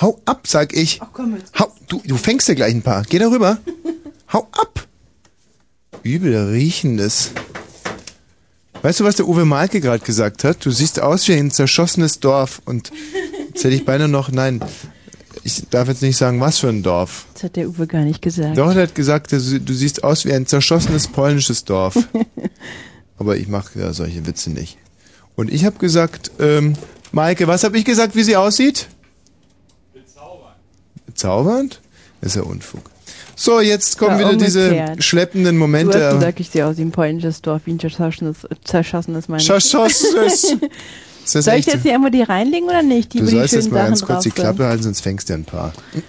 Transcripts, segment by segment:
Hau ab, sag ich. Ach komm jetzt. Hau, du, du fängst dir gleich ein paar. Geh da rüber. Hau ab. Übel riechendes. Weißt du, was der Uwe Malke gerade gesagt hat? Du siehst aus wie ein zerschossenes Dorf. Und jetzt hätte ich beinahe noch, nein, ich darf jetzt nicht sagen, was für ein Dorf. Das hat der Uwe gar nicht gesagt. Doch, er hat gesagt, du du siehst aus wie ein zerschossenes polnisches Dorf. Aber ich mache ja solche Witze nicht. Und ich habe gesagt, ähm, Maike, was habe ich gesagt, wie sie aussieht? Bezaubernd. Ist ja Unfug. So, jetzt kommen wieder diese umgekehrt. schleppenden Du hast Momente. gesagt, ich sehe aus wie ein polnisches Dorf, wie ein zerschossenes, zerschossenes meine. Zerschossenes. Soll ich jetzt hier irgendwo die reinlegen oder nicht? Die, Du sollst jetzt mal Sachen ganz kurz die. Klappe halten, sonst fängst du ein paar.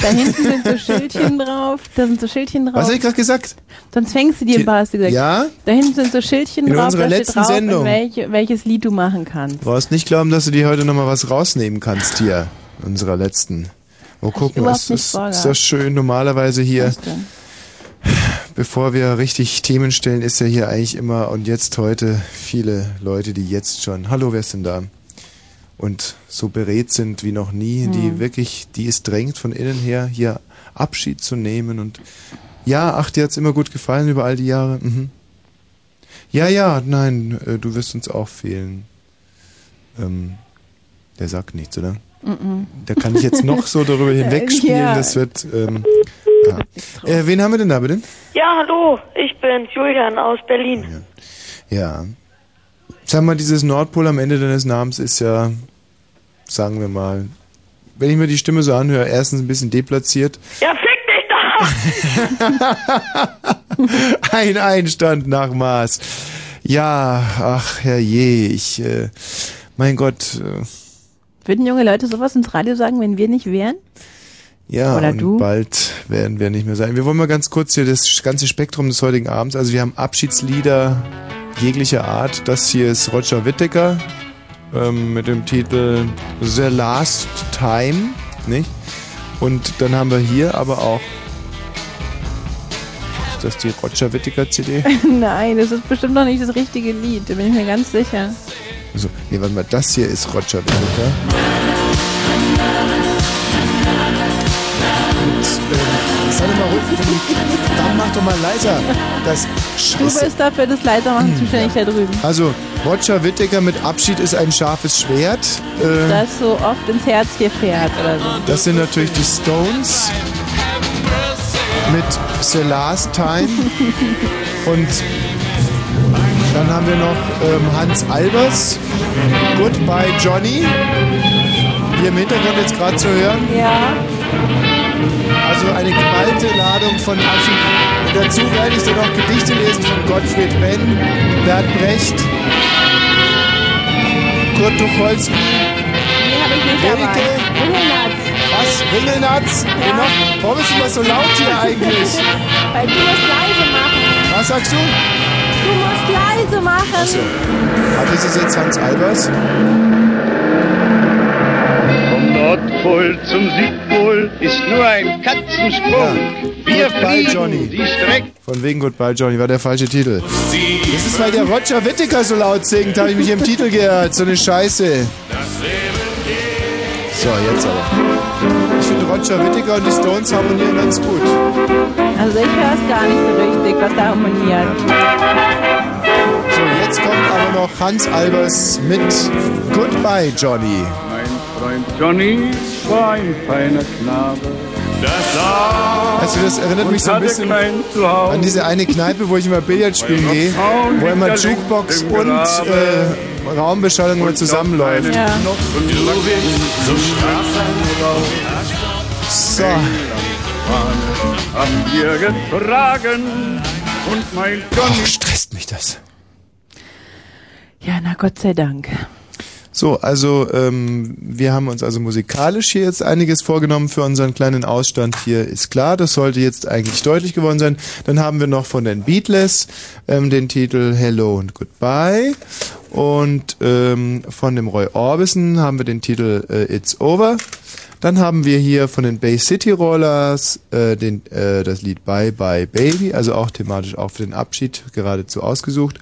Da hinten sind so Schildchen drauf. Da sind so Schildchen drauf. Was habe ich gerade gesagt? Sonst fängst du dir ein paar, hast du gesagt. Ja? Da hinten sind so Schildchen In drauf. unserer da steht letzten drauf, Sendung. Welche, welches Lied du machen kannst. Du brauchst nicht glauben, dass du dir heute nochmal was rausnehmen kannst hier. In unserer letzten. Oh, guck mal, ist, ist, ist das schön. Normalerweise hier, bevor wir richtig Themen stellen, ist ja hier eigentlich immer und jetzt heute viele Leute, die jetzt schon, hallo, wer ist denn da? Und so beredt sind wie noch nie, die Hm. wirklich, die es drängt von innen her, hier Abschied zu nehmen und ja, ach, dir hat's immer gut gefallen über all die Jahre. Mhm. Ja, ja, nein, äh, du wirst uns auch fehlen. Ähm, der sagt nichts, oder? Da kann ich jetzt noch so darüber hinwegspielen, Ja. das wird. Ähm, ja. äh, wen haben wir denn da bitte? Ja, hallo, ich bin Julian aus Berlin. Ja. Sag mal, dieses Nordpol am Ende deines Namens ist ja, sagen wir mal, wenn ich mir die Stimme so anhöre, erstens ein bisschen deplatziert. Ja, fick dich doch! ein Einstand nach Maß. Ja, ach herrje, ich, äh, mein Gott, äh, Würden junge Leute sowas ins Radio sagen, wenn wir nicht wären? Ja, Oder und du? bald werden wir nicht mehr sein. Wir wollen mal ganz kurz hier das ganze Spektrum des heutigen Abends. Also wir haben Abschiedslieder jeglicher Art. Das hier ist Roger Whittaker ähm, mit dem Titel The Last Time, nicht? Und dann haben wir hier aber auch ist das die Roger Whittaker CD? Nein, das ist bestimmt noch nicht das richtige Lied, da bin ich mir ganz sicher. Also, nee, warte mal, das hier ist Roger Whittaker. Und, ähm, sei doch mal ruhig, dann mach doch mal leiser. Das Du bist dafür das Leitermachen zuständig da drüben. Also, Roger Whittaker mit Abschied ist ein scharfes Schwert. Äh, Das so oft ins Herz dir fährt oder so. das sind natürlich die Stones mit The Last Time. Und dann haben wir noch ähm, Hans Albers, Goodbye Johnny. Hier im Hintergrund jetzt gerade zu hören. Ja. Also eine geballte Ladung von Abschied. Und dazu werde ich dann noch Gedichte lesen von Gottfried Benn, Bert Brecht, Kurt Tucholsky. Erike? Was? Ringelnatz? Ja. Genau. Warum ist immer so laut hier eigentlich? Weil du musst leise machen. Was sagst du? Du musst leise machen. Achso. Aber ist es jetzt Hans Albers? Vom Nordpol zum Südpol ist nur ein Katzensprung. Wir Goodbye, fliegen Johnny. die Strecke. Von wegen Goodbye Johnny war der falsche Titel. Das ist, weil der Roger Whittaker so laut singt, habe ich mich im Titel geirrt. So eine Scheiße. So, jetzt aber. Ich finde Roger Whittaker und die Stones harmonieren ganz gut. Also ich höre es gar nicht so richtig, was da harmoniert. Noch Hans Albers mit Goodbye Johnny. Mein Freund Johnny war ein feiner Knabe. Also das erinnert mich so ein bisschen an diese eine Kneipe, wo ich immer Billard spielen gehe, wo immer Jukebox und äh, Raumbeschallung immer zusammenläuft. Ja. So, oh, stresst mich das. Ja, na Gott sei Dank. So, also ähm, wir haben uns also musikalisch hier jetzt einiges vorgenommen für unseren kleinen Ausstand hier. Ist klar, das sollte jetzt eigentlich deutlich geworden sein. Dann haben wir noch von den Beatles ähm, den Titel Hello und Goodbye. Und ähm, von dem Roy Orbison haben wir den Titel äh, It's Over. Dann haben wir hier von den Bay City Rollers äh, den, äh, das Lied Bye Bye Baby, also auch thematisch auch für den Abschied geradezu ausgesucht.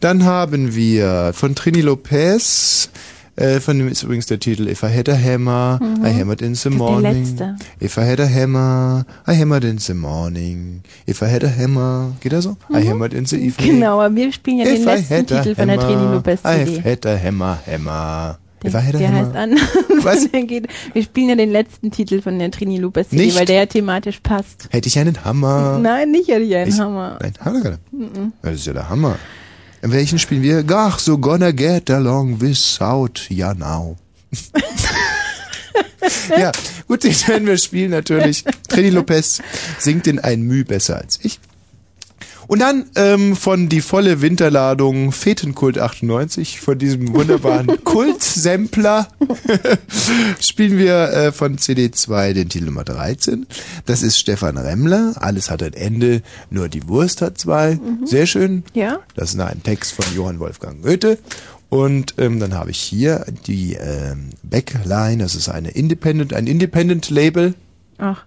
Dann haben wir von Trini Lopez Äh, von dem ist übrigens der Titel If I Had a Hammer, I Hammered in the Mhm. Das ist der Morning. letzte. If I Had a Hammer, I Hammered in the Morning. If I Had a Hammer, geht er so? I Hammered in the Evening. Genau, wir spielen ja den If I letzten had a Titel von der hammer, Trini Lopez I CD. had a hammer, hammer. Der, der hammer. heißt an. Was? Wir spielen ja den letzten Titel von der Trini Lopez CD, weil der ja thematisch passt. Hätte ich einen Hammer. Nein, nicht hätte ich einen Ich- Hammer. Nein, wir gerade. Das ist ja der Hammer. In welchen spielen wir? Ach, so gonna get along without ya now. ja, gut, den werden wir spielen natürlich. Trini Lopez singt in ein Müh besser als ich. Und dann ähm, von die volle Winterladung Fetenkult 98, von diesem wunderbaren Kult-Sampler, spielen wir äh, von CD2 den Titel Nummer 13. Das ist Stefan Remmler. Alles hat ein Ende, nur die Wurst hat zwei. Sehr schön. Ja? Das ist ein Text von Johann Wolfgang Goethe. Und ähm, dann habe ich hier die ähm, Backline. Das ist eine Independent, ein Independent Label, Ach,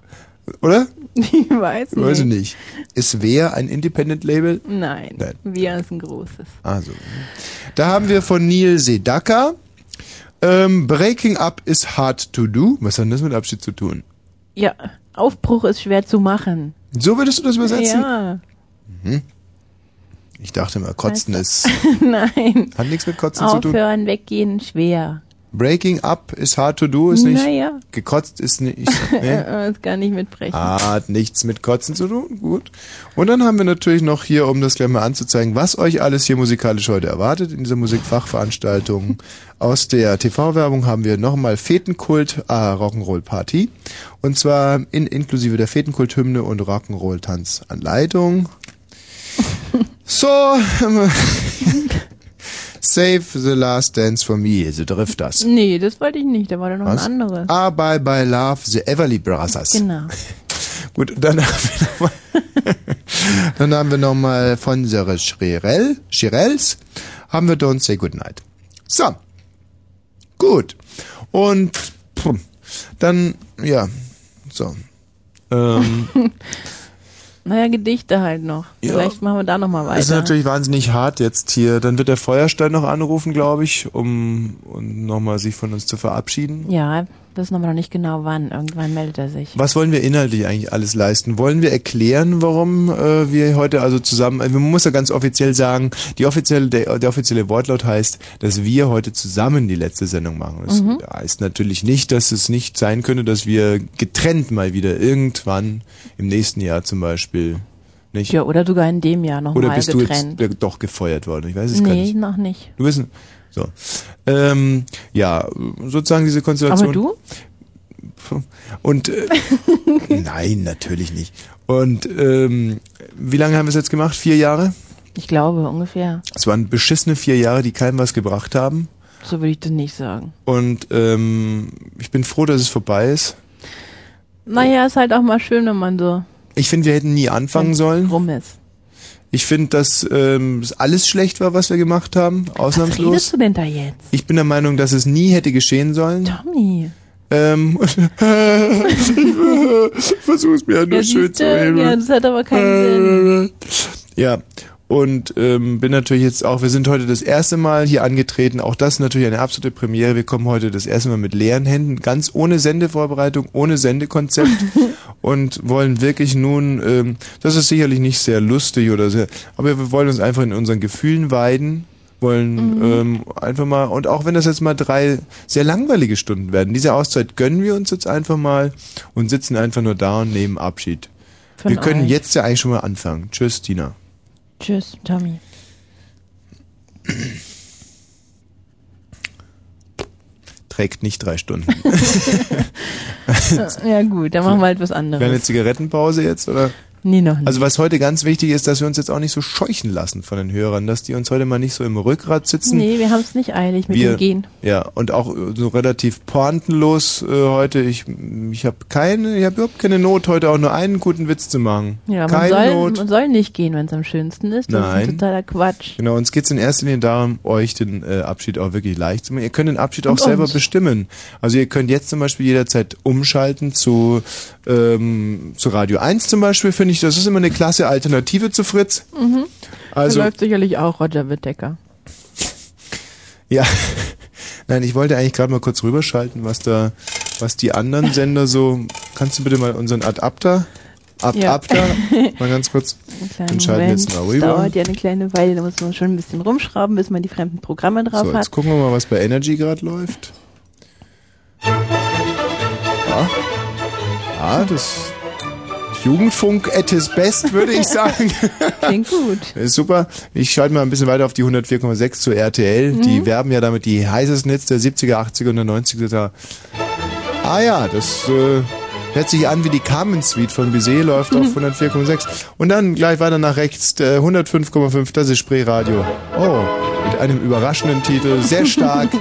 oder? ich weiß nicht. Weiß ich nicht. Ist wer ein Independent Label? Nein, Nein. wir ist ein großes. Also, da haben wir von Neil Sedaka. Ähm, Breaking Up is hard to do. Was hat denn das mit Abschied zu tun? Ja, Aufbruch ist schwer zu machen. So würdest du das übersetzen? Ja, Ich dachte mal, Kotzen ist, nein. hat nichts mit Kotzen zu tun. Aufhören, weggehen, schwer. Breaking Up is hard to do ist nicht. Naja, Gekotzt ist nicht. Äh, das kann ich mitbrechen. Hat nichts mit Kotzen zu tun. Gut. Und dann haben wir natürlich noch hier, um das gleich mal anzuzeigen, was euch alles hier musikalisch heute erwartet in dieser Musikfachveranstaltung. Aus der TV-Werbung haben wir nochmal Fetenkult, ah, Rock'n'Roll Party. Und zwar in, inklusive der Fetenkult-Hymne und Rock'n'Roll-Tanzanleitung. So, Save the Last Dance for Me, The Drifters. Nee, das wollte ich nicht, da war da noch Was? ein anderes. Ah, Bye Bye Love, The Everly Brothers. Genau. Gut, dann haben wir nochmal, dann haben wir noch mal von Sarah Schirel, Schirels, haben wir Don't Say Goodnight. So. Gut. Und, pff, dann, ja, so. Ähm, Naja, Gedichte halt noch. Ja. Vielleicht machen wir da nochmal weiter. ist natürlich wahnsinnig hart jetzt hier. Dann wird der Feuerstein noch anrufen, glaube ich, um, um nochmal sich von uns zu verabschieden. ja, wissen aber noch nicht genau wann. Irgendwann meldet er sich. Was wollen wir inhaltlich eigentlich alles leisten? Wollen wir erklären, warum äh, wir heute also zusammen, also man muss ja ganz offiziell sagen, die offizielle, der, der offizielle Wortlaut heißt, dass wir heute zusammen die letzte Sendung machen. Das Mhm. heißt natürlich nicht, dass es nicht sein könnte, dass wir getrennt mal wieder irgendwann im nächsten Jahr zum Beispiel, nicht? Ja, oder sogar in dem Jahr Oder nochmal bist du getrennt. jetzt doch gefeuert worden? Ich weiß es gar nee, nicht. noch nicht. Du bist, so. Ähm, ja, sozusagen diese Konstellation. Aber du? Und äh, nein, natürlich nicht. Und ähm, wie lange haben wir es jetzt gemacht? Vier Jahre? Ich glaube, ungefähr. Es waren beschissene vier Jahre, die keinem was gebracht haben. So würde ich das nicht sagen. Und ähm, ich bin froh, dass es vorbei ist. Naja, ist halt auch mal schön, wenn man so Ich finde, wir hätten nie anfangen sollen. rum ist. Ich finde, dass ähm, es alles schlecht war, was wir gemacht haben, Was redest ausnahmslos. du denn da jetzt? Ich bin der Meinung, dass es nie hätte geschehen sollen. Tommy. Ähm, ich versuch's mir ja nur Ja, schön zu reden. ja, das hat aber keinen Sinn. Ja, und ähm, bin natürlich jetzt auch, wir sind heute das erste Mal hier angetreten, auch das ist natürlich eine absolute Premiere. Wir kommen heute das erste Mal mit leeren Händen, ganz ohne Sendevorbereitung, ohne Sendekonzept und wollen wirklich nun, ähm, das ist sicherlich nicht sehr lustig oder sehr, aber wir wollen uns einfach in unseren Gefühlen weiden, wollen ähm, einfach mal, und auch wenn das jetzt mal drei sehr langweilige Stunden werden, diese Auszeit gönnen wir uns jetzt einfach mal und sitzen einfach nur da und nehmen Abschied. Von wir können euch. jetzt ja eigentlich schon mal anfangen. Tschüss, Tina. Tschüss, Tommy. Trägt nicht drei Stunden. Ja gut, dann machen wir halt was Wäre eine anderes. Zigarettenpause jetzt, oder? Nee, noch nicht. Also was heute ganz wichtig ist, dass wir uns jetzt auch nicht so scheuchen lassen von den Hörern, dass die uns heute mal nicht so im Rückgrat sitzen. nee, wir haben es nicht eilig mit wir, dem Gehen. Ja, und auch äh, so relativ pointenlos äh, heute. Ich, ich habe keine, ich habe überhaupt keine Not, heute auch nur einen guten Witz zu machen. Ja, man keine soll, Not. man soll nicht gehen, wenn es am schönsten ist. Das Nein. ist totaler Quatsch. Genau, uns geht's in erster Linie darum, euch den äh, Abschied auch wirklich leicht zu machen. Ihr könnt den Abschied auch Und selber uns. bestimmen. Also ihr könnt jetzt zum Beispiel jederzeit umschalten zu, ähm, zu Radio 1 zum Beispiel, finde ich, das ist immer eine klasse Alternative zu Fritz. Mhm. Also, da läuft sicherlich auch Roger Whittaker. ja, Nein, ich wollte eigentlich gerade mal kurz rüberschalten, was da, was die anderen Sender so. Kannst du bitte mal unseren Adapter, Ja. Adapter, mal ganz kurz. Dann schalten wir jetzt mal Das rüber. dauert ja eine kleine Weile, da muss man schon ein bisschen rumschrauben, bis man die fremden Programme drauf So, hat. jetzt gucken wir mal, was bei Energy gerade läuft. Ja. Ah, das Jugendfunk at his best, würde ich sagen. Klingt gut. Ist super. Ich schalte mal ein bisschen weiter auf die 104,6 zu RTL. Mhm. Die werben ja damit die heißesten Hits der 70er, 80er und der 90er. Da. Ah ja, das äh, hört sich an wie die Carmen Suite von Bizet, läuft Mhm. auf 104,6. Und dann gleich weiter nach rechts, äh, 105,5, das ist Spreeradio. Oh, mit einem überraschenden Titel, sehr stark.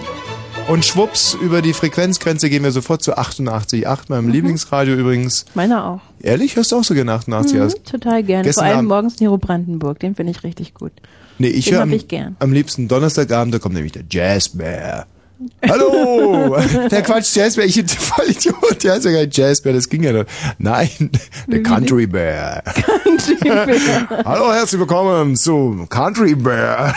Und schwupps, über die Frequenzgrenze gehen wir sofort zu 88,8, meinem Mhm. Lieblingsradio übrigens. Meiner auch. Ehrlich, hörst du auch so gerne 88? Mhm, Also, total gerne. Gestern Vor allem Abend- morgens Nero Brandenburg, den finde ich richtig gut. Nee, ich höre am, ich gern. am liebsten Donnerstagabend, da kommt nämlich der Jazzbär. Hallo! der Quatsch, Jazzbär, ich bin voll Idiot, der heißt ja nicht Jazzbär, das ging ja noch. Nein, der Country Bear. Hallo, herzlich willkommen zu Country Bear.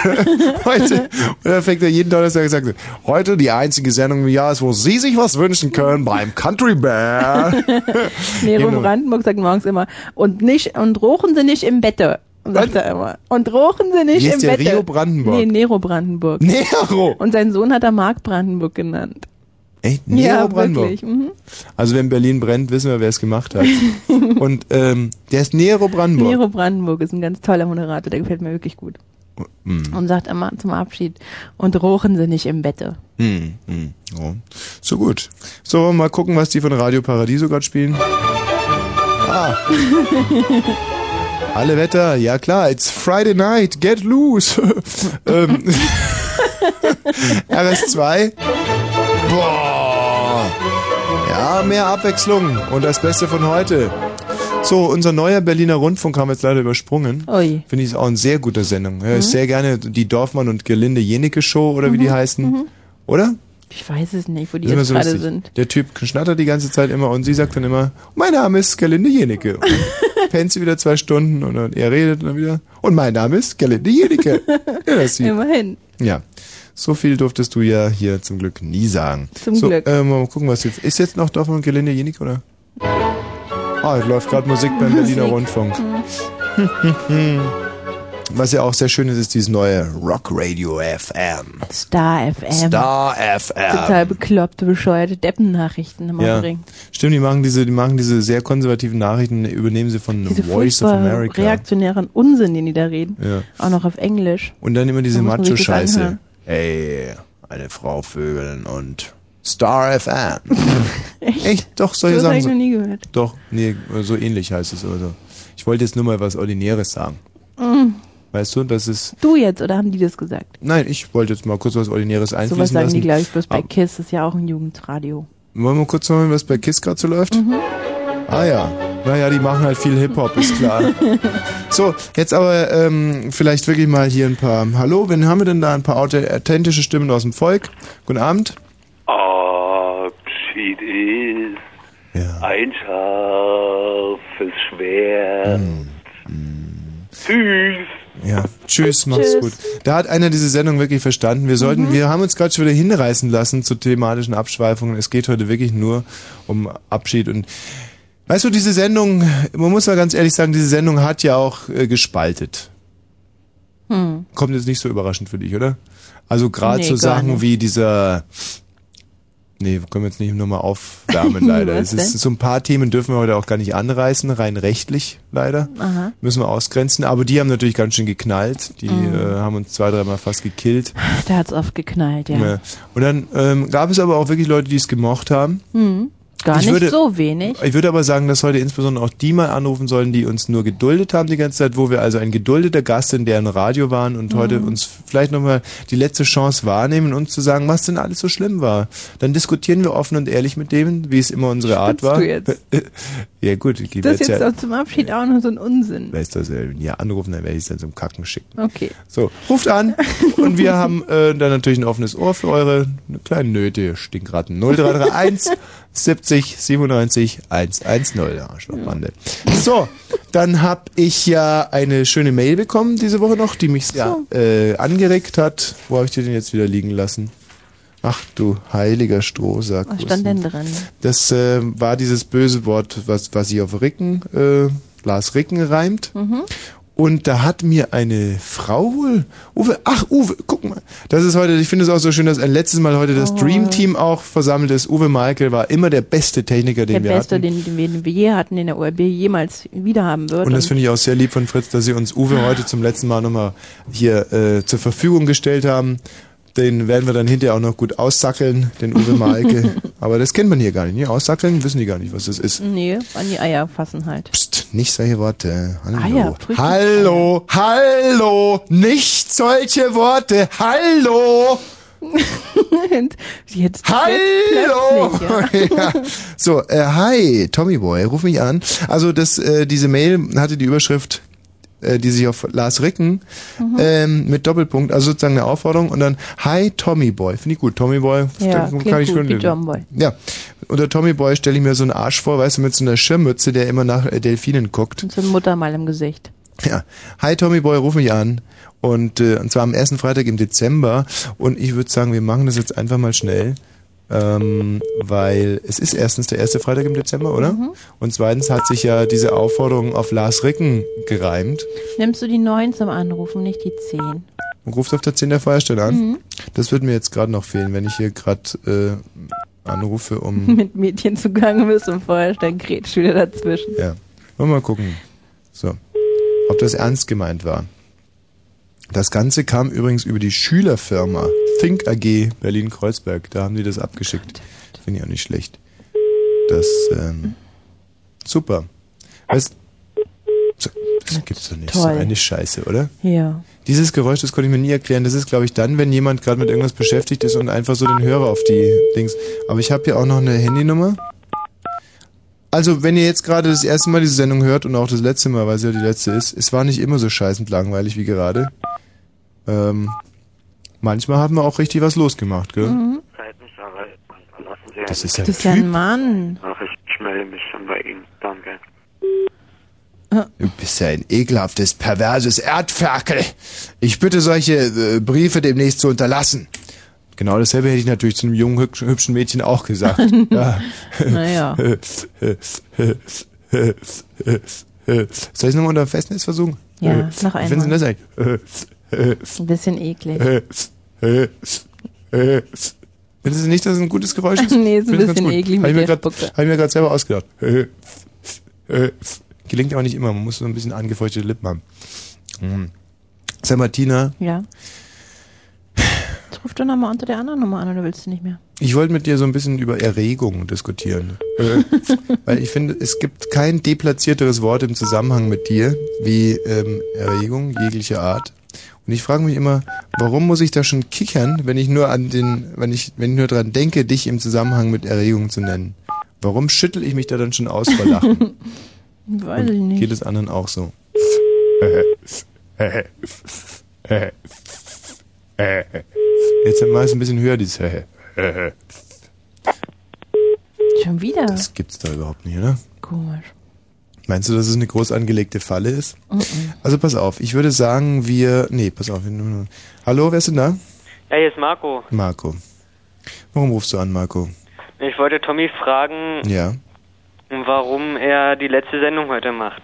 Heute, und dann fängt er jeden Donnerstag und sagt, heute die einzige Sendung im Jahr ist, wo Sie sich was wünschen können beim Country Bear. Nero Genau. Brandenburg sagt morgens immer, und nicht, und rochen Sie nicht im Bette. Sagt er immer. Und rochen Sie nicht Wie im ist der Bette. Rio Brandenburg? Nee, Nero Brandenburg. Nero! Und sein Sohn hat er Mark Brandenburg genannt. Echt? Nero ja, Brandenburg? Mhm. Also wenn Berlin brennt, wissen wir, wer es gemacht hat. Und ähm, der ist Nero Brandenburg. Nero Brandenburg ist ein ganz toller Moderator, der gefällt mir wirklich gut. Mm. Und sagt immer zum Abschied, und rochen Sie nicht im Bette. Hm, hm, ja. So gut. So, mal gucken, was die von Radio Paradiso gerade spielen. Ah. Alle Wetter, ja klar, it's Friday night, get loose. ähm, RS2. Boah. Ja, mehr Abwechslung und das Beste von heute. So, unser neuer Berliner Rundfunk haben wir jetzt leider übersprungen. Ui. Finde ich auch eine sehr gute Sendung. Ja, ist sehr gerne die Dorfmann und Gelinde Jenecke Show oder wie die heißen. Oder? Ich weiß es nicht, wo die jetzt so gerade lustig. sind. Der Typ schnattert die ganze Zeit immer und sie sagt dann immer, mein Name ist Gerlinde Jenecke. Und pennt sie wieder zwei Stunden und dann er redet dann wieder. Und mein Name ist Gerlinde Jenecke. Ja, das. Immerhin. Ja. So viel durftest du ja hier zum Glück nie sagen. Zum so, Glück. Äh, mal gucken, was jetzt. Ist jetzt noch Dorfmann und Gelinde Jenecke, oder? Ah, es läuft gerade Musik beim Berliner Musik. Rundfunk. Was ja auch sehr schön ist, ist dieses neue Rock Radio FM. Star FM. Star FM. Total bekloppte, bescheuerte Deppennachrichten immer Ja. Stimmt, die machen diese, die machen diese sehr konservativen Nachrichten, übernehmen sie von Diese Voice of America. reaktionären Unsinn, den die da reden. Ja. Auch noch auf Englisch. Und dann immer diese Da Macho-Scheiße. Ey, eine Frau vögeln und Star FM. Echt? Doch, solche Das habe Sachen. ich noch nie gehört. doch, nee, so ähnlich heißt es oder so. Ich wollte jetzt nur mal was Ordinäres sagen. Mm. Weißt du, das ist, Du jetzt, oder haben die das gesagt? nein, ich wollte jetzt mal kurz was Ordinäres Sowas einfließen sagen lassen. die, glaube ich, bloß bei KISS. Das ist ja auch ein Jugendradio. Wollen wir kurz hören, was bei KISS gerade so läuft? Mhm. Ah ja. Naja, die machen halt viel Hip-Hop, ist klar. so, jetzt aber ähm, vielleicht wirklich mal hier ein paar Hallo, wen haben wir denn da? Ein paar authentische Stimmen aus dem Volk. Guten Abend. Abschied ist ein scharfes Schwert. Tschüss. Ja, tschüss, mach's Tschüss. gut. Da hat einer diese Sendung wirklich verstanden. Wir sollten, wir haben uns gerade schon wieder hinreißen lassen zu thematischen Abschweifungen. Es geht heute wirklich nur um Abschied und weißt du, diese Sendung, man muss mal ganz ehrlich sagen, diese Sendung hat ja auch äh, gespaltet. Hm. Kommt jetzt nicht so überraschend für dich, oder? Also gerade Nee, so gar Sachen nicht. wie dieser Nee, können wir jetzt nicht nochmal aufwärmen, leider. Es ist so ein paar Themen dürfen wir heute auch gar nicht anreißen, rein rechtlich, leider. Aha. Müssen wir ausgrenzen, aber die haben natürlich ganz schön geknallt. Die Mhm. äh, haben uns zwei, dreimal fast gekillt. Da hat's oft geknallt, ja. Ja. Und dann ähm, gab es aber auch wirklich Leute, die es gemocht haben. Hm. Gar Ich nicht würde- so wenig. Ich würde aber sagen, dass heute insbesondere auch die mal anrufen sollen, die uns nur geduldet haben die ganze Zeit, wo wir also ein geduldeter Gast in deren Radio waren und heute Mhm. uns vielleicht nochmal die letzte Chance wahrnehmen, uns zu sagen, was denn alles so schlimm war. Dann diskutieren wir offen und ehrlich mit denen, wie es immer unsere Art war. du jetzt? ja gut, ich gebe Das ist jetzt jetzt ja, auch zum Abschied auch noch so ein Unsinn. weißt du, wenn die anrufen, dann werde ich es dann zum Kacken schicken. Okay. So, ruft an und wir haben äh, dann natürlich ein offenes Ohr für eure kleinen Nöte, ihr Stinkratten. 0331 70 97 110, Arschlochbande. So, dann habe ich ja eine schöne Mail bekommen diese Woche noch, die mich sehr äh, angeregt hat. Wo habe ich die denn jetzt wieder liegen lassen? Ach du heiliger Strohsack. Was stand denn drin? Das äh, war dieses böse Wort, was, was sich auf Ricken, äh, Lars Ricken reimt. Mhm. Und da hat mir eine Frau wohl, Uwe, ach Uwe, guck mal, das ist heute, ich finde es auch so schön, dass ein letztes Mal heute das Oh. Dream Team auch versammelt ist. Uwe Michael war immer der beste Techniker, den Der wir beste, hatten. den, den wir je hatten, den der ORB jemals wieder haben wird. Und das finde ich auch sehr lieb von Fritz, dass sie uns Uwe heute zum letzten Mal nochmal hier äh, zur Verfügung gestellt haben. Den werden wir dann hinterher auch noch gut aussackeln, den Uwe Malke. Aber das kennt man hier gar nicht. Ne? Aussackeln wissen die gar nicht, was das ist. Nee, an die Eier fassen halt. Psst, nicht solche Worte. Hallo. Eier, hallo, hallo, nicht solche Worte. Hallo, Jetzt hallo. ja. ja. So, äh, hi, Tommy Boy, ruf mich an. Also das, äh, diese Mail hatte die Überschrift äh, die sich auf Lars Ricken Mhm. ähm, mit Doppelpunkt, also sozusagen eine Aufforderung und dann Hi Tommy Boy, finde ich gut, Tommy Boy, Ja, kann ich gut, schon. Ja, unter Tommy Boy stelle ich mir so einen Arsch vor, weißt du, mit so einer Schirmmütze, der immer nach äh, Delfinen guckt. Und so ein Muttermal im Gesicht. Ja. Hi Tommy Boy, ruf mich an. Und, äh, und zwar am ersten Freitag im Dezember. Und ich würde sagen, wir machen das jetzt einfach mal schnell. Ähm, weil es ist erstens der erste Freitag im Dezember, oder? Mhm. Und zweitens hat sich ja diese Aufforderung auf Lars Ricken gereimt. Nimmst du die 9 zum Anrufen, nicht die 10? Und ruft auf der 10 der Feuerstelle an. Mhm. Das würde mir jetzt gerade noch fehlen, wenn ich hier gerade äh, anrufe, um... Mit Mädchen zugange bist und vorher dann grätsch wieder dazwischen. Ja. Wollen wir mal gucken. So. Ob das ernst gemeint war. Das Ganze kam übrigens über die Schülerfirma Think AG Berlin-Kreuzberg. Da haben die das abgeschickt. Finde ich auch nicht schlecht. Das, ähm, super. Weißt, so, das gibt's doch nicht. So Toll. eine Scheiße, oder? Ja. Dieses Geräusch, das konnte ich mir nie erklären. Das ist, glaube ich, dann, wenn jemand gerade mit irgendwas beschäftigt ist und einfach so den Hörer auf die Dings. Aber ich habe hier auch noch eine Handynummer. Also, wenn ihr jetzt gerade das erste Mal diese Sendung hört und auch das letzte Mal, weil sie ja die letzte ist, es war nicht immer so scheißend langweilig wie gerade. Ähm, manchmal haben wir auch richtig was losgemacht, gell? Mhm. Das ist ja Das ist ja ein Mann. Ach, ich melde mich schon bei Ihnen. Danke. Du bist ja ein ekelhaftes, perverses Erdferkel. Ich bitte solche äh, Briefe demnächst zu unterlassen. Genau dasselbe hätte ich natürlich zu einem jungen, hübschen, Mädchen auch gesagt. ja. Naja. Soll ich es nochmal unter Festnetz versuchen? Ja, noch Wie finden Sie einmal. das eigentlich? Ein bisschen eklig. Finden Sie nicht, dass es ein gutes Geräusch ist? Nee, ist ein ganz bisschen eklig Habe ich mit mir der grad- Spucke. Habe ich mir gerade selber ausgedacht. Gelingt aber nicht immer. Man muss so ein bisschen angefeuchtete Lippen haben. Hm. Sag mal, Tina, Ja. Jetzt ruf doch nochmal unter der anderen Nummer an, oder willst du nicht mehr? ich wollte mit dir so ein bisschen über Erregung diskutieren. Äh, Weil ich finde, es gibt kein deplatzierteres Wort im Zusammenhang mit dir wie ähm, Erregung jeglicher Art. Und ich frage mich immer, warum muss ich da schon kichern, wenn ich nur an den, wenn ich, wenn ich nur dran denke, dich im Zusammenhang mit Erregung zu nennen? Warum schüttel ich mich da dann schon aus vor Lachen? Weiß ich nicht. Geht es anderen auch so? Jetzt mal es ein bisschen höher, dieses Schon wieder? Das gibt's da überhaupt nicht, oder? Komisch. Meinst du, dass es eine groß angelegte Falle ist? Mhm. Also pass auf, ich würde sagen, wir. Nee, pass auf. wir- Hallo, wer ist denn da? Ja, hier ist Marco. Marco. Warum rufst du an, Marco? Ich wollte Tommy fragen, Ja. warum er die letzte Sendung heute macht.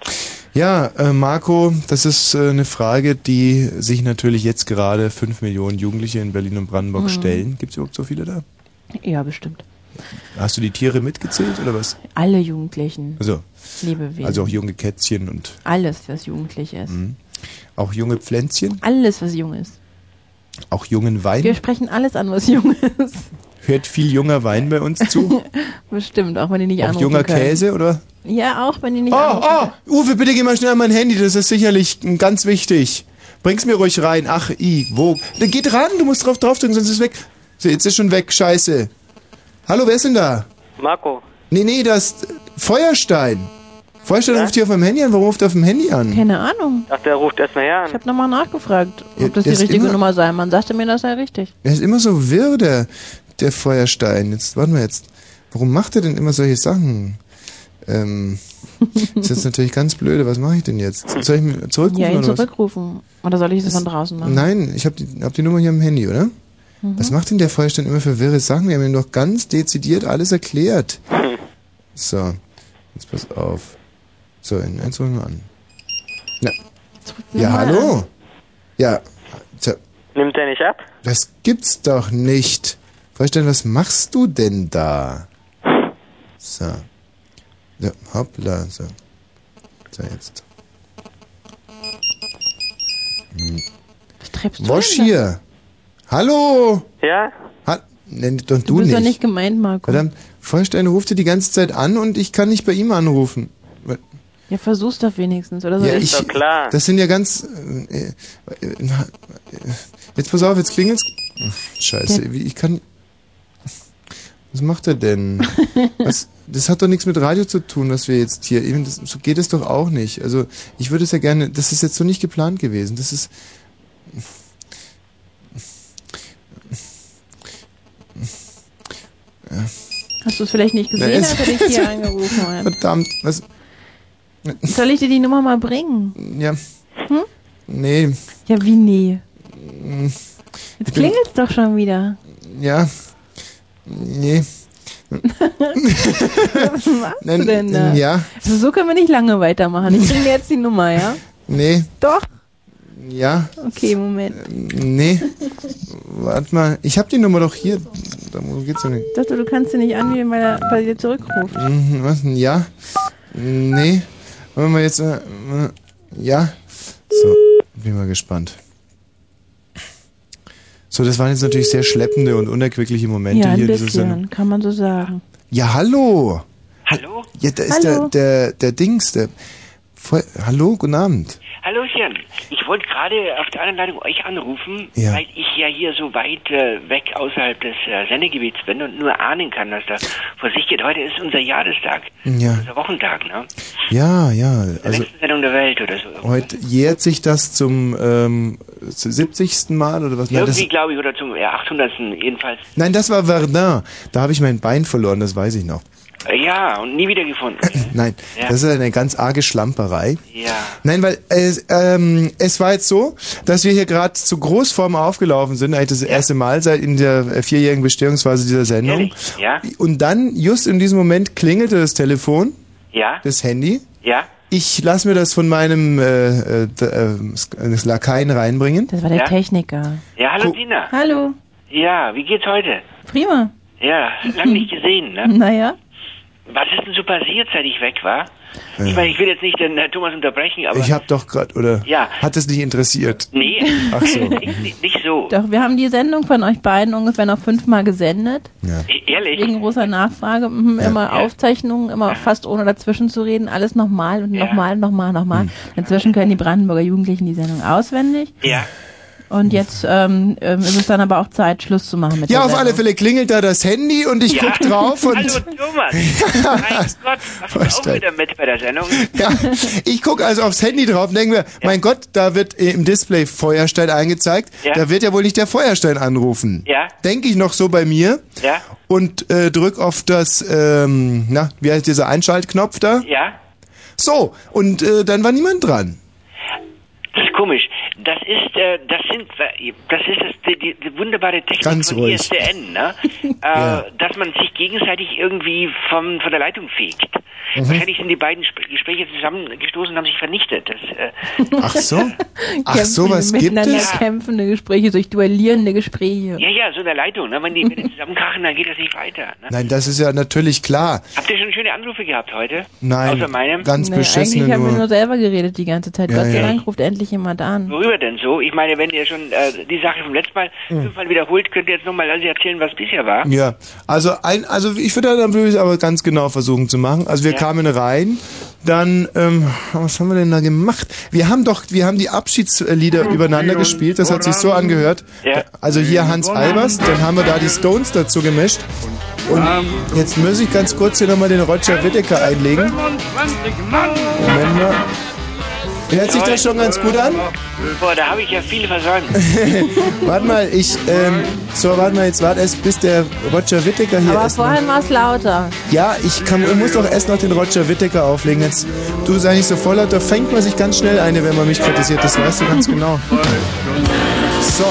Ja, äh, Marco, das ist äh, eine Frage, die sich natürlich jetzt gerade fünf Millionen Jugendliche in Berlin und Brandenburg Mhm. stellen. Gibt es überhaupt so viele da? Ja, bestimmt. Hast du die Tiere mitgezählt oder was? Alle Jugendlichen. Also, Lebewesen. also auch junge Kätzchen und Alles, was jugendlich ist. Mhm. auch junge Pflänzchen, Alles, was jung ist. auch jungen Wein. Wir sprechen alles an, was jung ist. Hört viel junger Wein bei uns zu? Bestimmt, auch wenn die nicht auch anrufen junger können. Käse oder? Ja, auch wenn die nicht Oh, anrufen oh, Uwe, bitte geh mal schnell an mein Handy, das ist sicherlich ganz wichtig. Bring's mir ruhig rein. Ach, i, wo? Da geht ran, du musst drauf draufdrücken, sonst ist es weg. So, jetzt ist schon weg, scheiße. Hallo, wer ist denn da? Marco, Nee, nee, das Feuerstein. Feuerstein ruft hier auf meinem Handy an. Warum ruft er auf dem Handy an? Keine Ahnung. ach, der ruft erstmal her Ich an. habe nochmal nachgefragt, Ja, ob das der die richtige immer- Nummer sei. Man sagte mir, das sei richtig. Er ist immer so wirr, der, der Feuerstein. Jetzt, warten wir jetzt. Warum macht er denn immer solche Sachen? Ähm, ist jetzt natürlich ganz blöde. Was mache ich denn jetzt? Soll ich ihn zurückrufen Ja, ihn oder was? zurückrufen. Oder soll ich das von draußen machen? Nein, ich habe die, hab die Nummer hier am Handy, oder? Was macht denn der Feuerstein immer für wirre Sachen? Wir haben ihm doch ganz dezidiert alles erklärt. So, jetzt pass auf. So, in eins holen wir an. Ja, ja hallo? Ja, so, Nimmt er nicht ab? das gibt's doch nicht. Feuerstein, was machst du denn da? So. So, hoppla, so. So, jetzt. Hm. Was treibst du Wosch denn da? hier. Hallo? Ja? Ha Nenn doch Du du, bist nicht. doch nicht gemeint, Marco. Verdammt, Feuerstein ruft dir die ganze Zeit an und ich kann nicht bei ihm anrufen. Ja, versuch's doch wenigstens, oder so. ja, ich, ich, doch klar. Das sind ja ganz. Äh, äh, na, äh, jetzt pass auf, jetzt klingelt's. Scheiße, wie, ich kann. Was macht er denn? Was, das hat doch nichts mit Radio zu tun, was wir jetzt hier. Eben, das, so geht es doch auch nicht. Also ich würde es ja gerne. Das ist jetzt so nicht geplant gewesen. Das ist. hast du es vielleicht nicht gesehen, Na, es- als er dich hier angerufen hat? Verdammt, was. Soll ich dir die Nummer mal bringen? Ja. Hm? Nee. Ja, wie nee? mm, Jetzt klingelt's doch schon wieder. Ja. Nee. Was machst du denn da? Ja. Also so können wir nicht lange weitermachen. Ich bringe dir jetzt die Nummer, ja? Nee. Doch. Ja. Okay, Moment. Nee. Warte mal. Ich habe die Nummer doch hier. Da geht's denn? Ich dachte, du kannst sie nicht anwählen, weil er bei dir zurückruft. Mhm, Was? Ja? Nee. Wollen wir jetzt. Äh, äh, ja? So, bin mal gespannt. So, das waren jetzt natürlich sehr schleppende und unerquickliche Momente Ja, ein hier. bisschen, kann man so sagen. Ja, hallo. Hallo? Ja, da ist Hallo. der, der, der Dings, der. Voll, hallo, guten Abend. Hallöchen. Ich wollte gerade auf der anderen Leitung euch anrufen, Ja. weil ich ja hier so weit äh, weg außerhalb des äh, Sendegebiets bin und nur ahnen kann, was da vor sich geht. Heute ist unser Jahrestag, Ja, unser Wochentag, ne? ja, ja. Der Also längste Sendung der Welt oder so. heute jährt sich das zum ähm, zum 70. Mal oder was? Nein, Irgendwie, glaube ich, oder zum ja, 800. jedenfalls. nein, das war Verdun. Da habe ich mein Bein verloren, das weiß ich noch. Äh, ja, und nie wieder gefunden. Nein, Ja. das ist eine ganz arge Schlamperei. ja. Nein, weil es, ähm, es war jetzt so, dass wir hier gerade zu Großform aufgelaufen sind, eigentlich das erste Mal seit in der äh, vierjährigen Bestehungsphase dieser Sendung. Ehrlich? Ja? Und dann, just in diesem Moment, klingelte das Telefon, Ja? das Handy. Ja? Ich lasse mir das von meinem äh, äh, äh, Lakaien reinbringen. Das war der Ja? Techniker. Ja, hallo Dina. Hallo. Ja, wie geht's heute? Prima. Ja, lang nicht gesehen, ne? Naja. Was ist denn so passiert, seit ich weg war? Äh. Ich meine, ich will jetzt nicht den Herrn Thomas unterbrechen, aber... Ich habe doch gerade, oder? Ja. Hat es nicht interessiert? Nee. Ach so. nicht, nicht, so. Doch, wir haben die Sendung von euch beiden ungefähr noch fünfmal gesendet. Ja. Ehrlich? Wegen großer Nachfrage. Mhm, Immer Aufzeichnungen, immer fast ohne dazwischen zu reden. Alles nochmal und nochmal, nochmal, nochmal. Hm. Inzwischen können die Brandenburger Jugendlichen die Sendung auswendig. Ja. Und jetzt ähm, ähm, ist es dann aber auch Zeit, Schluss zu machen mit Ja, auf alle. Fälle klingelt da das Handy und ich guck drauf und Hallo Thomas. mein Gott, machst du auch wieder mit bei der Sendung? ja, ich guck also aufs Handy drauf und denke mir, mein Gott, da wird im Display Feuerstein angezeigt. Ja. Da wird ja wohl nicht der Feuerstein anrufen. Ja. Denke ich noch so bei mir Ja? und äh, drück auf das, ähm, na, wie heißt dieser Einschaltknopf da? Ja? So, und äh, dann war niemand dran. Das ist komisch. Das ist, äh, das sind, das ist das, die, die, die wunderbare Technik Ganz von ruhig. ISDN, ne? äh, Ja. Dass man sich gegenseitig irgendwie vom, von der Leitung fegt. Mhm. Wahrscheinlich sind die beiden Sp Gespräche zusammengestoßen und haben sich vernichtet. Das, äh, Ach so? Ach Kämpfen, so, was gibt miteinander es? kämpfende Gespräche, durch duellierende Gespräche. ja, ja, so in der Leitung. Ne? Wenn, die, wenn die zusammenkrachen, dann geht das nicht weiter. Ne? Nein, das ist ja natürlich klar. Habt ihr schon schöne Anrufe gehabt heute? Nein, Außer meinem? ganz Nee, beschissene eigentlich haben wir nur. nur selber geredet die ganze Zeit. Ja, Gott sei ja. Dank ruft endlich jemand an. Worüber denn so? Ich meine, wenn ihr schon äh, die Sache vom letzten Mal Hm. fünfmal wiederholt, könnt ihr jetzt nochmal alles erzählen, was bisher war. Ja, also ein, also ich würde dann würde ich es aber ganz genau versuchen zu machen. Also wir Ja. kamen rein, dann ähm, was haben wir denn da gemacht? Wir haben doch, wir haben die Abschiedslieder übereinander gespielt. Das hat sich so angehört. Ja. Also hier Hans Albers, dann haben wir da die Stones dazu gemischt. Und jetzt muss ich ganz kurz hier nochmal den Roger Whittaker einlegen. Moment mal. Hört sich das schon ganz gut an? Boah, da habe ich ja viel versäumt. warte mal, ich, ähm, so, warte mal, jetzt warte erst, bis der Roger Whittaker hier Aber ist. vorhin war es lauter. Ja, ich, kann, ich muss doch erst noch den Roger Whittaker auflegen. Jetzt, du sei nicht so voll laut, da fängt man sich ganz schnell eine, wenn man mich kritisiert. Das weißt du ganz genau. So,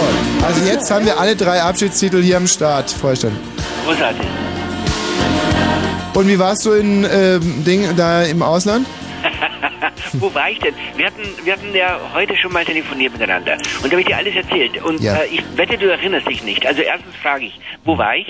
also jetzt haben wir alle drei Abschiedstitel hier am Start, Vorstand. Großartig. Und wie warst du in ähm, Ding da im Ausland? Wo war ich denn? Wir hatten, wir hatten ja heute schon mal telefoniert miteinander. Und da habe ich dir alles erzählt. Und Ja. äh, ich wette, du erinnerst dich nicht. Also erstens frage ich, wo war ich?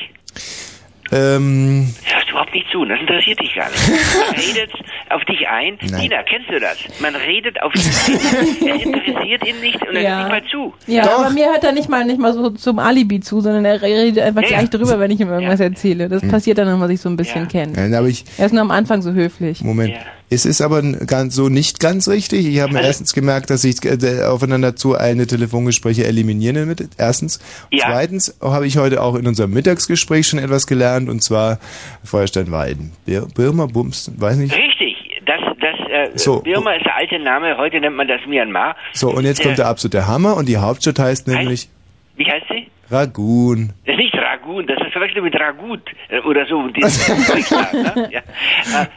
Ähm, Hörst du überhaupt nicht zu, das interessiert dich gar nicht. Man redet auf dich ein. Nein. Dina, kennst du das? Man redet auf dich ein. Es interessiert ihn nicht und er Ja. hört nicht mal zu. Ja, Doch. aber mir hört er nicht mal nicht mal so zum Alibi zu, sondern er redet einfach Ja, gleich ja. drüber, wenn ich ihm irgendwas Ja. erzähle. Das passiert dann, wenn man sich so ein bisschen Ja. kennt. nein, aber ich, Er ist nur am Anfang so höflich. Moment. Es ist aber ganz, so nicht ganz richtig. Ich habe mir Also- erstens gemerkt, dass ich äh, aufeinander zu eine Telefongespräche eliminieren mit. Erstens. Ja. Zweitens habe ich heute auch in unserem Mittagsgespräch schon etwas gelernt und zwar Feuerstein Weiden. Bir Birma Bums, weiß nicht. Richtig. Das, das, äh, So. Birma ist der alte Name, heute nennt man das Myanmar. So, und jetzt Äh, kommt der absolute Hammer und die Hauptstadt heißt nämlich Wie heißt sie? Ragun. Das ist nicht Ragun, das ist verwechselt mit Ragut äh, oder so. Ne? ja.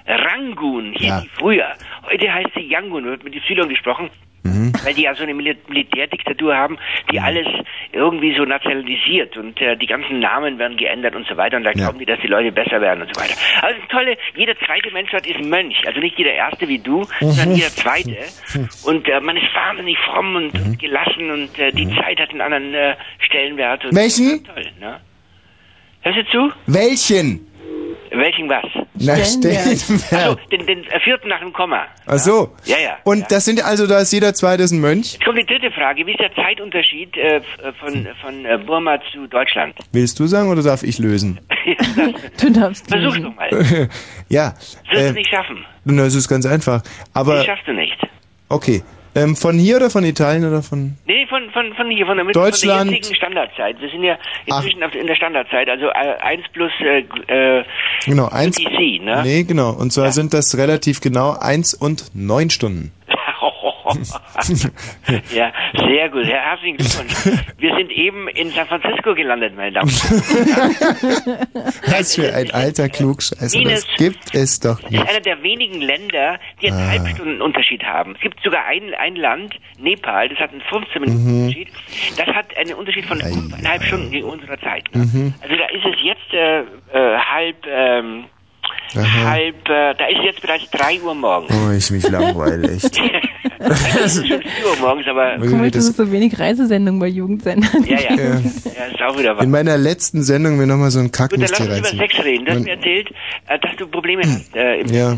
äh, Rangun hieß Ja. früher. Heute heißt sie Yangon, wird mit Zyklon gesprochen. Mhm. Weil die ja so eine Mil Militärdiktatur haben, die alles irgendwie so nationalisiert und äh, die ganzen Namen werden geändert und so weiter und da Ja. glauben die, dass die Leute besser werden und so weiter. Also das Tolle, jeder zweite Mensch dort ist Mönch, also nicht jeder erste wie du, sondern jeder zweite. Und äh, man ist wahnsinnig fromm und, und gelassen und äh, die Zeit hat einen anderen äh, Stellenwert. Und Welchen? Toll, ne? Hörst du zu? Welchen? Welchen was? Na, Stellenwert. Also den, den äh, vierten nach dem Komma. Ach so. Ja, ja. Und ja. das sind also, da ist jeder zweite ist ein Mönch? Jetzt kommt die dritte Frage. Wie ist der Zeitunterschied äh, äh, von, von äh, Burma zu Deutschland? Willst du sagen oder darf ich lösen? Du darfst Versuch's lesen. doch mal. Das ja. wirst Äh, du nicht schaffen. na, es ist ganz einfach. Aber, Das schaffst du nicht. okay. Ähm, von hier oder von Italien oder von... Nee, von, von, von hier, von der, Deutschland. von der jetzigen Standardzeit. Wir sind ja inzwischen auf, in der Standardzeit, also äh, 1 plus äh, äh, Genau, eins... UTC, ne? Nee, genau. Und zwar Ja. sind das relativ genau eins und neun Stunden. ja, sehr gut. Herr herzlichen Glückwunsch. Wir sind eben in San Francisco gelandet, meine Damen und Herren. Was für ein alter Klugscheißer. Das gibt es doch Das ist nicht. einer der wenigen Länder, die Ah. einen Halbstunden Unterschied haben. Es gibt sogar ein, ein Land, Nepal, das hat einen 15 Minuten Mhm. Unterschied. Das hat einen Unterschied von eineinhalb Stunden gegen unserer Zeit. Ne? Mhm. Also da ist es jetzt äh, äh, halb, ähm, halb, äh, da ist es jetzt bereits 3 Uhr morgens. Oh, ich mich langweile echt. Es ist schon 4 Uhr morgens, aber Komisch, Das- es so wenig Reisesendungen bei Jugendsendern ja, ja, Ja. ja, ist auch wieder was. In meiner letzten Sendung mir nochmal so ein Gut, dann lass uns über. Sex reden. Du hast mir erzählt, äh, dass du Probleme hast. Äh, Ja.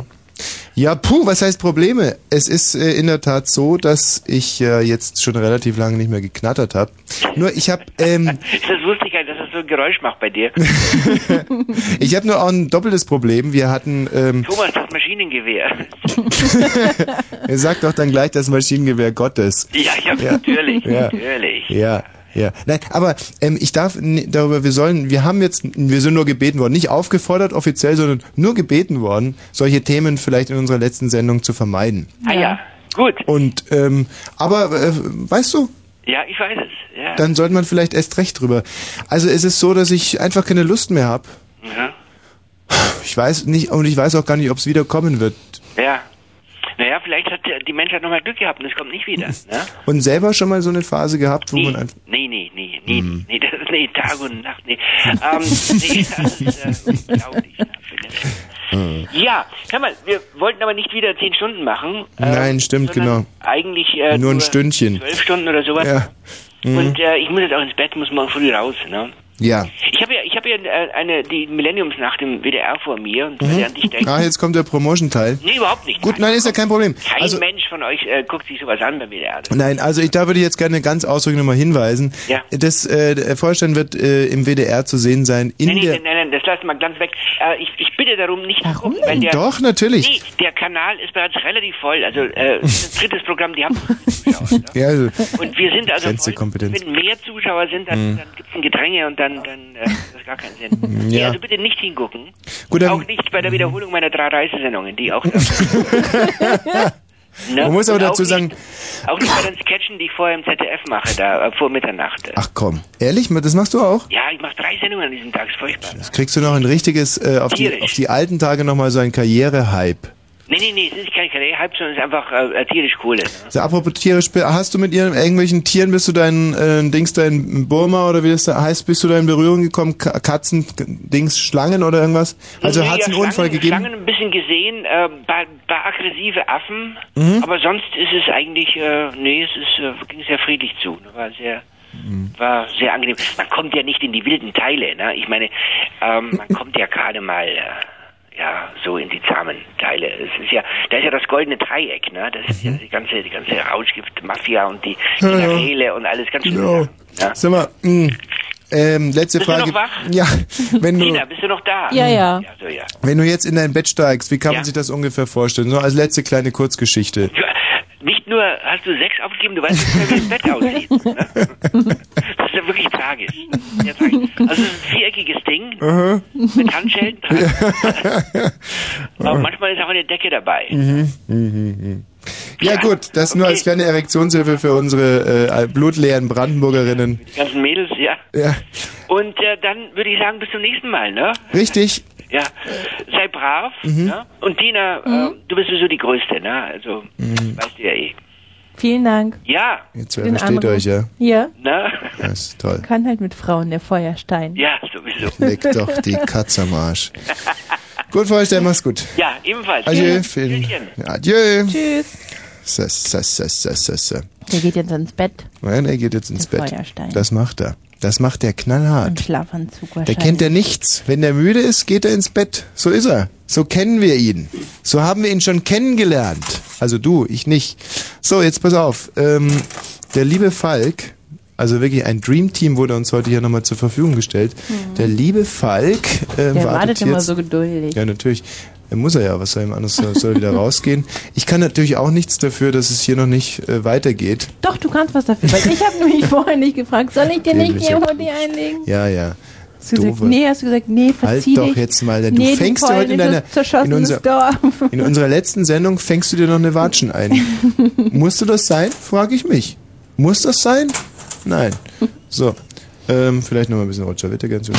Ja, puh, was heißt Probleme? Es ist äh, in der Tat so, dass ich äh, jetzt schon relativ lange nicht mehr geknattert habe. Nur ich habe ähm, Das wusste ich nicht, dass das so ein Geräusch macht bei dir. ich habe nur auch ein doppeltes Problem. Wir hatten ähm, Thomas, das Maschinengewehr. er sagt doch dann gleich das Maschinengewehr Gottes. Ja, ja, Ja. natürlich, Ja. natürlich. Ja, ja. Nein, aber ähm, ich darf darüber, wir sollen, wir haben jetzt, wir sind nur gebeten worden, nicht aufgefordert offiziell, sondern nur gebeten worden, solche Themen vielleicht in unserer letzten Sendung zu vermeiden. Ah ja, gut. Und ähm, aber äh, weißt du, Ja, ich weiß es. Ja. dann sollte man vielleicht erst recht drüber. Also es ist so, dass ich einfach keine Lust mehr habe. ja. Ich weiß nicht und ich weiß auch gar nicht, ob es wieder kommen wird. ja. Naja, vielleicht hat die Menschheit nochmal Glück gehabt und es kommt nicht wieder. Ne? Und selber schon mal so eine Phase gehabt, wo Nee, man einfach nee, nee, nee, nee, Hm. nee, das ist nee, Tag und Nacht, nee. Ähm, nee, das ist äh, unglaublich. Hm. Ja, hör mal, wir wollten aber nicht wieder zehn Stunden machen. ähm, Nein, stimmt, sondern genau. Eigentlich äh, Nur ein Stündchen. Zwölf Stunden oder sowas. Ja. Mhm. Und äh, ich muss jetzt auch ins Bett, muss morgen früh raus, ne? Ja. Ich habe ja, ich habe ja äh, eine die Millenniumsnacht im WDR vor mir und werde an dich denken. Ah, jetzt kommt der Promotion-Teil. Nee, überhaupt nicht. Gut, nein, ist ja kein Problem. Kein Also, Mensch von euch äh, guckt sich sowas an beim WDR. nein, also ich, da würde ich jetzt gerne ganz ausdrücklich nochmal hinweisen. Ja. Das äh, Vorstand wird äh, im WDR zu sehen sein. In Nein, der nein, nein, nein, das lassen wir ganz weg. Äh, ich, ich bitte darum, nicht zu gucken, weil der, Doch, natürlich. Nee, der Kanal ist bereits relativ voll. Also äh, das drittes Programm, die haben Zuschauer. Ja, also, Und wir sind also voll. Wenn mehr Zuschauer sind, dann, dann gibt es ein Gedränge und dann, dann äh, hat das gar keinen Sinn. Nee. Ja. also bitte nicht hingucken. Gut, auch nicht bei der Wiederholung meiner drei Reisesendungen, die auch Ne? Man muss aber auch dazu sagen- Nicht, auch nicht bei den Sketchen, die ich vorher im ZDF mache, da äh, vor Mitternacht. ach komm, ehrlich, das machst du auch? Ja, ich mache drei Sendungen an diesem Tag, ist furchtbar. Kriegst du noch ein richtiges, äh, auf, die, auf die alten Tage nochmal so ein Karriere-Hype. Nee, nee, nee, es ist kein Kaleihype, sondern es ist einfach äh, tierisch Kohle. Ne? So, apropos tierisch, hast du mit ihren, irgendwelchen Tieren, bist du dein äh, Dings, dein Burma oder wie das da heißt, bist du da in Berührung gekommen? Ka Katzen, Dings, Schlangen oder irgendwas? Also Nee, hat es ja, einen Unfall gegeben? Schlangen ein bisschen gesehen, äh, bei, bei aggressive Affen, Mhm. aber sonst ist es eigentlich, äh, nee, es ist, äh, ging sehr friedlich zu. Ne? War sehr, Mhm. war sehr angenehm. Man kommt ja nicht in die wilden Teile, ne? Ich meine, ähm, man kommt ja gerade mal, äh, ja, so in die zahmen Teile. Es ist ja, da ist ja das goldene Dreieck, ne? Das ist ja die ganze, die ganze Rauschgift-Mafia und die Mhm. Ja, ja. Und alles ganz schön. Ja. Ja. Sag mal, mh, ähm, letzte Bist du Frage. noch wach? Ja, wenn du, Tina, bist du noch da? Ja, ja. Ja, so, ja. wenn du jetzt in dein Bett steigst, wie kann man Ja. sich das ungefähr vorstellen? So als letzte kleine Kurzgeschichte. Nicht nur hast du Sex aufgegeben, du weißt nicht mehr, wie das Bett aussieht. Ne? Das ist ja wirklich tragisch. Sehr tragisch. Also es ist ein viereckiges Ding mit Handschellen dran. Aber manchmal ist auch eine Decke dabei. Mhm, mhm, mhm. Ja gut, das nur als kleine Erektionshilfe für unsere äh, blutleeren Brandenburgerinnen. Die ganzen Mädels, ja. Ja, Und äh, dann würde ich sagen, bis zum nächsten Mal, ne? richtig. Ja. Sei brav, Mhm. ne? Und Tina, äh, du bist sowieso die Größte, ne? Also, Mhm. weißt du ja eh. Vielen Dank. Ja, Jetzt Den versteht euch, ja. Ja, ne? Das ist toll. kann halt mit Frauen der Feuerstein. Ja, sowieso. Leck doch die Katze am Arsch. Gut, Frau Stein, mach's gut. Ja, ebenfalls. Adieu. Vielen, adieu. Tschüss. So, so, so, so, so. Der geht jetzt ins Bett Nein, er geht jetzt ins Der Bett. Feuerstein. Das macht er. Das macht er im knallhart. Schlafanzug Da wahrscheinlich. kennt er nichts. Wenn er müde ist, geht er ins Bett. So ist er. So kennen wir ihn. So haben wir ihn schon kennengelernt. Also du, ich nicht. So, jetzt pass auf. Ähm, der liebe Falk, also wirklich ein Dream Team wurde uns heute hier nochmal zur Verfügung gestellt. Der liebe Falk ähm, Der wartet wartet immer jetzt. so geduldig. Ja, natürlich. Er muss er ja, was soll ihm anders, soll er wieder rausgehen. Ich kann natürlich auch nichts dafür, dass es hier noch nicht äh, weitergeht. Doch, du kannst was dafür. Weil ich habe nämlich vorher nicht gefragt, soll ich dir nicht Dämlicher Jehudi einlegen? Ja, ja. Hast du gesagt, nee, hast du gesagt, nee, Halt verzieh doch dich. jetzt mal, denn nee, du fängst ja heute in deiner, in, unser, in unserer letzten Sendung fängst du dir noch eine Watschen ein. Musste das sein? Frage ich mich. Muss das sein? Nein. So, ähm, vielleicht noch mal ein bisschen Roger Witte ganz schön.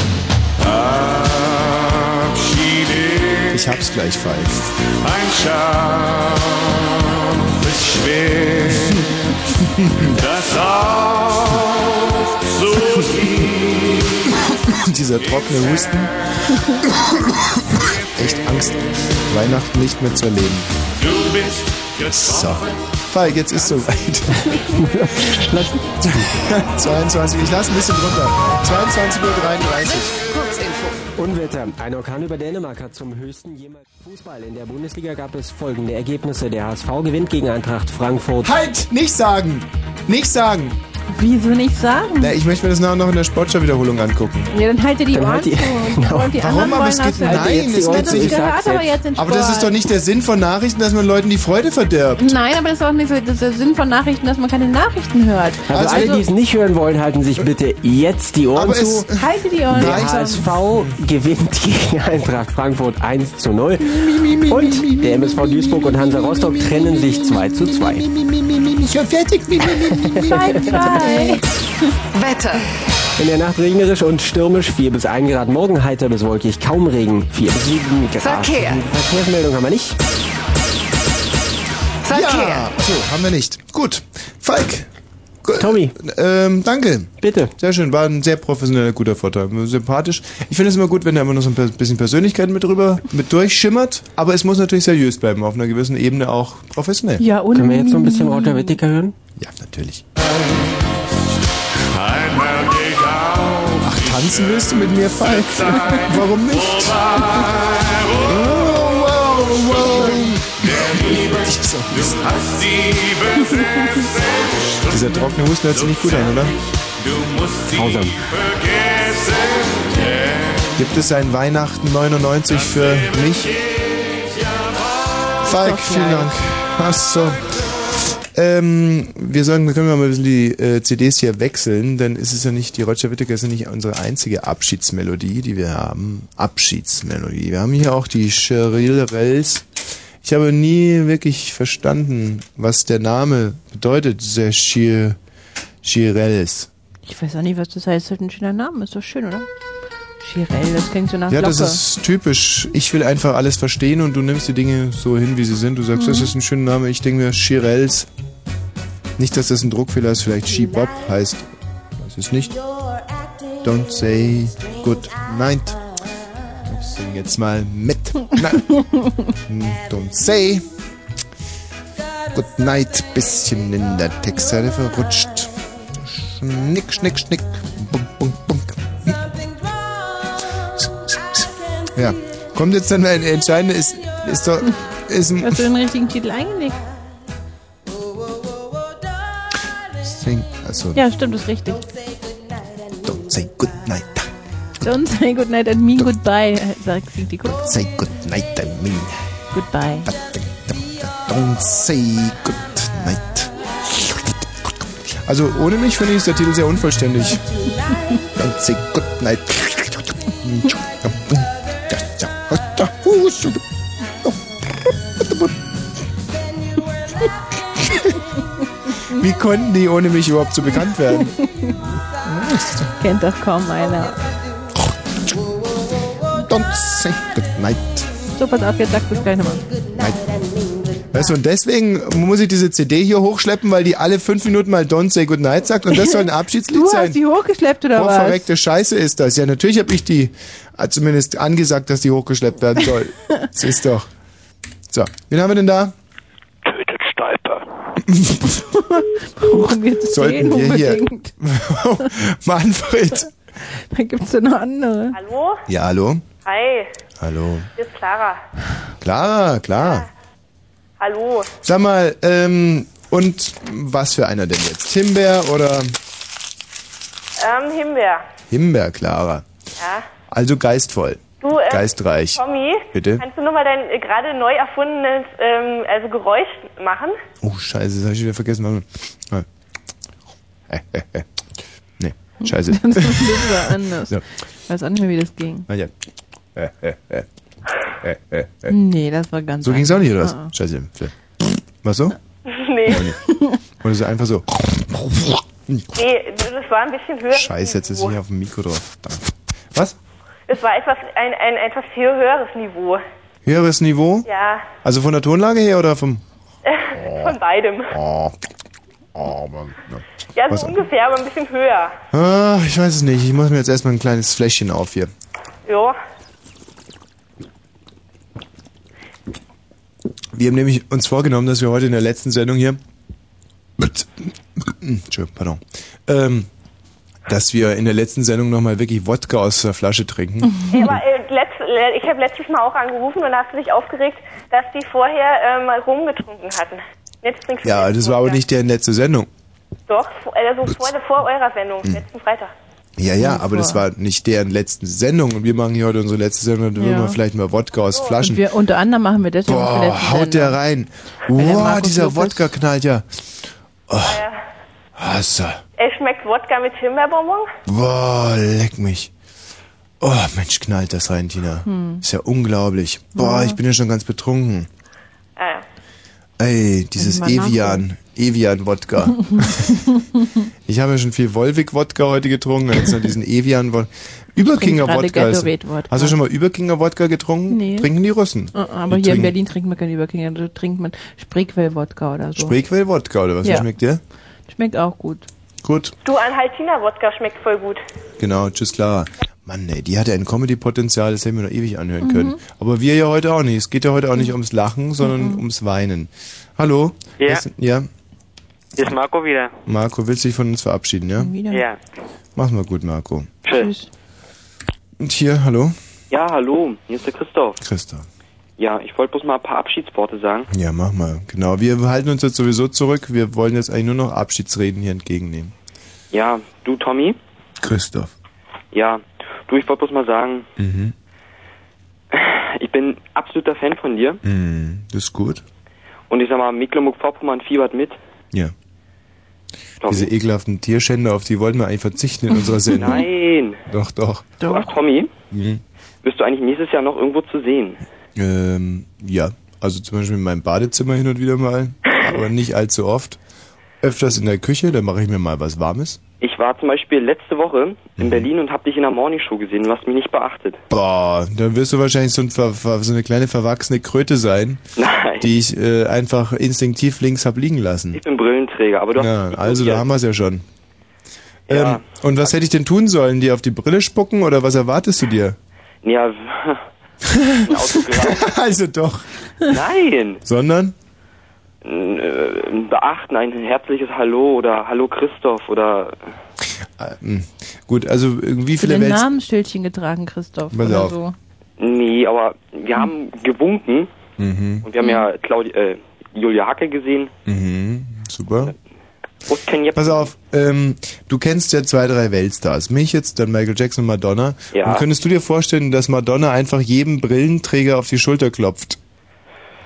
Ich hab's gleich, Falk. Ein Schaf ist schwer, das auch so Dieser trockene Husten. Echt Angst, Weihnachten nicht mehr zu erleben. Du bist So. Falk, jetzt ist soweit. 22, ich lasse ein bisschen runter. 22.33 Uhr. Kurzinfo. Unwetter. Ein Orkan über Dänemark hat zum höchsten jemals Fußball. In der Bundesliga gab es folgende Ergebnisse. Der HSV gewinnt gegen Eintracht Frankfurt. Halt! Nicht sagen! Nicht sagen! Wieso nicht sagen? Na, ich möchte mir das nachher noch in der Sportschau-Wiederholung angucken. Ja, dann halt dir die Dann Ohren halt die- zu. Genau. Und die Warum? Aber es geht, nein, es geht nicht. Gehört aber jetzt. Aber das ist doch nicht der Sinn von Nachrichten, dass man Leuten die Freude verdirbt. Nein, aber das ist auch nicht so das ist der Sinn von Nachrichten, dass man keine Nachrichten hört. Also, Also- alle, die es nicht hören wollen, halten sich bitte jetzt die Ohren zu. Halte die Ohren Der. HSV gewinnt gegen Eintracht Frankfurt 1 zu 0. Und der MSV Duisburg und Hansa Rostock trennen sich 2 zu 2. Ich hör fertig. Bye, bye. Wetter. In der Nacht regnerisch und stürmisch 4 bis 1 Grad. Morgen heiter bis wolkig, kaum Regen 4 bis 7 Grad. Verkehr. Verkehrsmeldung haben wir nicht. Verkehr. Ja, so, haben wir nicht. Gut. Falk. Tommy. Ähm, danke. Bitte. Sehr schön, war ein sehr professioneller, guter Vortrag. Sympathisch. Ich finde es immer gut, wenn da immer noch so ein bisschen Persönlichkeit mit drüber, mit durchschimmert, aber es muss natürlich seriös bleiben, auf einer gewissen Ebene auch professionell. Ja, und Können wir jetzt so ein bisschen Roger Whittaker hören? Ja, natürlich. einmal geht auch Ach, tanzen willst du mit mir, Falk? Warum nicht? Wow, wow, wow. Du hast die besetzte Dieser trockene Husten hört sich nicht gut an, oder? Du musst sie Grausam. vergessen. Gibt es ein Weihnachten 99 für mich? Falk, vielen Dank. Ach so. Ähm, wir sagen, wir können mal ein bisschen die äh, CDs hier wechseln, denn es ist ja nicht, die Roger Whittaker ist ja nicht unsere einzige Abschiedsmelodie, die wir haben. Abschiedsmelodie. Wir haben hier auch die Cheryl Rels. Ich habe nie wirklich verstanden, was der Name bedeutet, dieser Chir Chirels. Ich weiß auch nicht, was das heißt. Das ist halt ein schöner Name. Ist doch schön, oder? Chirel, das klingt so nach Ja, das Glocke. ist typisch. Ich will einfach alles verstehen und du nimmst die Dinge so hin, wie sie sind. Du sagst, Mhm. das ist ein schöner Name. Ich denke mir, Chirels. Nicht, dass das ein Druckfehler ist, vielleicht She-Bob heißt. Das ist nicht. Don't say good night. Sing jetzt mal mit. Na, don't say good night. Bisschen in der Textzeile verrutscht. Schnick, schnick, schnick. Bunk, bunk, bunk. Ja. Kommt jetzt dann ein entscheidende ist, ist doch, ist ein, Hast du den richtigen Titel eingelegt? Sing, also, Ja, stimmt, ist richtig. don't say good night. Don't say good night and mean goodbye, äh, sagt singt die Gruppe. Say good night, I mean. Goodbye. Don't say good night. Also, ohne mich finde ich ist der Titel sehr unvollständig. don't say good night. Wie konnten die ohne mich überhaupt so bekannt werden? Kennt doch kaum einer. Don't say good night. So, pass auf, jetzt sagst du es gleich nochmal. Weißt du, und deswegen muss ich diese CD hier hochschleppen, weil die alle fünf Minuten mal Don't Say Goodnight sagt und das soll ein Abschiedslied Du sein. hast die hochgeschleppt oder Oh, was? verreckte Scheiße ist das. Ja, natürlich habe ich die äh, zumindest angesagt, dass die hochgeschleppt werden soll. Das ist doch. So, wen haben wir denn da? Tötet Stolpe. Brauchen wir zu Sollten wir hier. unbedingt. Manfred. Da gibt's ja noch andere. Hallo? Ja, hallo? Hi, Hallo. hier ist Clara. Klar, klar. Hallo. Sag mal, ähm, und was für einer denn jetzt? Himbeer oder Ähm, Himbeer. Himbeer, Clara? Ja. Also geistvoll. Du, äh, Geistreich. Tommy, Bitte? kannst du nur mal dein äh, gerade neu erfundenes ähm, also Geräusch machen? Oh, scheiße, das habe ich wieder vergessen. Warte mal. Äh, äh, äh. Nee, scheiße. Das war anders. Ich weiß auch nicht mehr, wie das ging. Ah, ja. Äh, äh, äh. Äh, äh, äh. Nee, das war ganz So ging's auch nicht, oder was? Ah. Scheiße. Was so? nee. Oder so einfach so. Nee, das war ein bisschen höher. Scheiße, jetzt ist hier auf dem Mikro drauf. Da. Was? Es war etwas, ein, ein etwas viel höheres Niveau. Höheres Niveau? Ja, Also von der Tonlage her oder vom. von beidem. Oh, Mann. Ja. So ungefähr, aber ein bisschen höher. Ah, ich weiß es nicht. Ich muss mir jetzt erstmal ein kleines Fläschchen auf hier. Ja. Wir haben nämlich uns vorgenommen, dass wir heute in der letzten Sendung hier. Entschuldigung, pardon. Ähm, dass wir in der letzten Sendung nochmal wirklich Wodka aus der Flasche trinken. Ja, aber äh, letzt, ich habe letztes Mal auch angerufen und da hast du dich aufgeregt, dass die vorher äh, mal rumgetrunken hatten. Du Ja, das war aber nicht der letzte Sendung. Doch, also vor, vor eurer Sendung, Hm. letzten Freitag. Ja, ja, aber das war nicht deren letzten Sendung und wir machen hier heute unsere letzte Sendung, dann würden Ja. wir vielleicht mal Wodka aus Flaschen. Und wir, unter anderem machen wir unsere Boah, letzte haut der rein. Wow, Markus dieser Wodka knallt ja. Oh, Ja. Hasse. Es schmeckt Wodka mit Himbeerbonbon? Boah, leck mich. Oh, Mensch, knallt das rein, Tina. Hm. Ist ja unglaublich. Boah, Ja. ich bin ja schon ganz betrunken. Ah, ja. Ey, dieses Evian. Evian-Wodka. ich habe ja schon viel Volvic-Wodka heute getrunken, jetzt noch diesen Evian-Wodka. Überkinger gerade Wodka. ist- Gatorade-Wodka. Hast du schon mal Überkinger Wodka getrunken? Nee. Trinken die Russen. Ah, Aber Die hier in Berlin trinkt man keinen Überkinger, da trinkt man Spreequell-Wodka oder so. Spreequell-Wodka oder was? Wie Ja. schmeckt der? Schmeckt auch gut. Gut. Du, Anhaltiner-Wodka schmeckt voll gut. Genau, tschüss Clara. Mann, ey, die hatte ein Comedy-Potenzial, das hätten wir noch ewig anhören können. Mhm. Aber wir ja heute auch nicht. Es geht ja heute auch nicht ums Lachen, sondern ums Weinen. Hallo? Ja. Ist- Ja, Hier ist Marco wieder. Marco, willst du dich von uns verabschieden, ja? Ja. Mach's mal gut, Marco. Tschüss. Und hier, hallo? Ja, hallo, hier ist der Christoph. Christa. Ja, ich wollte bloß mal ein paar Abschiedsworte sagen. Ja, mach mal. Genau, wir halten uns jetzt sowieso zurück. Wir wollen jetzt eigentlich nur noch Abschiedsreden hier entgegennehmen. Ja, du Tommy? Christoph. Ja, du, ich wollte bloß mal sagen, Mhm. ich bin absoluter Fan von dir. Mhm. Das ist gut. Und ich sag mal, Mecklenburg-Vorpommern fiebert mit. Ja. Diese ekelhaften Tierschänder, auf die wollten wir eigentlich verzichten in unserer Sendung. Nein. Doch, doch. Ach, Tommy, Mhm. bist du eigentlich nächstes Jahr noch irgendwo zu sehen? Ähm, ja, also zum Beispiel in meinem Badezimmer hin und wieder mal, aber nicht allzu oft. Öfters in der Küche, da mache ich mir mal was Warmes. Ich war zum Beispiel letzte Woche in Berlin und habe dich in der Morningshow gesehen. Du hast mich nicht beachtet. Boah, dann wirst du wahrscheinlich so, ein so eine kleine verwachsene Kröte sein, Nein. die ich äh, einfach instinktiv links hab liegen lassen. Ich bin Brillenträger, aber du hast Ja, also da haben wir es ja schon. Ja. Ähm, und was hätte ich denn tun sollen? Dir auf die Brille spucken oder was erwartest du dir? Ja, also doch. Nein. Sondern? Äh, Beachten, ein herzliches Hallo oder Hallo Christoph oder Ähm, gut, also äh, wie viele Welt... Namensschildchen getragen, Christoph. Pass oder auf. so. nee, aber wir haben gewunken Mhm. und wir haben ja Claudi äh, Julia Hacke gesehen. Mhm. Super. Pass auf, ähm, du kennst ja zwei, drei Weltstars. Mich jetzt, dann Michael Jackson und Madonna. Ja. Und könntest du dir vorstellen, dass Madonna einfach jedem Brillenträger auf die Schulter klopft?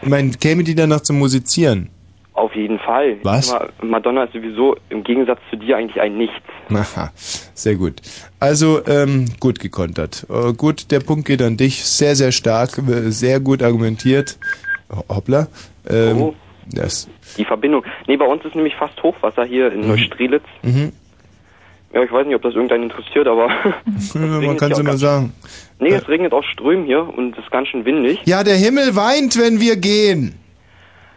Ich meine, käme die danach zum Musizieren? Auf jeden Fall. Was? Madonna ist sowieso im Gegensatz zu dir eigentlich ein Nichts. Aha, sehr gut. Also, ähm, gut gekontert. Äh, gut, der Punkt geht an dich. Sehr, sehr stark, sehr gut argumentiert. Ho- Hoppla. Ähm, Oh. das. Die Verbindung. Nee, bei uns ist nämlich fast Hochwasser hier in Neustrelitz. Mhm. Ja, ich weiß nicht, ob das irgendeinen interessiert, aber man kann es immer sagen. Nee, es regnet aus Strömen hier und es ist ganz schön windig. Ja, der Himmel weint, wenn wir gehen.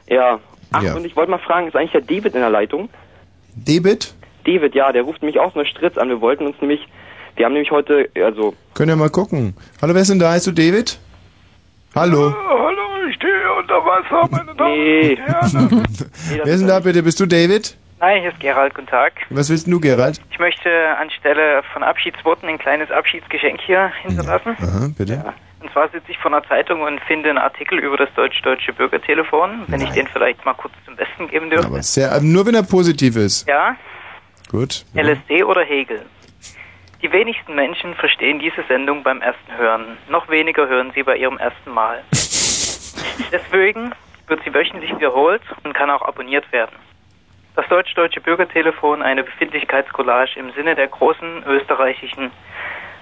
Ja. Ach, Ja. und ich wollte mal fragen, ist eigentlich der David in der Leitung? David? David, ja, der ruft mich aus Neustrelitz an. Wir wollten uns nämlich, wir haben nämlich heute, also, Können wir mal gucken. Hallo, wer ist denn da? Heißt du David? Hallo. Hallo, ich stehe unter Wasser, meine Damen und Herren. Wer ist denn da bitte? Bist du David? Hi, hier ist Gerald, guten Tag. Was willst du, Gerald? Ich möchte anstelle von Abschiedsworten ein kleines Abschiedsgeschenk hier hinterlassen. Aha, bitte. Und zwar sitze ich vor einer Zeitung und finde einen Artikel über das deutsch-deutsche Bürgertelefon, wenn ich den vielleicht mal kurz zum Besten geben dürfte. Aber sehr, aber nur wenn er positiv ist. Ja, Gut. LSD oder Hegel. Die wenigsten Menschen verstehen diese Sendung beim ersten Hören. Noch weniger hören sie bei ihrem ersten Mal. Deswegen wird sie wöchentlich wiederholt und kann auch abonniert werden. Das deutsch-deutsche Bürgertelefon, eine Befindlichkeitscollage im Sinne der großen österreichischen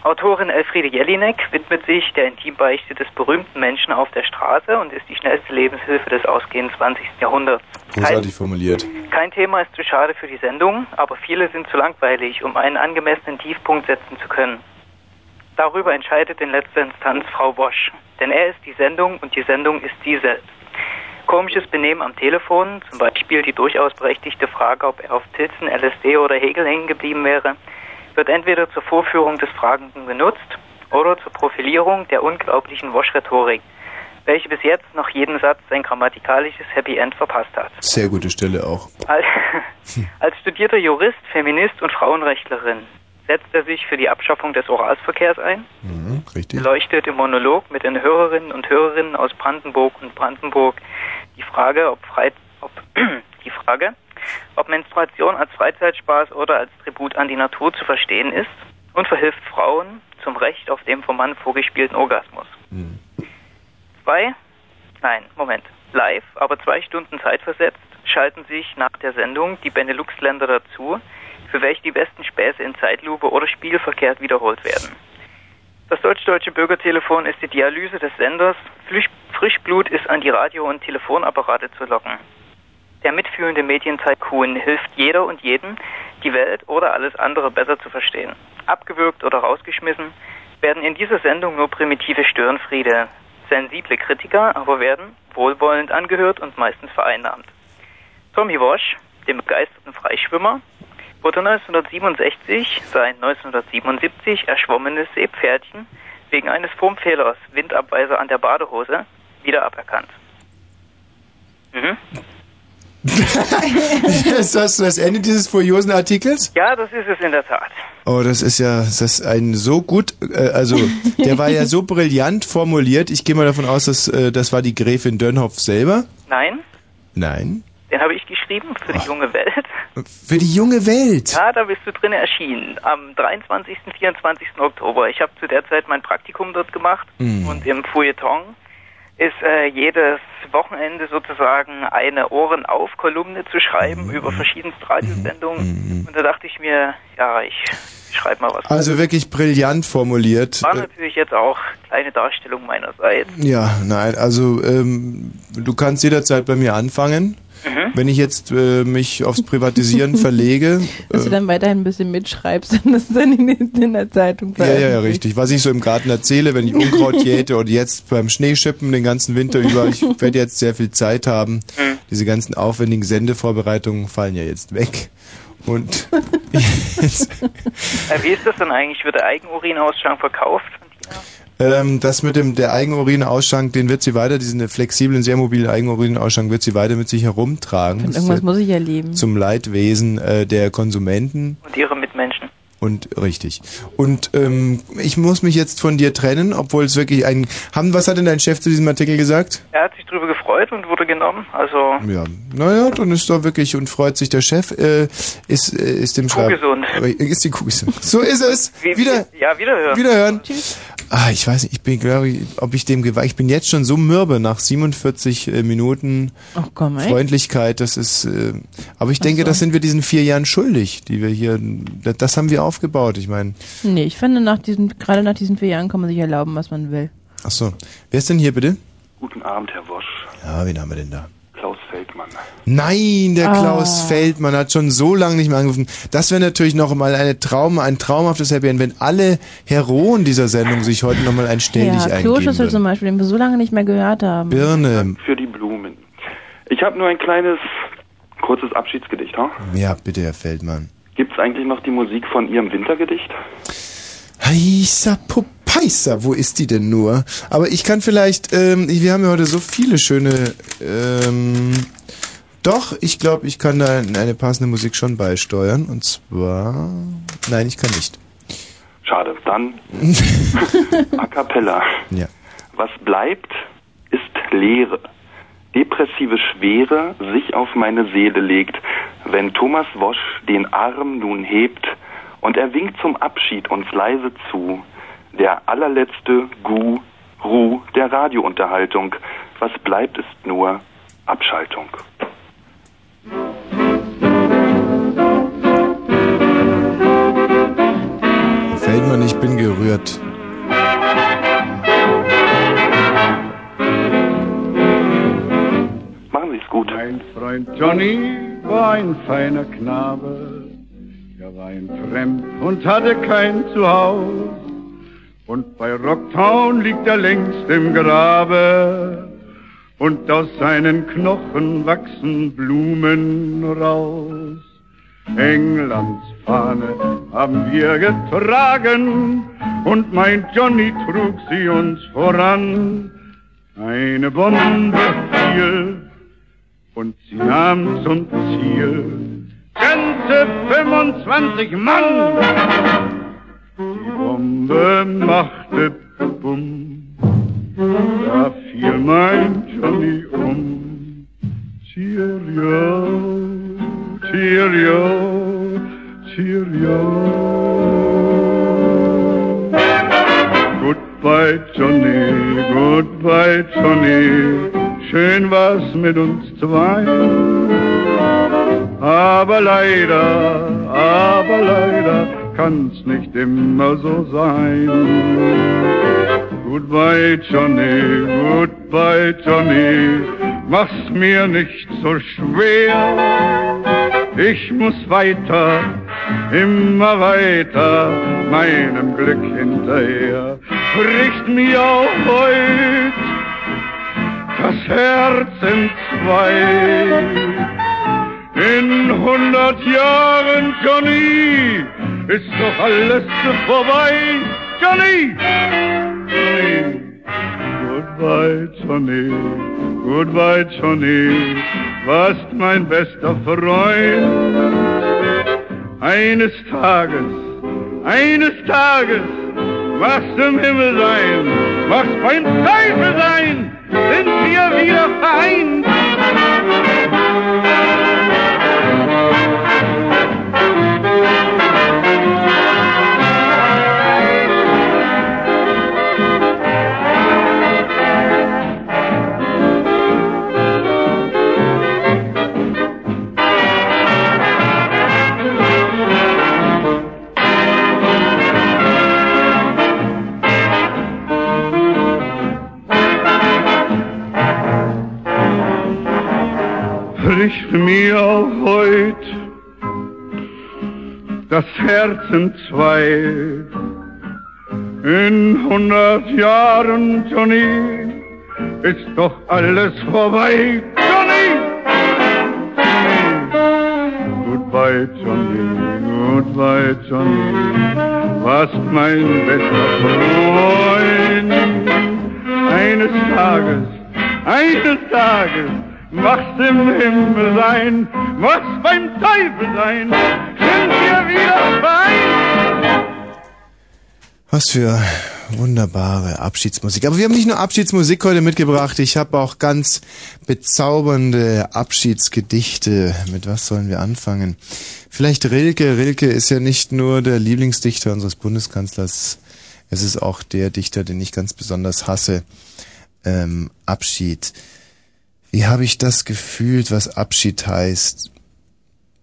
Autorin Elfriede Jelinek, widmet sich der Intimbeichte des berühmten Menschen auf der Straße und ist die schnellste Lebenshilfe des ausgehenden 20. Jahrhunderts. Großartig formuliert. Kein Thema ist zu schade für die Sendung, aber viele sind zu langweilig, um einen angemessenen Tiefpunkt setzen zu können. Darüber entscheidet in letzter Instanz Frau Wosch, denn er ist die Sendung und die Sendung ist sie selbst. Komisches Benehmen am Telefon, zum Beispiel die durchaus berechtigte Frage, ob er auf Pilzen, LSD oder Hegel hängen geblieben wäre, wird entweder zur Vorführung des Fragenden genutzt oder zur Profilierung der unglaublichen Wosch-Rhetorik, welche bis jetzt noch jeden Satz sein grammatikalisches Happy End verpasst hat. Sehr gute Stelle auch. Als, als studierter Jurist, Feminist und Frauenrechtlerin setzt er sich für die Abschaffung des Oralverkehrs ein, Mhm, richtig. beleuchtet im Monolog mit den Hörerinnen und Hörerinnen aus Brandenburg und Brandenburg die Frage, ob, Frei, ob die Frage, ob Menstruation als Freizeitspaß oder als Tribut an die Natur zu verstehen ist und verhilft Frauen zum Recht auf den vom Mann vorgespielten Orgasmus. Zwei, nein, Moment, live, aber zwei Stunden zeitversetzt, schalten sich nach der Sendung die Benelux-Länder dazu, für welche die besten Späße in Zeitlupe oder spiegelverkehrt wiederholt werden. Das deutsch-deutsche Bürgertelefon ist die Dialyse des Senders. Frisch- Frischblut ist an die Radio- und Telefonapparate zu locken. Der mitfühlende Medientycoon hilft jeder und jedem, die Welt oder alles andere besser zu verstehen. Abgewürgt oder rausgeschmissen werden in dieser Sendung nur primitive Störenfriede. Sensible Kritiker aber werden wohlwollend angehört und meistens vereinnahmt. Tommy Walsh, dem begeisterten Freischwimmer, wurde 1967 sein 1977 erschwommenes Seepferdchen wegen eines Formfehlers Windabweiser an der Badehose wieder aberkannt. Mhm. ist das das Ende dieses furiosen Artikels? Ja, das ist es in der Tat. Oh, das ist ja, das ist ein so gut, äh, also der war ja so brillant formuliert. Ich gehe mal davon aus, dass äh, das war die Gräfin Dönhoff selber. Nein, Nein. Den habe ich geschrieben für die junge Welt. Für die junge Welt. Ja, da bist du drin erschienen. Am 23. 24. Oktober. Ich habe zu der Zeit mein Praktikum dort gemacht Mhm. und im Feuilleton ist äh, jedes Wochenende sozusagen eine Ohren-auf-Kolumne zu schreiben Mhm. über verschiedenste Radiosendungen. Und da dachte ich mir, ja, ich schreibe mal was. Also wirklich brillant formuliert. War natürlich jetzt auch kleine Darstellung meinerseits. Ja, nein, also ähm, du kannst jederzeit bei mir anfangen. Mhm. Wenn ich jetzt äh, mich aufs Privatisieren verlege, Dass du äh, dann weiterhin ein bisschen mitschreibst und das dann in, in der Zeitung ja, ja, ja, richtig. Was ich so im Garten erzähle, wenn ich Unkraut jäte und jetzt beim Schneeschippen den ganzen Winter über, ich werde jetzt sehr viel Zeit haben. Diese ganzen aufwendigen Sendevorbereitungen fallen ja jetzt weg. Und jetzt, wie ist das denn eigentlich? Wird der Eigenurinausschank verkauft? Ähm, das mit dem der Eigenurinausschank, den wird sie weiter, diesen flexiblen, sehr mobilen Eigenurinausschank wird sie weiter mit sich herumtragen. Und irgendwas ist, muss ich erleben. zum Leidwesen äh, der Konsumenten. Und ihre Mitmenschen? Und richtig. Und ähm, ich muss mich jetzt von dir trennen, obwohl es wirklich ein. Haben, was hat denn dein Chef zu diesem Artikel gesagt? Er hat sich darüber gefreut und wurde genommen. Also Ja, naja, dann ist doch wirklich und freut sich der Chef, äh, ist, äh, ist dem Schreib. gesund. Ist die Kuh gesund. So ist es. Wie- Wieder, Ja, wiederhören. wiederhören. Ah, ich weiß nicht, ich bin, glaube ich, ob ich dem geweiht. Ich bin jetzt schon so mürbe nach 47 äh, Minuten Ach komm, ey. Freundlichkeit. Das ist, äh, aber ich denke, so. das sind wir diesen vier Jahren schuldig, die wir hier, das, das haben wir aufgebaut. Ich meine, Nee, ich finde, nach diesen, gerade nach diesen vier Jahren kann man sich erlauben, was man will. ach so. Wer ist denn hier bitte? Guten Abend, Herr Wosch. Ja, wen haben wir denn da? Klaus Feldmann. Nein, der Ah. Klaus Feldmann hat schon so lange nicht mehr angerufen. Das wäre natürlich noch mal eine Traum, ein traumhaftes Happy End, wenn alle Heroen dieser Sendung sich heute noch mal ein ständig ja, eingeben Kloschüssel zum Beispiel, den wir so lange nicht mehr gehört haben. Birne. Für die Blumen. Ich habe nur ein kleines, kurzes Abschiedsgedicht. Ha? Ja, bitte, Herr Feldmann. Gibt es eigentlich noch die Musik von Ihrem Wintergedicht? Heisa Popeisa, wo ist die denn nur? Aber ich kann vielleicht, ähm, wir haben ja heute so viele schöne, ähm, doch, ich glaube, ich kann da eine passende Musik schon beisteuern. Und zwar, nein, ich kann nicht. Schade. Dann A cappella. Ja. Was bleibt, ist Leere. Depressive Schwere sich auf meine Seele legt, wenn Thomas Wosch den Arm nun hebt und er winkt zum Abschied uns leise zu. Der allerletzte Guru der Radiounterhaltung. Was bleibt, ist nur Abschaltung. Feldmann, ich bin gerührt. Gut. Mein Freund Johnny war ein feiner Knabe. Er war ein Fremd und hatte kein Zuhause. Und bei Rocktown liegt er längst im Grabe. Und aus seinen Knochen wachsen Blumen raus. Englands Fahne haben wir getragen und mein Johnny trug sie uns voran. Eine Bombe fiel und sie nahm zum Ziel ganze 25 Mann. Die Bombe machte bumm, da fiel mein Johnny um. Cheerio, cheerio, cheerio. Goodbye Johnny, goodbye Johnny, schön war's mit uns zwei. Aber leider, aber leider kann's nicht immer so sein. Goodbye Johnny, goodbye Johnny, mach's mir nicht so schwer. Ich muss weiter, immer weiter, meinem Glück hinterher. Bricht mir auch heut das Herz in zwei. In hundert Jahren, Johnny, ist doch alles vorbei. Johnny! Johnny! Goodbye, Johnny, goodbye, Johnny, warst mein bester Freund. Eines Tages, eines Tages, du im Himmel sein, machst beim Teufel sein, sind wir wieder vereint. Bricht mir heut das Herz in zwei. In hundert Jahren, Johnny, ist doch alles vorbei. Johnny! Goodbye, Johnny, goodbye, Johnny, warst mein bester Freund. Eines Tages, eines Tages, machst im Himmel sein, machst beim Teufel sein, sind wir wieder fein. Was für wunderbare Abschiedsmusik. Aber wir haben nicht nur Abschiedsmusik heute mitgebracht, ich habe auch ganz bezaubernde Abschiedsgedichte. Mit was sollen wir anfangen? Vielleicht Rilke. Rilke ist ja nicht nur der Lieblingsdichter unseres Bundeskanzlers, es ist auch der Dichter, den ich ganz besonders hasse. Ähm, Abschied. Wie habe ich das gefühlt, was Abschied heißt?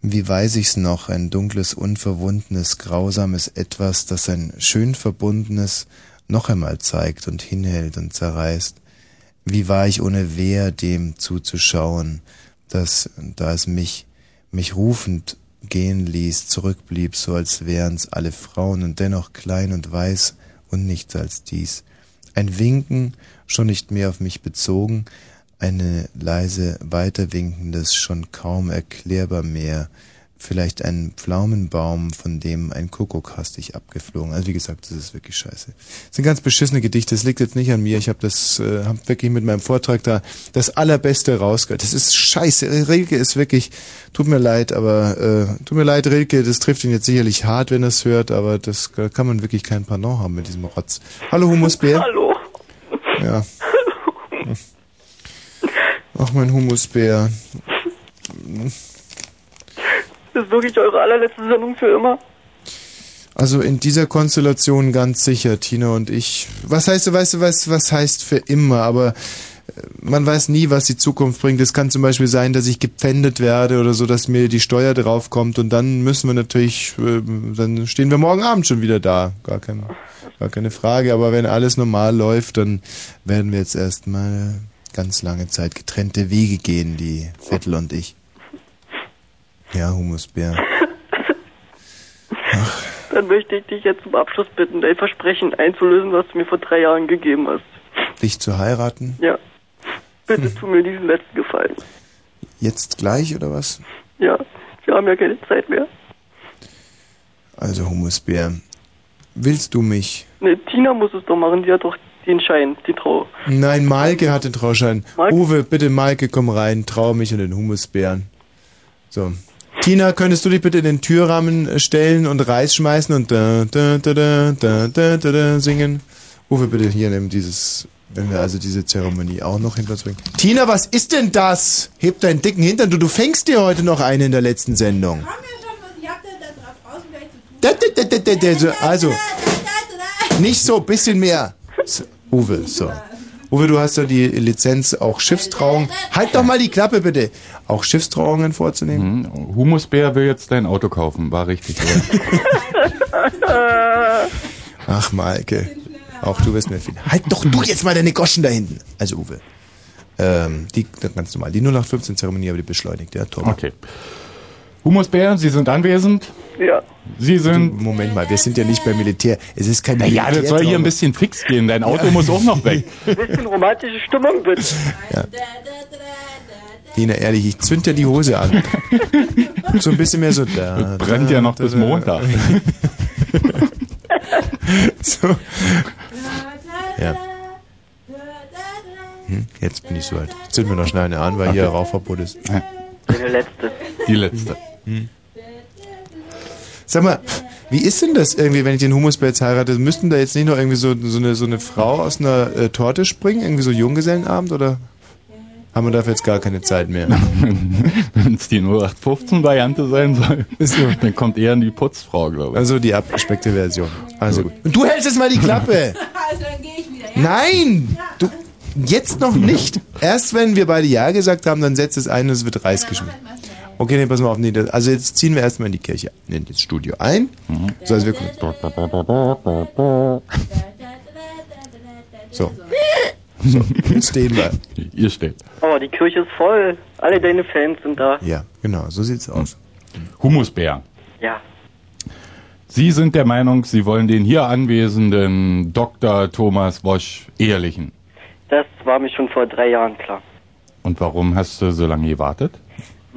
Wie weiß ich's noch, ein dunkles, unverwundenes, grausames Etwas, das ein schön verbundenes noch einmal zeigt und hinhält und zerreißt. Wie war ich ohne Wehr dem zuzuschauen, das, da es mich, mich rufend gehen ließ, zurückblieb, so als wären's alle Frauen und dennoch klein und weiß und nichts als dies. Ein Winken, schon nicht mehr auf mich bezogen, eine leise weiterwinkendes, schon kaum erklärbar mehr, vielleicht ein Pflaumenbaum, von dem ein Kuckuck hastig abgeflogen. Also wie gesagt, das ist wirklich scheiße. Das sind ganz beschissene Gedichte, das liegt jetzt nicht an mir. Ich habe das äh, hab wirklich mit meinem Vortrag da das allerbeste rausgehört. Das ist scheiße. Rilke ist wirklich, tut mir leid, aber äh, tut mir leid, Rilke, das trifft ihn jetzt sicherlich hart, wenn er es hört, aber das da kann man wirklich kein Pardon haben mit diesem Rotz. Hallo Humusbär. Hallo. Ja. Ach, mein Humusbär. Das ist wirklich eure allerletzte Sendung für immer. Also in dieser Konstellation ganz sicher, Tina und ich. Was heißt, weißt du, was, was heißt für immer, aber äh, man weiß nie, was die Zukunft bringt. Es kann zum Beispiel sein, dass ich gepfändet werde oder so, dass mir die Steuer draufkommt und dann müssen wir natürlich, äh, dann stehen wir morgen Abend schon wieder da. Gar, kein, gar keine Frage. Aber wenn alles normal läuft, dann werden wir jetzt erstmal ganz lange Zeit getrennte Wege gehen, die Vettel und ich. Ja, Humusbär. Dann möchte ich dich jetzt zum Abschluss bitten, dein Versprechen einzulösen, was du mir vor drei Jahren gegeben hast. Dich zu heiraten? Ja. Bitte tu mir diesen letzten Gefallen. Jetzt gleich oder was? Ja, wir haben ja keine Zeit mehr. Also Humusbär, willst du mich? Ne, Tina muss es doch machen, die hat doch den Schein, die Trau. Nein, Maike hat den Trauschein. Uwe, bitte Maike, komm rein, trau mich und den Humusbären. So. Tina, könntest du dich bitte in den Türrahmen äh, stellen und Reis schmeißen und da, da, da, da, da, da, da, da singen? Uwe, bitte hier nehmen dieses, wenn wir also diese Zeremonie auch noch hinter uns bringen. Tina, was ist denn das? Heb deinen dicken Hintern, du, du fängst dir heute noch einen in der letzten Sendung. Also, nicht so, bisschen mehr. So, Uwe, so. Uwe, du hast ja die Lizenz, auch Schiffstrauung. Halt doch mal die Klappe, bitte. Auch Schiffstrauungen vorzunehmen. Mhm. Humusbär will jetzt dein Auto kaufen, war richtig. Ach, Maike. Auch du wirst mir viel. Halt doch du jetzt mal deine Goschen da hinten. Also, Uwe. Ähm, die, ganz normal. Die 0815-Zeremonie, aber die beschleunigt, ja, Tom. Okay. Humusbär, Sie sind anwesend? Ja. Sie sind. Moment mal, wir sind ja nicht beim Militär. Es ist kein Naja, das soll hier ein bisschen fix gehen. Dein Auto muss auch noch weg. Bisschen romantische Stimmung, bitte. Ja. Dina, ehrlich, ich zünd dir die Hose an. so ein bisschen mehr so da. Brennt ja noch bis Montag. so. Ja. Hm, jetzt bin ich so alt. Zünd mir noch schnell eine an, weil hier Rauchverbot ist. Deine letzte. Die letzte. Hm. Sag mal, wie ist denn das irgendwie, wenn ich den Humusbär jetzt heirate? Müssten da jetzt nicht noch irgendwie so, so, eine, so eine Frau aus einer äh, Torte springen? Irgendwie so Junggesellenabend? Oder haben wir dafür jetzt gar keine Zeit mehr? Wenn es die 0815-Variante sein soll, dann kommt eher die Putzfrau, glaube ich. Also die abgespeckte Version. Also gut. Und du hältst jetzt mal die Klappe! Also dann gehe ich wieder, Nein! Du, jetzt noch nicht. Erst wenn wir beide Ja gesagt haben, dann setzt es ein und es wird Reis geschmiert. Okay, nee, pass mal auf. Nee, das, also jetzt ziehen wir erstmal in die Kirche, in das Studio ein. So, also wir kommen. So. So, jetzt stehen wir. Ihr steht. Oh, die Kirche ist voll. Alle deine Fans sind da. Ja, genau, so sieht's aus. Humusbär. Ja. Sie sind der Meinung, Sie wollen den hier anwesenden Dr. Thomas Wosch ehelichen. Das war mir schon vor drei Jahren klar. Und warum hast du so lange gewartet?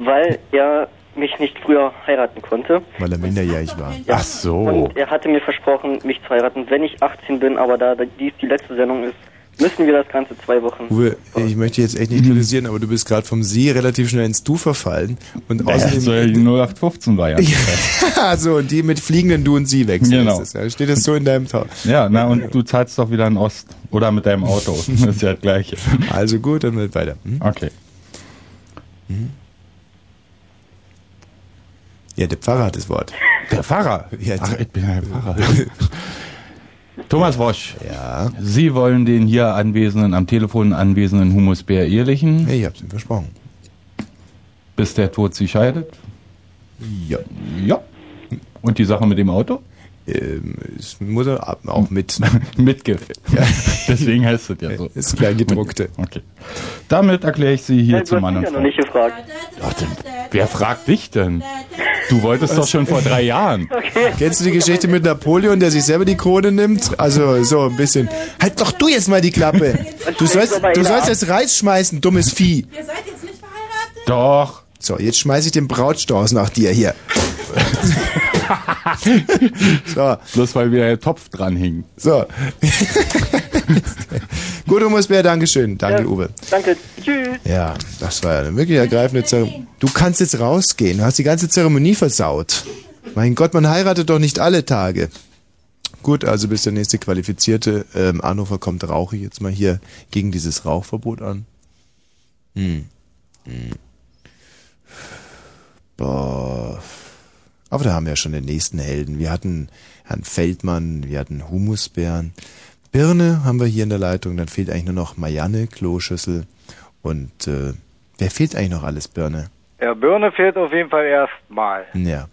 Weil er mich nicht früher heiraten konnte. Weil er minderjährig war. Ach so. Und er hatte mir versprochen, mich zu heiraten, wenn ich 18 bin, aber da dies die letzte Sendung ist, müssen wir das Ganze zwei Wochen. Uwe, ich möchte jetzt echt nicht kritisieren, aber du bist gerade vom Sie relativ schnell ins Du verfallen. Und Naja, außerdem. soll ja die 0815 Variante ja, so, und die mit fliegenden Du und Sie wechseln. Genau. Ist das, ja. Steht das so in deinem Tau? Ja, na und du zahlst doch wieder in Ost. Oder mit deinem Auto. Das ist ja das Gleiche. Also gut, dann wird weiter. Hm? Okay. Ja, der Pfarrer hat das Wort. Der Pfarrer? Ja, Ach, ich bin ja der Pfarrer. Thomas Wosch. Ja. Sie wollen den hier anwesenden, am Telefon anwesenden Humusbär ehelichen. Ja, ich hab's ihm versprochen. Bis der Tod sie scheidet? Ja. Ja. Und die Sache mit dem Auto? Ähm, es muss er auch mit. Mitgift. Ja. Deswegen heißt es ja so. Das Kleingedruckte. Okay. Damit erkläre ich Sie hier Ja, zu ja Frau. noch nicht gefragt. Ach, denn, wer fragt dich denn? Du wolltest doch schon vor drei Jahren. Kennst du die Geschichte mit Napoleon, der sich selber die Krone nimmt? Also so ein bisschen. Halt doch du jetzt mal die Klappe. Du sollst, du sollst jetzt Reis schmeißen, dummes Vieh. Ihr seid jetzt nicht verheiratet? Doch. So, jetzt schmeiß ich den Brautstrauß nach dir hier. so. Bloß weil wieder der Topf dran hing. So. Gut, Humusbär, Dankeschön. Danke, Ja. Uwe. Danke. Tschüss. Ja, das war ja eine wirklich ergreifende Zeremonie. Du kannst jetzt rausgehen. Du hast die ganze Zeremonie versaut. Mein Gott, man heiratet doch nicht alle Tage. Gut, also bis der nächste qualifizierte ähm, Anrufer kommt, rauche ich jetzt mal hier gegen dieses Rauchverbot an. Hm. Hm. Boah. Aber da haben wir ja schon den nächsten Helden. Wir hatten Herrn Feldmann, wir hatten Humusbären. Birne haben wir hier in der Leitung, dann fehlt eigentlich nur noch Marianne, Kloschüssel und äh, wer fehlt eigentlich noch alles, Birne? Ja, Birne fehlt auf jeden Fall erstmal. Ja.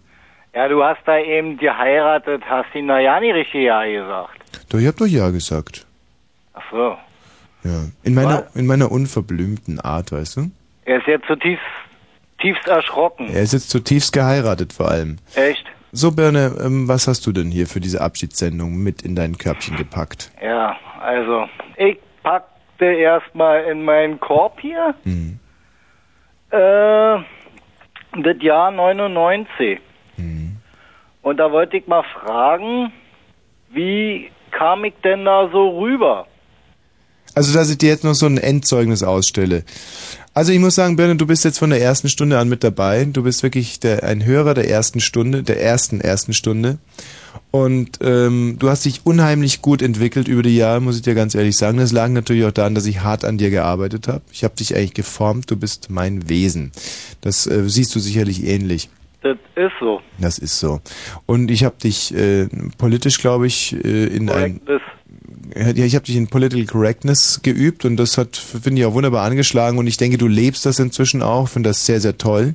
Ja, du hast da eben geheiratet, hast ihn na ja nicht richtig ja gesagt. Doch, ich hab doch ja gesagt. Ach so. Ja. In meiner, in meiner unverblümten Art, weißt du? Er ist jetzt zutiefst tiefst erschrocken. Er ist jetzt zutiefst geheiratet vor allem. Echt? So, Birne, ähm, was hast du denn hier für diese Abschiedssendung mit in dein Körbchen gepackt? Ja, also, ich packte erstmal in meinen Korb hier Hm. äh, das Jahr 99. Hm. Und da wollte ich mal fragen, wie kam ich denn da so rüber? Also, dass ich dir jetzt noch so ein Endzeugnis ausstelle. Also, ich muss sagen, Birne, du bist jetzt von der ersten Stunde an mit dabei. Du bist wirklich der, ein Hörer der ersten Stunde, der ersten ersten Stunde. Und ähm, du hast dich unheimlich gut entwickelt über die Jahre, muss ich dir ganz ehrlich sagen. Das lag natürlich auch daran, dass ich hart an dir gearbeitet habe. Ich habe dich eigentlich geformt. Du bist mein Wesen. Das äh, siehst du sicherlich ähnlich. Das ist so. Das ist so. Und ich habe dich äh, politisch, glaube ich, äh, in ein Das ja, ich habe dich in Political Correctness geübt und das hat, finde ich, auch wunderbar angeschlagen und ich denke, du lebst das inzwischen auch, finde das sehr, sehr toll.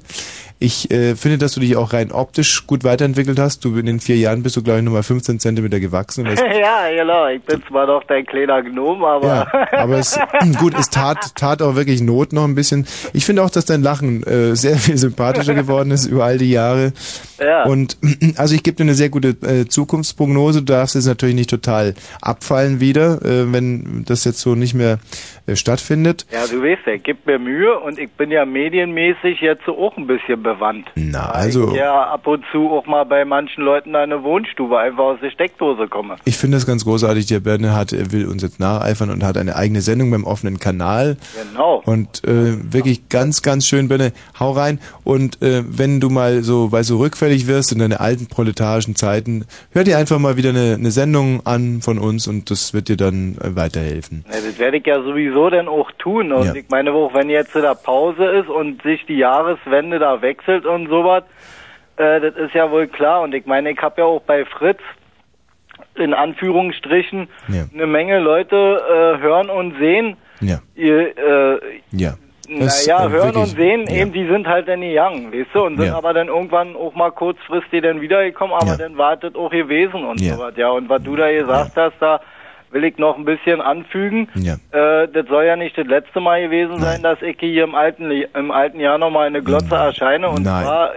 Ich äh, finde, dass du dich auch rein optisch gut weiterentwickelt hast. Du in den vier Jahren bist du, glaube ich, nochmal 15 Zentimeter gewachsen. Ja, genau. Ich bin zwar noch dein kleiner Gnom, aber. ja, aber es, gut, es tat, tat auch wirklich Not noch ein bisschen. Ich finde auch, dass dein Lachen äh, sehr viel sympathischer geworden ist über all die Jahre. Ja. Und also ich gebe dir eine sehr gute äh, Zukunftsprognose. Du darfst jetzt natürlich nicht total abfallen wieder, äh, wenn das jetzt so nicht mehr äh, stattfindet. Ja, du weißt ja, gebe mir Mühe und ich bin ja medienmäßig jetzt so auch ein bisschen bewandt. Na, also Ich ja ab und zu auch mal bei manchen Leuten eine Wohnstube einfach aus der Steckdose komme. ich finde das ganz großartig. Der Berne hat, er will uns jetzt nacheifern und hat eine eigene Sendung beim offenen Kanal. Genau. Und äh, wirklich ganz, ganz schön, Benne, hau rein. Und äh, wenn du mal so, weil so rückfällig wirst in deine alten proletarischen Zeiten, hör dir einfach mal wieder eine, eine Sendung an von uns und das wird dir dann äh, weiterhelfen. Ja, das werde ich ja sowieso dann auch tun. Und Ja. ich meine auch, wenn jetzt da Pause ist und sich die Jahreswende da wechselt und sowas, äh, das ist ja wohl klar. Und ich meine, ich habe ja auch bei Fritz in Anführungsstrichen Ja. eine Menge Leute äh, hören und sehen. Ja. Ihr, äh, Ja. Das, naja, äh, hören wirklich, und sehen, ja. eben, die sind halt dann young, weißt du, und sind Ja. aber dann irgendwann auch mal kurzfristig dann wiedergekommen, aber Ja. dann wartet auch gewesen und Ja. sowas, ja. Und was du da gesagt hast, da will ich noch ein bisschen anfügen. Ja. Äh, das soll ja nicht das letzte Mal gewesen sein, dass ich hier im alten, im alten Jahr nochmal eine Glotze erscheine. Und Nein. zwar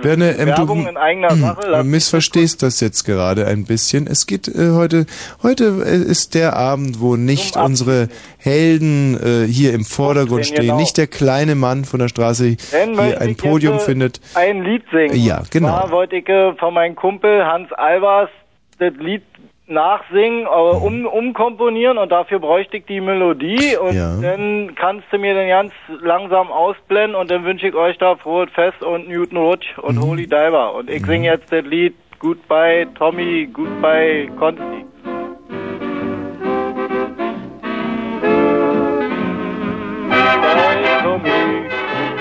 Birne, ähm, Werbung du, in eigener Sache. missverstehst das jetzt gerade ein bisschen. Es geht äh, heute, heute äh, ist der Abend, wo nicht unsere Helden äh, hier im Vordergrund Stehen, stehen, genau. nicht der kleine Mann von der Straße Dann hier ein Podium äh, findet. Ein Lied singen. Ja, genau. Da wollte ich äh, von meinem Kumpel Hans Albers das Lied nachsingen, aber um, umkomponieren und dafür bräuchte ich die Melodie und Ja. dann kannst du mir den ganz langsam ausblenden und dann wünsche ich euch da frohes Fest und Newton Rutsch und Mhm. Holy Diver und ich singe jetzt das Lied Goodbye Tommy, Goodbye Consti. Goodbye Tommy,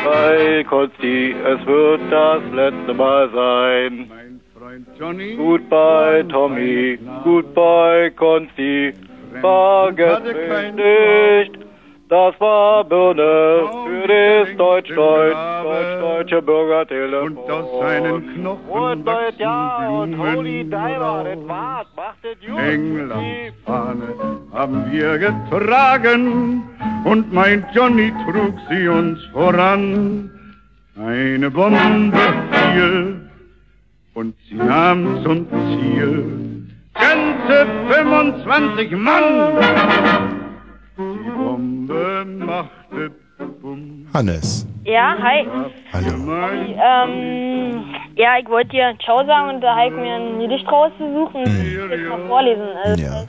Goodbye Consti, es wird das letzte Mal sein. Goodbye Tommy, Goodbye Consti, vergesst mich nicht. Das war Birne für das Deutsch-Deutsch, deutsch-deutsche Bürgertelefon. Und aus seinen Knochen Neues Jahr und Holy Diver, das war's, macht es gut. Englands Fahne haben wir getragen und mein Johnny trug sie uns voran. Eine Bombe fiel und sie nahm zum Ziel ganze 25 Mann. Die Bombe machte Bumm. Hannes. Ja, hi. Hallo. Ähm, ja, ich wollte dir Ciao sagen und da habe ich mir ein Gedicht rausgesucht und jetzt mal vorlesen. Also, Ja.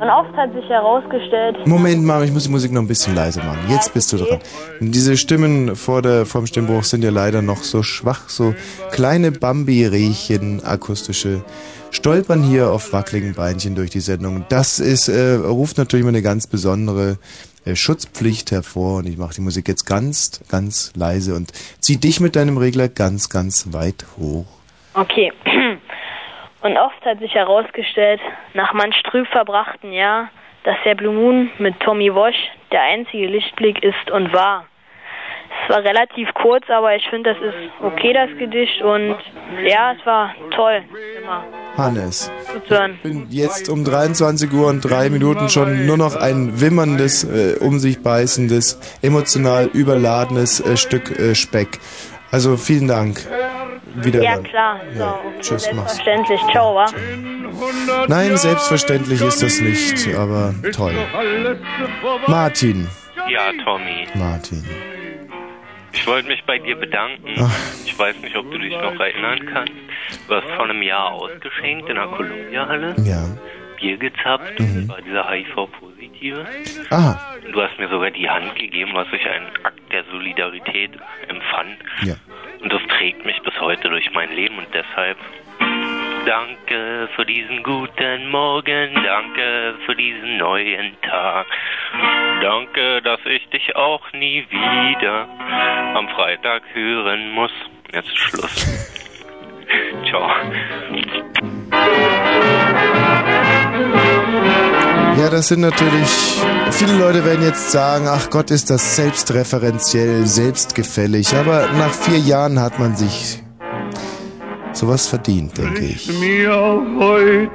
Und oft hat sich herausgestellt, Moment mal, ich muss die Musik noch ein bisschen leiser machen. Jetzt bist du dran. Diese Stimmen vor der, vor dem Stimmbruch sind ja leider noch so schwach, so kleine Bambi-Rehchen, akustische, stolpern hier auf wackeligen Beinchen durch die Sendung. Das ist, äh, ruft natürlich immer eine ganz besondere äh, Schutzpflicht hervor und ich mache die Musik jetzt ganz, ganz leise und zieh dich mit deinem Regler ganz, ganz weit hoch. Okay. Und oft hat sich herausgestellt, nach manch trüb verbrachten Jahr, dass der Blue Moon mit Tommy Walsh der einzige Lichtblick ist und war. Es war relativ kurz, aber ich finde, das ist okay, das Gedicht. Und ja, es war toll. Immer Hannes. zuzuhören. bin jetzt um 23 Uhr und drei Minuten schon nur noch ein wimmerndes, äh, um sich beißendes, emotional überladenes äh, Stück äh, Speck. Also vielen Dank. Wieder. Ja, klar. So, Ja, tschüss, mach's. selbstverständlich. Ciao, wa? Nein, selbstverständlich ist das nicht, aber toll. Martin. Ja, Tommy. Martin. Ich wollte mich bei dir bedanken. Ach. Ich weiß nicht, ob du dich noch erinnern kannst. Du hast vor einem Jahr ausgeschenkt in der Columbia-Halle. Ja. Bier gezapft. Mhm. Das war dieser HIV-Positive. Aha. Du hast mir sogar die Hand gegeben, was ich einen Akt der Solidarität empfand. Ja. Und das trägt mich bis heute durch mein Leben und deshalb danke für diesen guten Morgen, danke für diesen neuen Tag. Danke, dass ich dich auch nie wieder am Freitag hören muss. Jetzt ist Schluss. Ciao. Ja, das sind natürlich. Viele Leute werden jetzt sagen, ach Gott, ist das selbstreferenziell, selbstgefällig. Aber nach vier Jahren hat man sich sowas verdient, denke ich. mir auch heut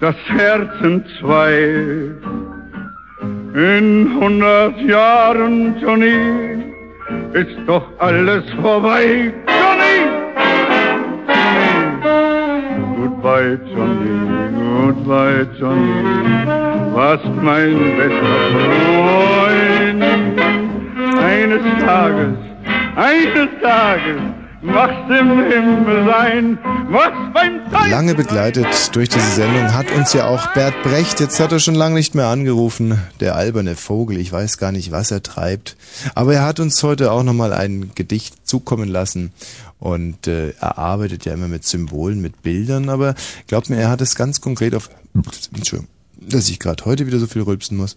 das Herz in zwei. In hundert Jahren, Johnny, ist doch alles vorbei. Johnny! Johnny! Goodbye, Johnny, goodbye, Johnny, warst mein bester Freund. Eines Tages, eines Tages, machst im Himmel sein, was beim Lange begleitet durch diese Sendung hat uns ja auch Bert Brecht, jetzt hat er schon lange nicht mehr angerufen, der alberne Vogel, ich weiß gar nicht, was er treibt. Aber er hat uns heute auch nochmal ein Gedicht zukommen lassen und äh, er arbeitet ja immer mit Symbolen, mit Bildern, aber glaubt mir, er hat es ganz konkret auf... Entschuldigung, dass ich gerade heute wieder so viel rülpsen muss.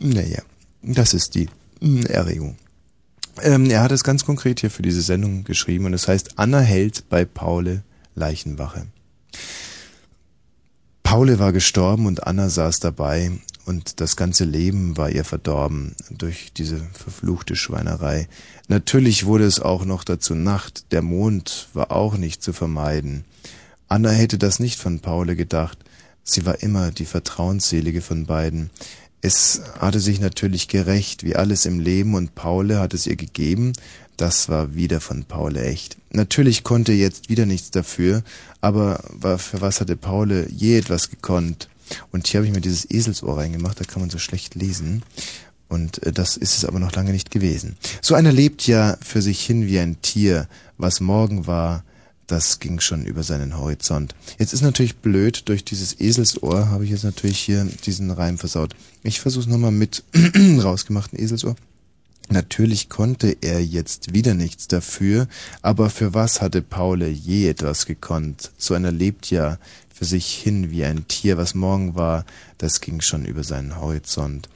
Naja, das ist die mm, Erregung. Ähm, er hat es ganz konkret hier für diese Sendung geschrieben und es heißt Anna Held bei Paule Leichenwache. Paule war gestorben und Anna saß dabei und das ganze Leben war ihr verdorben durch diese verfluchte Schweinerei. Natürlich wurde es auch noch dazu Nacht, der Mond war auch nicht zu vermeiden. Anna hätte das nicht von Paule gedacht, Sie war immer die vertrauensselige von beiden. Es hatte sich natürlich gerecht, wie alles im Leben, und Paule hat es ihr gegeben. Das war wieder von Paule echt. Natürlich konnte jetzt wieder nichts dafür, aber für was hatte Paule je etwas gekonnt? Und hier habe ich mir dieses Eselsohr reingemacht, da kann man so schlecht lesen. Und äh, das ist es aber noch lange nicht gewesen. So einer lebt ja für sich hin wie ein Tier. Was morgen war, das ging schon über seinen Horizont. Jetzt ist natürlich blöd, durch dieses Eselsohr habe ich jetzt natürlich hier diesen Reim versaut. Ich versuche es nochmal mit rausgemachten Eselsohr. Natürlich konnte er jetzt wieder nichts dafür, aber für was hatte Paule je etwas gekonnt? So einer lebt ja für sich hin wie ein Tier, was morgen war, das ging schon über seinen Horizont.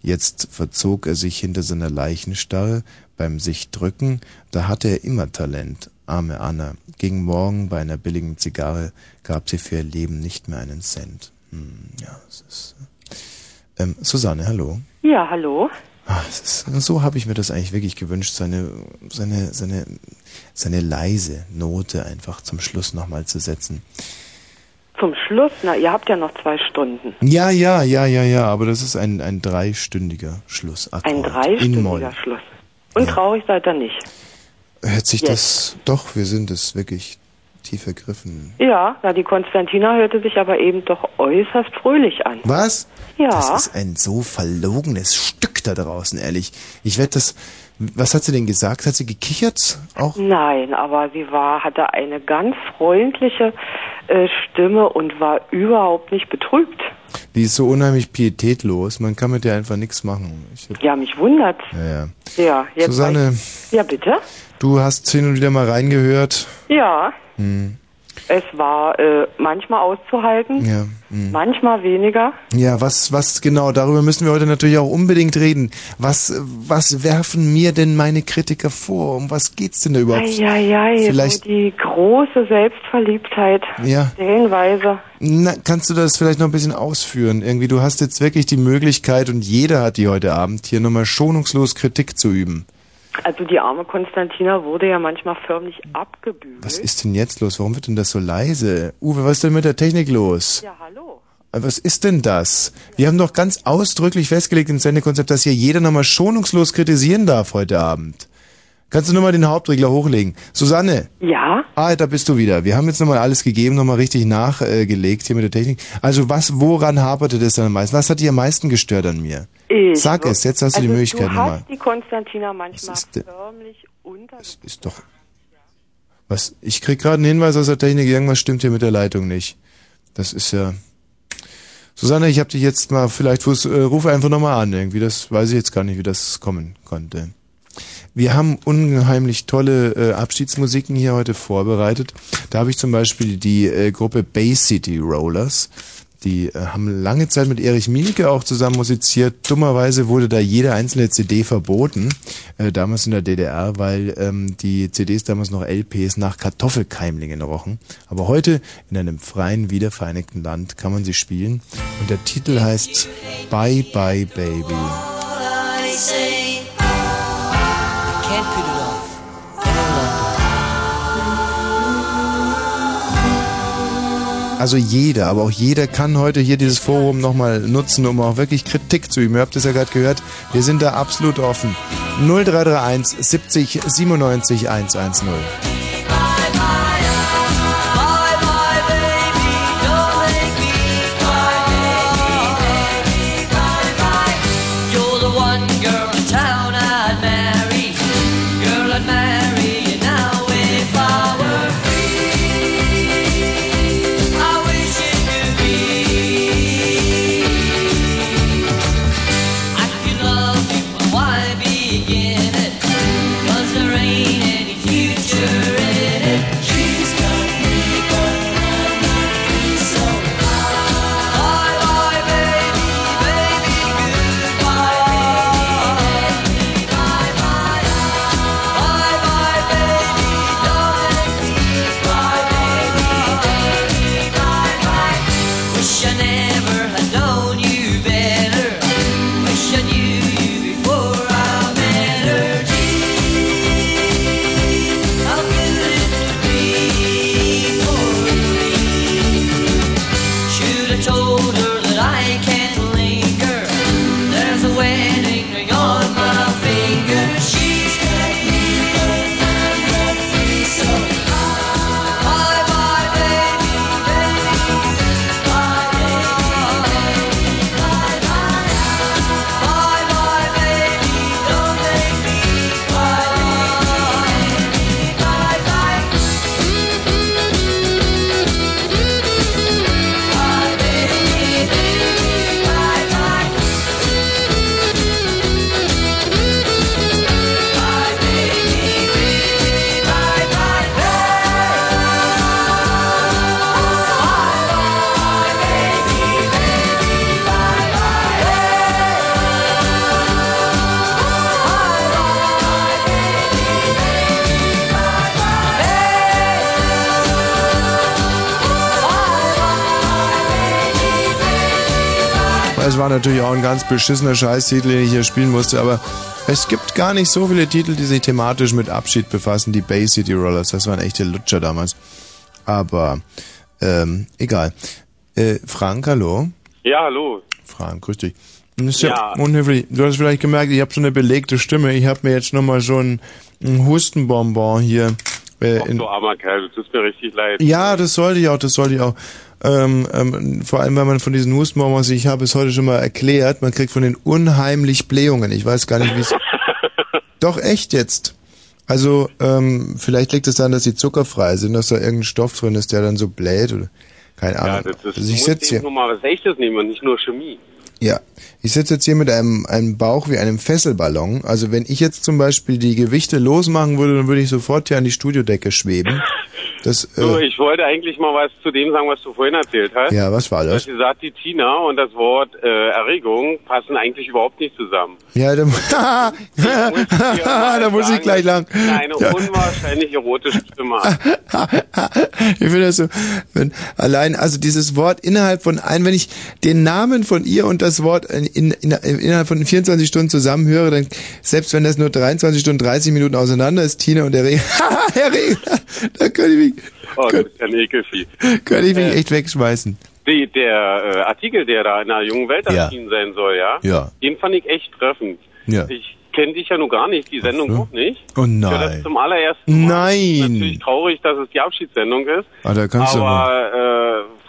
Jetzt verzog er sich hinter seiner Leichenstarre, beim sich drücken, da hatte er immer Talent. Arme Anna, gegen morgen bei einer billigen Zigarre gab sie für ihr Leben nicht mehr einen Cent. Hm, ja, es ist. Ähm, Susanne, hallo. Ja, hallo. Es ist, so habe ich mir das eigentlich wirklich gewünscht, seine, seine, seine, seine leise Note einfach zum Schluss nochmal zu setzen. Zum Schluss, na, ihr habt ja noch zwei Stunden. Ja, ja, ja, ja, ja, aber das ist ein, ein dreistündiger Schlussakkord. Ein dreistündiger Schluss. Und traurig seid ihr nicht. Hört sich Jetzt. das, doch, wir sind es wirklich tief ergriffen. Ja, na, die Konstantina hörte sich aber eben doch äußerst fröhlich an. Was? Ja. Das ist ein so verlogenes Stück da draußen, ehrlich. Ich werde das, was hat sie denn gesagt? Hat sie gekichert? Auch? Nein, aber sie war, hatte eine ganz freundliche Stimme und war überhaupt nicht betrübt. Die ist so unheimlich pietätlos, man kann mit der einfach nichts machen. Ich hab, Ja, mich wundert. ja, ja. Ja, jetzt. Susanne, weiß- Ja, bitte? du hast hin und wieder mal reingehört. Ja, Hm. Es war äh, manchmal auszuhalten, Ja, hm. manchmal weniger. Ja, was, was genau, darüber müssen wir heute natürlich auch unbedingt reden. Was, was werfen mir denn meine Kritiker vor? Um was geht's denn da überhaupt? Eieiei, Vielleicht- so die große Selbstverliebtheit. Ja. Stellenweise. Na, kannst du das vielleicht noch ein bisschen ausführen? Irgendwie, du hast jetzt wirklich die Möglichkeit und jeder hat die heute Abend hier nochmal schonungslos Kritik zu üben. Also die arme Konstantina wurde ja manchmal förmlich abgebügelt. Was ist denn jetzt los? Warum wird denn das so leise? Uwe, was ist denn mit der Technik los? Ja, hallo. Was ist denn das? Wir haben doch ganz ausdrücklich festgelegt im Sendekonzept, dass hier jeder nochmal schonungslos kritisieren darf heute Abend. Kannst du nochmal den Hauptregler hochlegen? Susanne? Ja? Ah, da bist du wieder. Wir haben jetzt nochmal alles gegeben, nochmal richtig nachgelegt hier mit der Technik. Also was, woran haperte das dann am meisten? Was hat dich am meisten gestört an mir? Ich Sag es, jetzt hast du die also Möglichkeit du nochmal. hast die Konstantina manchmal ist förmlich unter... Ist doch... Was? Ich krieg gerade einen Hinweis aus der Technik, irgendwas stimmt hier mit der Leitung nicht. Das ist ja... Susanne, ich habe dich jetzt mal, vielleicht äh, ruf einfach nochmal an irgendwie, das weiß ich jetzt gar nicht, wie das kommen konnte. Wir haben unheimlich tolle äh, Abschiedsmusiken hier heute vorbereitet. Da habe ich zum Beispiel die äh, Gruppe Bay City Rollers. Die äh, haben lange Zeit mit Erich Mielke auch zusammen musiziert. Dummerweise wurde da jede einzelne CD verboten, äh, damals in der DDR, weil ähm, die CDs damals noch LPs nach Kartoffelkeimlingen rochen. Aber heute in einem freien, wiedervereinigten Land kann man sie spielen. Und der Titel heißt Bye Bye Baby. Also jeder, aber auch jeder kann heute hier dieses Forum nochmal nutzen, um auch wirklich Kritik zu üben. Ihr habt es ja gerade gehört, wir sind da absolut offen. 0331 70 97 110. war natürlich auch ein ganz beschissener Scheißtitel, den ich hier spielen musste, aber es gibt gar nicht so viele Titel, die sich thematisch mit Abschied befassen. Die Bay City Rollers, das waren echte Lutscher damals. Aber, ähm, egal. Äh, Frank, hallo? Ja, hallo. Frank, grüß dich. Das ist ja, Ja. unhöflich. Du hast vielleicht gemerkt, ich habe so eine belegte Stimme. Ich habe mir jetzt nochmal so ein, ein Hustenbonbon hier. Äh, Ach, in, du armer Kerl, du tust mir richtig leid. ja, das sollte ich auch, das sollte ich auch. Ähm, ähm, vor allem, wenn man von diesen Hustenbonbons, ich habe es heute schon mal erklärt, man kriegt von den unheimlich Blähungen. Ich weiß gar nicht, wie es... Doch, echt jetzt. Also, ähm, vielleicht liegt es daran, dass sie zuckerfrei sind, dass da irgendein Stoff drin ist, der dann so bläht oder... Keine Ja, Ahnung. das ist, also ich sitze hier... nur mal was Echtes nehmen und nicht nur Chemie. Ja, ich sitze jetzt hier mit einem, einem Bauch wie einem Fesselballon. Also wenn ich jetzt zum Beispiel die Gewichte losmachen würde, dann würde ich sofort hier an die Studiodecke schweben. Das, So, äh, ich wollte eigentlich mal was zu dem sagen, was du vorhin erzählt hast. ja, was war Du das? hast gesagt, die Tina und das Wort äh, Erregung passen eigentlich überhaupt nicht zusammen. Ja, da, da muss ich gleich lang. Eine Ja. unwahrscheinlich erotische Stimme. Ich finde das so, wenn allein, also dieses Wort innerhalb von ein, wenn ich den Namen von ihr und das Wort in, in, in, innerhalb von 24 Stunden zusammenhöre, dann, selbst wenn das nur 23 Stunden 30 Minuten auseinander ist, Tina und Herr Regen, da könnte ich mich, Oh, du bist ja ein Ekelvieh. könnte ich mich Äh, echt wegschmeißen. Die, der äh, Artikel, der da in der jungen Welt Ja. erschienen sein soll, ja? Ja. Den fand ich echt treffend. Ja. Ich kenne dich ja nun gar nicht, die Sendung so. auch nicht. Oh Ich höre das nein. zum allerersten Mal. Nein. Natürlich traurig, dass es die Abschiedssendung ist. Ah, da kannst du aber äh,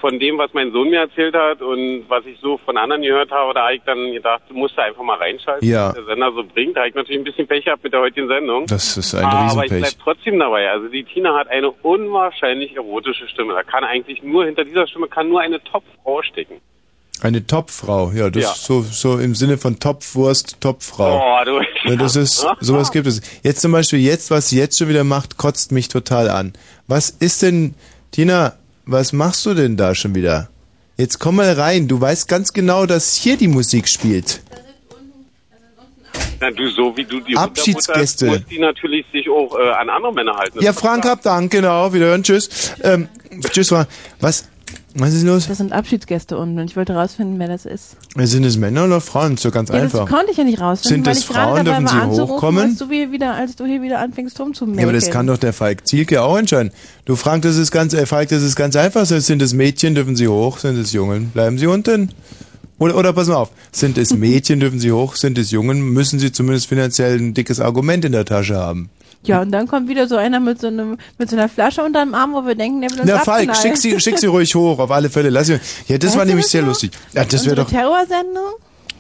von dem, was mein Sohn mir erzählt hat und was ich so von anderen gehört habe, da habe ich dann gedacht, du musst da einfach mal reinschalten, Ja. was der Sender so bringt. Da habe ich natürlich ein bisschen Pech gehabt mit der heutigen Sendung. Das ist ein aber ich Riesenpech. bleib trotzdem dabei. Also die Tina hat eine unwahrscheinlich erotische Stimme. Da kann eigentlich nur, hinter dieser Stimme kann nur eine Topfrau stecken. Eine Topfrau, ja, das Ja. ist so, so im Sinne von Topfwurst, Topfrau. Oh, du. Ja, das ist, sowas gibt es. Jetzt zum Beispiel, jetzt, was sie jetzt schon wieder macht, kotzt mich total an. Was ist denn, Tina, was machst du denn da schon wieder? Jetzt komm mal rein, du weißt ganz genau, dass hier die Musik spielt. Na, du, so wie du die Abschiedsgäste. Muss die natürlich sich auch äh, an andere Männer halten. Ja, Frank, hab Dank, genau, wiederhören, tschüss. Ähm, tschüss. Was, was ist los? Das sind Abschiedsgäste unten und ich wollte rausfinden, wer das ist. Sind es Männer oder Frauen? Ist doch ganz Ja, das einfach. konnte ich ja nicht rausfinden, Sind weil es ich gerade Frauen? Dürfen sie hochkommen? Als du, hier wieder, als du hier wieder anfängst rumzumäkeln. Ja, aber das kann doch der Falk Zielke auch entscheiden. Du Frank, das ist ganz, äh, Falk, das ist ganz einfach. Sind es Mädchen, dürfen sie hoch. Sind es Jungen, bleiben sie unten. Oder, oder pass mal auf. Sind es Mädchen, dürfen sie hoch. Sind es Jungen, müssen sie zumindest finanziell ein dickes Argument in der Tasche haben. Ja, und dann kommt wieder so einer mit so einem, mit so einer Flasche unterm Arm, wo wir denken, der will uns Na, Falk, schick sie, schick sie ruhig hoch, auf alle Fälle. Lass sie, ja, das Weißt war nämlich das sehr noch? lustig. Ja, das wäre doch, Terrorsendung?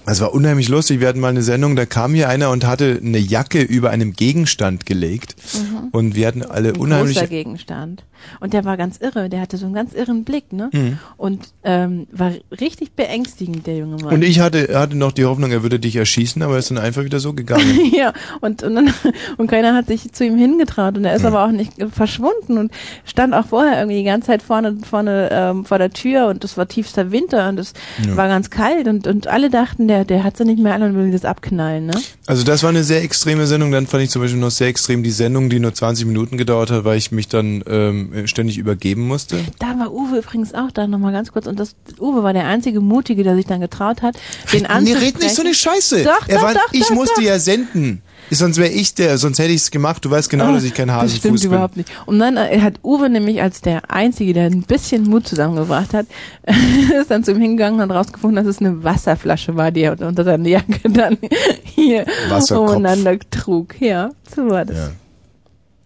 das war unheimlich lustig. Wir hatten mal eine Sendung, da kam hier einer und hatte eine Jacke über einem Gegenstand gelegt. Mhm. Und wir hatten alle Ein unheimlich, großer Gegenstand. Und der war ganz irre, der hatte so einen ganz irren Blick, ne? Mhm. Und ähm, war richtig beängstigend, der junge Mann. und ich hatte, hatte noch die Hoffnung, er würde dich erschießen, aber er ist dann einfach wieder so gegangen. ja, und, und, dann, und keiner hat sich zu ihm hingetraut und er ist aber auch nicht verschwunden und stand auch vorher irgendwie die ganze Zeit vorne, vorne ähm, vor der Tür und es war tiefster Winter und es Ja. war ganz kalt und, und alle dachten, der, der hat sie nicht mehr an und will das abknallen, ne? Also das war eine sehr extreme Sendung. Dann fand ich zum Beispiel noch sehr extrem die Sendung, die nur 20 Minuten gedauert hat, weil ich mich dann ähm, ständig übergeben musste. Da war Uwe übrigens auch da nochmal ganz kurz und das Uwe war der einzige Mutige, der sich dann getraut hat, den Nee, anzusprechen. red nicht so eine Scheiße. Doch, er doch, war, doch, ich doch, musste doch. ja senden. Sonst wäre ich der, sonst hätte ich es gemacht. Du weißt genau, Ah, dass ich kein Das Hasenfuß stimmt bin. überhaupt nicht. Und dann äh, hat Uwe nämlich als der Einzige, der ein bisschen Mut zusammengebracht hat, ist dann zu ihm hingegangen und rausgefunden, dass es eine Wasserflasche war, die er unter seiner Jacke dann hier umeinander trug. Ja, so war das Ja.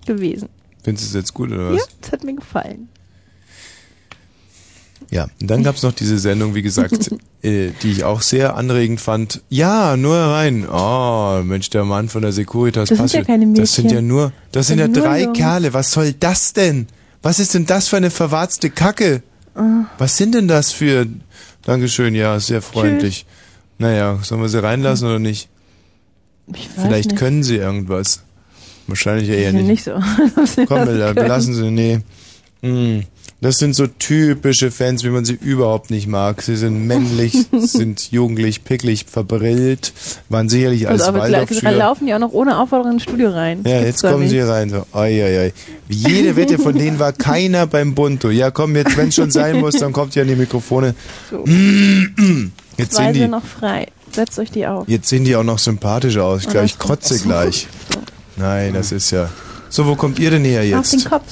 gewesen. Findest du es jetzt gut oder Ja, was? das hat mir gefallen. Ja. Und dann gab's noch diese Sendung, wie gesagt, äh, die ich auch sehr anregend fand. Ja, nur rein. Oh, Mensch, der Mann von der Securitas Das sind passt ja keine Das sind ja Mädchen. nur, das Das sind ja sind drei Jungs. Kerle. Was soll das denn? Was ist denn das für eine verwarzte Kacke? Ah. Was sind denn das für... Dankeschön, ja, sehr freundlich. Naja, sollen wir sie reinlassen oder nicht? Ich weiß Vielleicht nicht. können sie irgendwas. Wahrscheinlich eher nicht. nicht so. Komm, können. belassen Sie, nee. Mm. Das sind so typische Fans, wie man sie überhaupt nicht mag. Sie sind männlich, sind jugendlich, picklig, verbrillt, waren sicherlich Und als aber gleich Waldorfschüler. laufen die auch noch ohne Aufforderung ins Studio rein. Ja, jetzt kommen nicht. sie hier rein. So, oi, oi, oi. Jede Wette von denen war keiner beim Bunto. Ja, komm, jetzt, wenn es schon sein muss, dann kommt ihr an die Mikrofone. Jetzt zwei sehen die- sind noch frei. Setzt euch die auf. Jetzt sehen die auch noch sympathischer aus. Ich glaube, ich kotze Ach so. Nein, das ist ja. So, wo kommt ihr denn her Auf den jetzt? Kopf.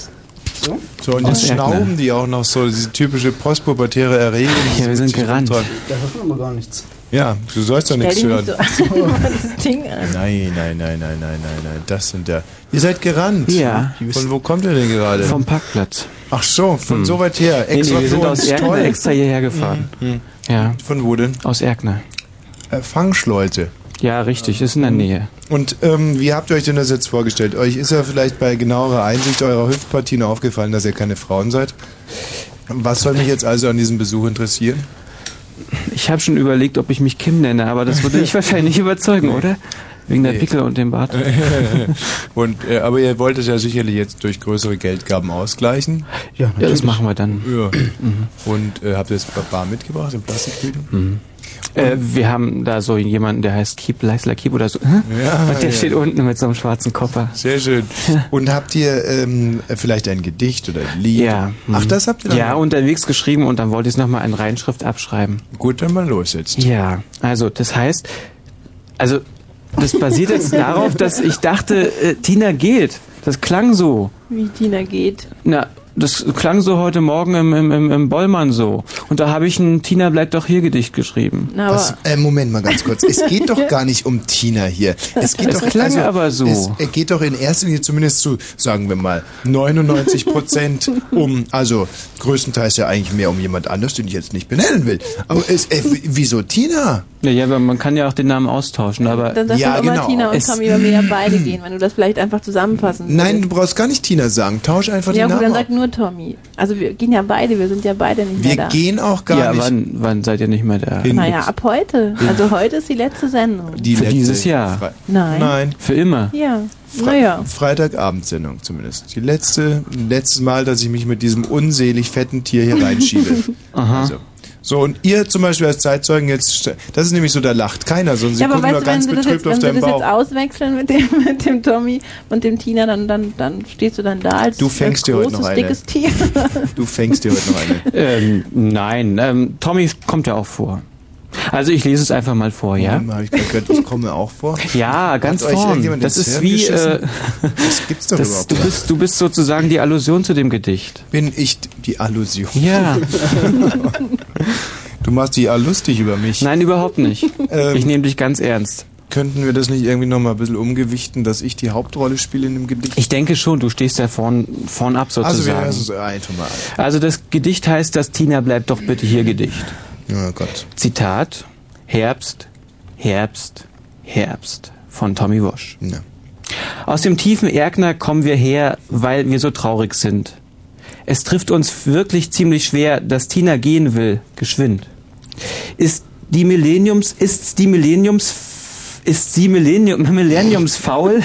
So? So, und jetzt Erkner. schnauben die auch noch so, diese typische postpubertäre Erregung. Ja, wir sind gerannt. Da hört man aber gar nichts. Ja, du sollst doch nichts hören. nicht so an. Mach das Ding an. Nein, nein, nein, nein, nein, nein, nein. Das sind ja. Ihr seid gerannt. Ja. Von wo kommt ihr denn gerade? Vom Parkplatz. Ach so, von Hm. so weit her. Nee, Extra nee, wir für sind aus Erkner extra hierher gefahren. Mhm. Ja. Von wo denn? Aus Erkner. Äh, Fangschleute. Ja, richtig, ist in der Nähe. Und ähm, wie habt ihr euch denn das jetzt vorgestellt? Euch ist ja vielleicht bei genauerer Einsicht eurer Hüftpartien aufgefallen, dass ihr keine Frauen seid. Was soll mich jetzt also an diesem Besuch interessieren? Ich habe schon überlegt, ob ich mich Kim nenne, aber das würde dich wahrscheinlich nicht überzeugen, oder? Wegen der Pickel und dem Bart. Und, äh, aber ihr wollt es ja sicherlich jetzt durch größere Geldgaben ausgleichen. Ja, ja das machen wir dann. Ja. Und äh, habt ihr das Bar mitgebracht in Plastiktüten? Mhm. Äh, wir haben da so jemanden, der heißt Keep Leisler Keep oder so. Ja, und der ja. steht unten mit so einem schwarzen Koffer. Sehr schön. Und habt ihr ähm, vielleicht ein Gedicht oder ein Lied? Ja. Ach, das habt ihr dann? Ja, unterwegs geschrieben und dann wollte ich es nochmal in Reinschrift abschreiben. Gut, dann mal los jetzt. Ja, also das heißt, also das basiert jetzt darauf, dass ich dachte, äh, Tina geht. Das klang so. Wie Tina geht. Na, das klang so heute Morgen im, im, im, im Bollmann so. Und da habe ich ein Tina bleibt doch hier Gedicht geschrieben. Na, Was, äh, Moment mal ganz kurz. Es geht doch gar nicht um Tina hier. Es geht Es doch klang also, aber so. Es geht doch in erster Linie zumindest zu, sagen wir mal, 99 Prozent um, also größtenteils ja eigentlich mehr um jemand anders, den ich jetzt nicht benennen will. Aber es, äh, wieso Tina? Ja, ja, aber man kann ja auch den Namen austauschen, aber Dann sagst Ja, du immer genau. Tina und Es- Tommy, weil wir ja beide gehen, wenn du das vielleicht einfach zusammenfassen Nein, du brauchst gar nicht Tina sagen. Tausch einfach Ja den gut, Namen. dann auf. sag nur Tommy. Also wir gehen ja beide, wir sind ja beide nicht Wir mehr da. gehen auch gar ja, nicht. wann, wann seid ihr nicht mehr da? Naja, ab heute. Also heute ist die letzte Sendung. Die Für letzte dieses Jahr. Fre Nein. Nein. Für immer. Ja. Fre Naja. Freitagabendsendung zumindest. Die letzte, letztes Mal, dass ich mich mit diesem unselig fetten Tier hier reinschiebe. Aha. Also. So, und ihr zum Beispiel als Zeitzeugen jetzt, das ist nämlich so, da lacht keiner, sondern sie Ja, aber gucken nur weißt du, wenn ganz betrübt jetzt, auf wenn wir deinen das jetzt Bauch. auswechseln mit dem, mit dem Tommy und dem Tina, dann, dann, dann stehst du dann da als, Du fängst als dir heute großes, noch eine. dickes Tier. Du fängst dir heute noch eine. Ähm, nein, ähm, Tommy kommt ja auch vor. Also ich lese es einfach mal vor, ja? Hab ich gehört, ich komme auch vor. Ja, ganz vorn. Das ins ist Hirn wie, äh, Das gibt's doch das, überhaupt du nicht. bist, du bist sozusagen die Allusion zu dem Gedicht. Bin ich die Allusion? Ja. Du machst dich ja lustig über mich. Nein, überhaupt nicht. Ähm, ich nehme dich ganz ernst. Könnten wir das nicht irgendwie nochmal ein bisschen umgewichten, dass ich die Hauptrolle spiele in dem Gedicht? Ich denke schon, du stehst ja vorn, vorn ab Also wir sozusagen. lassen es einfach mal. Also das Gedicht heißt das Tina bleibt doch bitte hier Gedicht. Oh Gott. Zitat Herbst, Herbst, Herbst von Tommy Wosch. Ja. Aus dem tiefen Erkner kommen wir her, weil wir so traurig sind. Es trifft uns wirklich ziemlich schwer, dass Tina gehen will, geschwind. Ist die Millenniums, ist's die Millenniums, ist sie Millennium, Millenniumsfaul,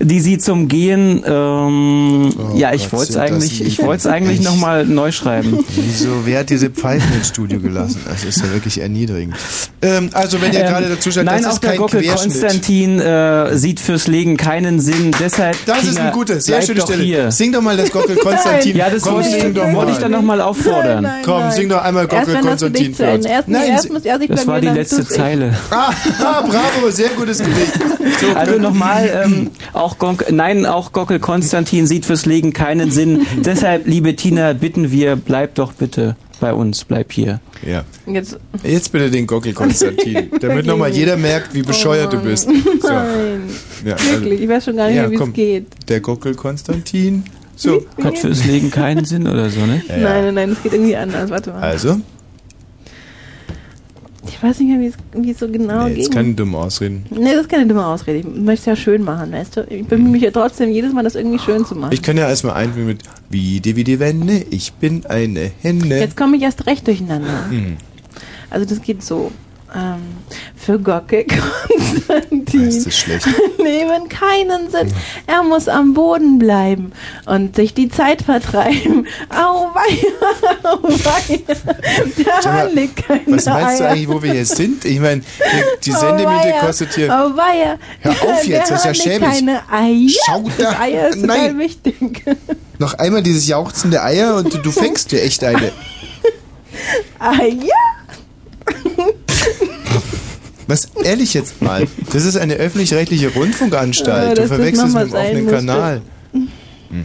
die sie zum Gehen, ähm, ja, ich Oh wollte es eigentlich, ich wollte es eigentlich Ich- nochmal neu schreiben. Wieso, wer hat diese Pfeifen ins Studio gelassen? Das ist ja wirklich erniedrigend. Ähm, also wenn ihr Ähm, gerade dazu schaut, Nein, das auch ist der kein Gockel. Konstantin äh, sieht fürs Legen keinen Sinn. Deshalb Das ist Tina, eine gute, sehr bleib schöne doch Stelle. Hier. Sing doch mal das Gockel Konstantin. Ja, das wollte ich, doch wollte ich mal. dann nochmal auffordern. Nein, Komm, nein. sing doch einmal Gockel Konstantin. Erst, Nein, erst sie- muss er sich Das war die letzte. Zeile. Ah, bravo, sehr gutes Gedicht. So, Also nochmal, ähm, auch Gonk, nein, auch Gockel Konstantin sieht fürs Legen keinen Sinn. Deshalb, liebe Tina, bitten wir, bleib doch bitte bei uns, bleib hier. Ja. Jetzt, Jetzt bitte den Gockel Konstantin, damit nochmal jeder merkt, wie bescheuert du bist. So. Nein. Ja, also- Wirklich, ich weiß schon gar nicht Ja, wie es geht. Der Gockel Konstantin. So. Hat fürs Legen keinen Sinn oder so, ne? Ja, Nein, ja. nein, nein, es geht irgendwie anders. Warte mal. Also, Ich weiß nicht mehr, wie es, so genau nee, jetzt ging. keine dumme Ausreden. Nee, das ist keine dumme Ausrede. Ich möchte es ja schön machen, weißt du? Ich bemühe mich ja trotzdem jedes Mal, das irgendwie schön zu machen. Ich kann ja erstmal einfügen mit Wie die, wie die Wände, ich bin eine Henne. Jetzt komme ich erst recht durcheinander. Hm. Also das geht so. Ähm, für Gocke Konstantin Das ist schlecht. Leben keinen Sinn. Er muss am Boden bleiben und sich die Zeit vertreiben. Au weia, au weia. Der Hahn legt keine Was meinst du eigentlich, wo wir jetzt sind? Ich meine, die, Sendemiete kostet hier. Au weia. Hör auf Der jetzt, das ist ja schäbig. keine Eier. Schau das da- Eier ist Nein. wichtig. Noch einmal dieses jauchzende Eier und du, du fängst dir echt eine. Eier? Was, ehrlich jetzt mal, das ist eine öffentlich-rechtliche Rundfunkanstalt. Ja, du verwechselst mit dem offenen musste. Kanal.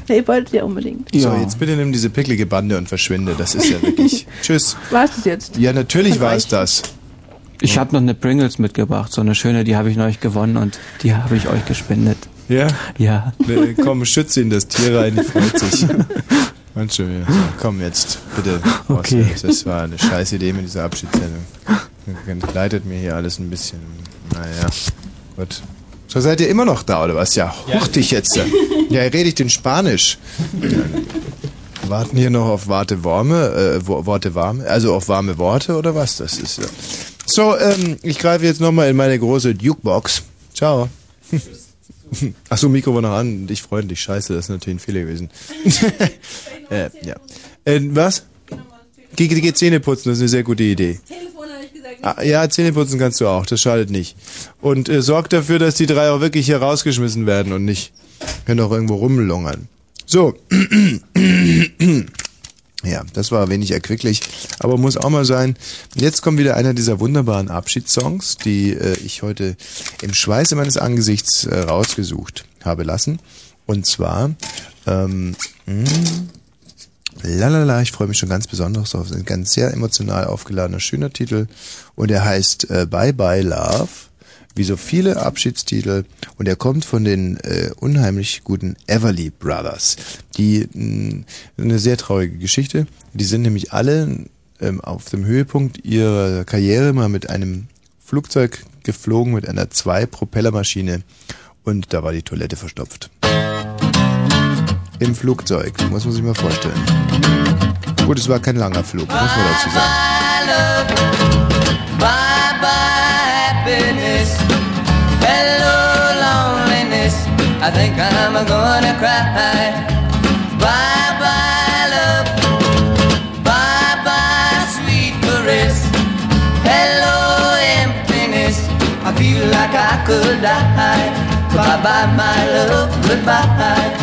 Hey, wollt ihr unbedingt. So, jetzt bitte nimm diese picklige Bande und verschwinde. Das ist ja wirklich. Tschüss. War es jetzt? Ja, natürlich war es das. Ich habe noch eine Pringles mitgebracht, so eine schöne, die habe ich neulich gewonnen und die habe ich euch gespendet. Ja? Ja. Ne, Komm, schütze ihn das Tier rein, die freut sich. Wieder. So, komm jetzt, bitte. Okay. Das, das war eine scheiß Idee mit dieser Abschiedssendung. Leitet mir hier alles ein bisschen. Naja, gut. So seid ihr immer noch da, oder was? Ja, hoch dich jetzt. Ja, rede ich denn Spanisch? Ja, Warten hier noch auf Warte Worme, äh, Wo- Worte warme, also auf warme Worte oder was? Das ist ja. So, ähm, ich greife jetzt nochmal in meine große Dukebox. Ciao. Achso, Mikro war noch an. Dich freundlich. Scheiße, das ist natürlich ein Fehler gewesen. äh, ja. Äh, was? Geh, geh, Zähne putzen, das ist eine sehr gute Idee. Ah, ja, Zähne putzen kannst du auch, das schadet nicht. Und äh, sorg dafür, dass die drei auch wirklich hier rausgeschmissen werden und nicht können auch irgendwo rumlungern. So. Ja, das war wenig erquicklich, aber muss auch mal sein. Jetzt kommt wieder einer dieser wunderbaren Abschiedssongs, die äh, ich heute im Schweiße meines Angesichts äh, rausgesucht habe lassen. Und zwar, ähm, mh, lalala, ich freue mich schon ganz besonders drauf. Ein ganz sehr emotional aufgeladener, schöner Titel. Und er heißt äh, Bye Bye Love, wie so viele Abschiedstitel. Und er kommt von den äh, unheimlich guten Everly Brothers. Die mh, eine sehr traurige Geschichte. Die sind nämlich alle ähm, auf dem Höhepunkt ihrer Karriere mal mit einem Flugzeug geflogen, mit einer Zwei-Propellermaschine. Und da war die Toilette verstopft. Im Flugzeug, muss man sich mal vorstellen. Gut, es war kein langer Flug, muss man dazu sagen. I think I'm gonna cry. Bye bye love. Bye bye sweet caress. Hello emptiness. I feel like I could die. Bye bye my love. Goodbye.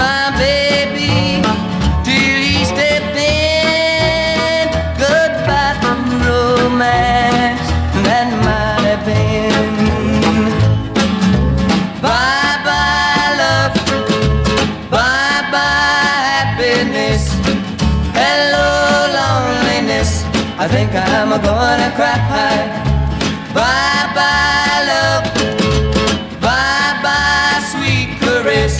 I think I'm gonna cry. Bye bye love, bye bye sweet caress.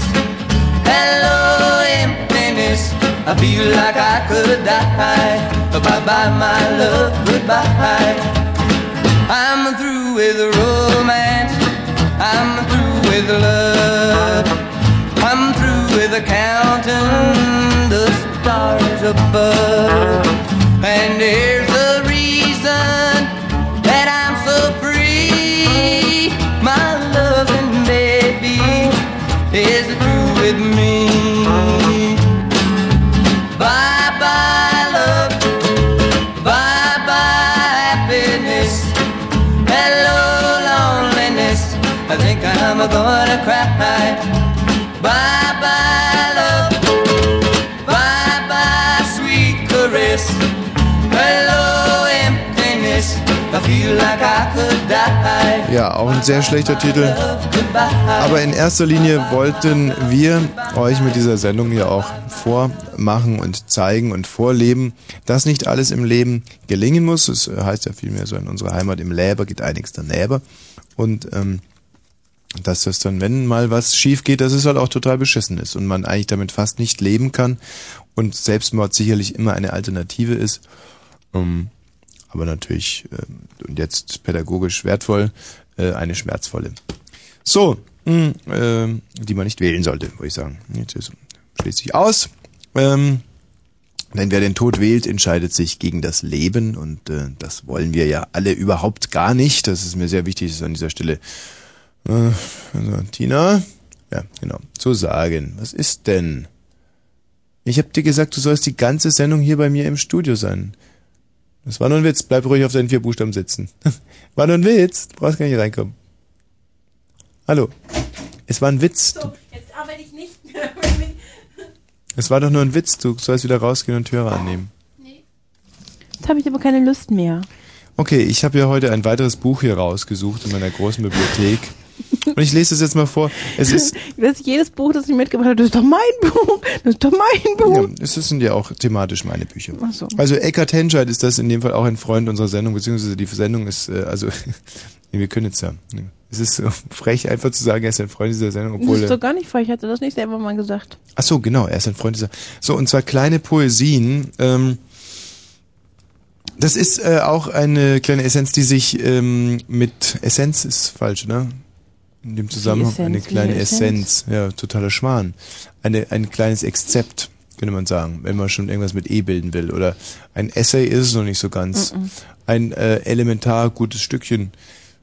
Hello emptiness, I feel like I could die. Bye bye my love, goodbye. I'm through with romance, I'm through with love. I'm through with counting the stars above. And there's a reason that I'm so free. My loving baby is through with me. Bye bye love, bye bye happiness. Hello loneliness, I think I'm gonna cry. Ja, auch ein sehr schlechter Titel. Aber in erster Linie wollten wir euch mit dieser Sendung ja auch vormachen und zeigen und vorleben, dass nicht alles im Leben gelingen muss. Es heißt ja vielmehr so in unserer Heimat im Läber geht einiges daneben. Und ähm, dass das dann, wenn mal was schief geht, dass es halt auch total beschissen ist und man eigentlich damit fast nicht leben kann und Selbstmord sicherlich immer eine Alternative ist. Ähm, aber natürlich, ähm, und jetzt pädagogisch wertvoll, äh, eine schmerzvolle. So, mh, ähm, die man nicht wählen sollte, würde ich sagen. Jetzt ist, schließt sich aus. Ähm, denn wer den Tod wählt, entscheidet sich gegen das Leben und äh, das wollen wir ja alle überhaupt gar nicht. Das ist mir sehr wichtig, das an dieser Stelle äh, also, Tina, ja, genau, zu sagen. Was ist denn? Ich hab dir gesagt, du sollst die ganze Sendung hier bei mir im Studio sein. Das war nur ein Witz. Bleib ruhig auf deinen vier Buchstaben sitzen. war nur ein Witz. Du brauchst gar nicht reinkommen. Hallo. Es war ein Witz. Du, Jetzt arbeite ich nicht mehr. es war doch nur ein Witz. Du sollst wieder rausgehen und Hörer annehmen. Jetzt habe ich aber keine Lust mehr. Okay, ich habe ja heute ein weiteres Buch hier rausgesucht in meiner großen Bibliothek. Und ich lese es jetzt mal vor. Es ist, Das ist jedes Buch, das ich mitgebracht habe, das ist doch mein Buch. Das ist doch mein Buch. ja, es sind ja auch thematisch meine Bücher. Ach so. Also Eckhard Henscheid ist das in dem Fall auch ein Freund unserer Sendung, beziehungsweise die Sendung ist, äh, also, nee, wir können jetzt ja. nee. Es ist so frech, einfach zu sagen, er ist ein Freund dieser Sendung, Das obwohl ist er, doch gar nicht frei. Ich hatte das nicht selber mal gesagt. Ach so, genau, er ist ein Freund dieser. So, und zwar kleine Poesien. Ähm, das ist äh, auch eine kleine Essenz, die sich ähm, mit Essenz ist falsch, ne? In dem Zusammenhang Essenz, eine kleine Essenz? Essenz. ja, totaler Schwan. Eine, ein kleines Exzept, könnte man sagen, wenn man schon irgendwas mit E bilden will. Oder ein Essay ist es noch nicht so ganz. Mm-mm. Ein äh, elementar gutes Stückchen.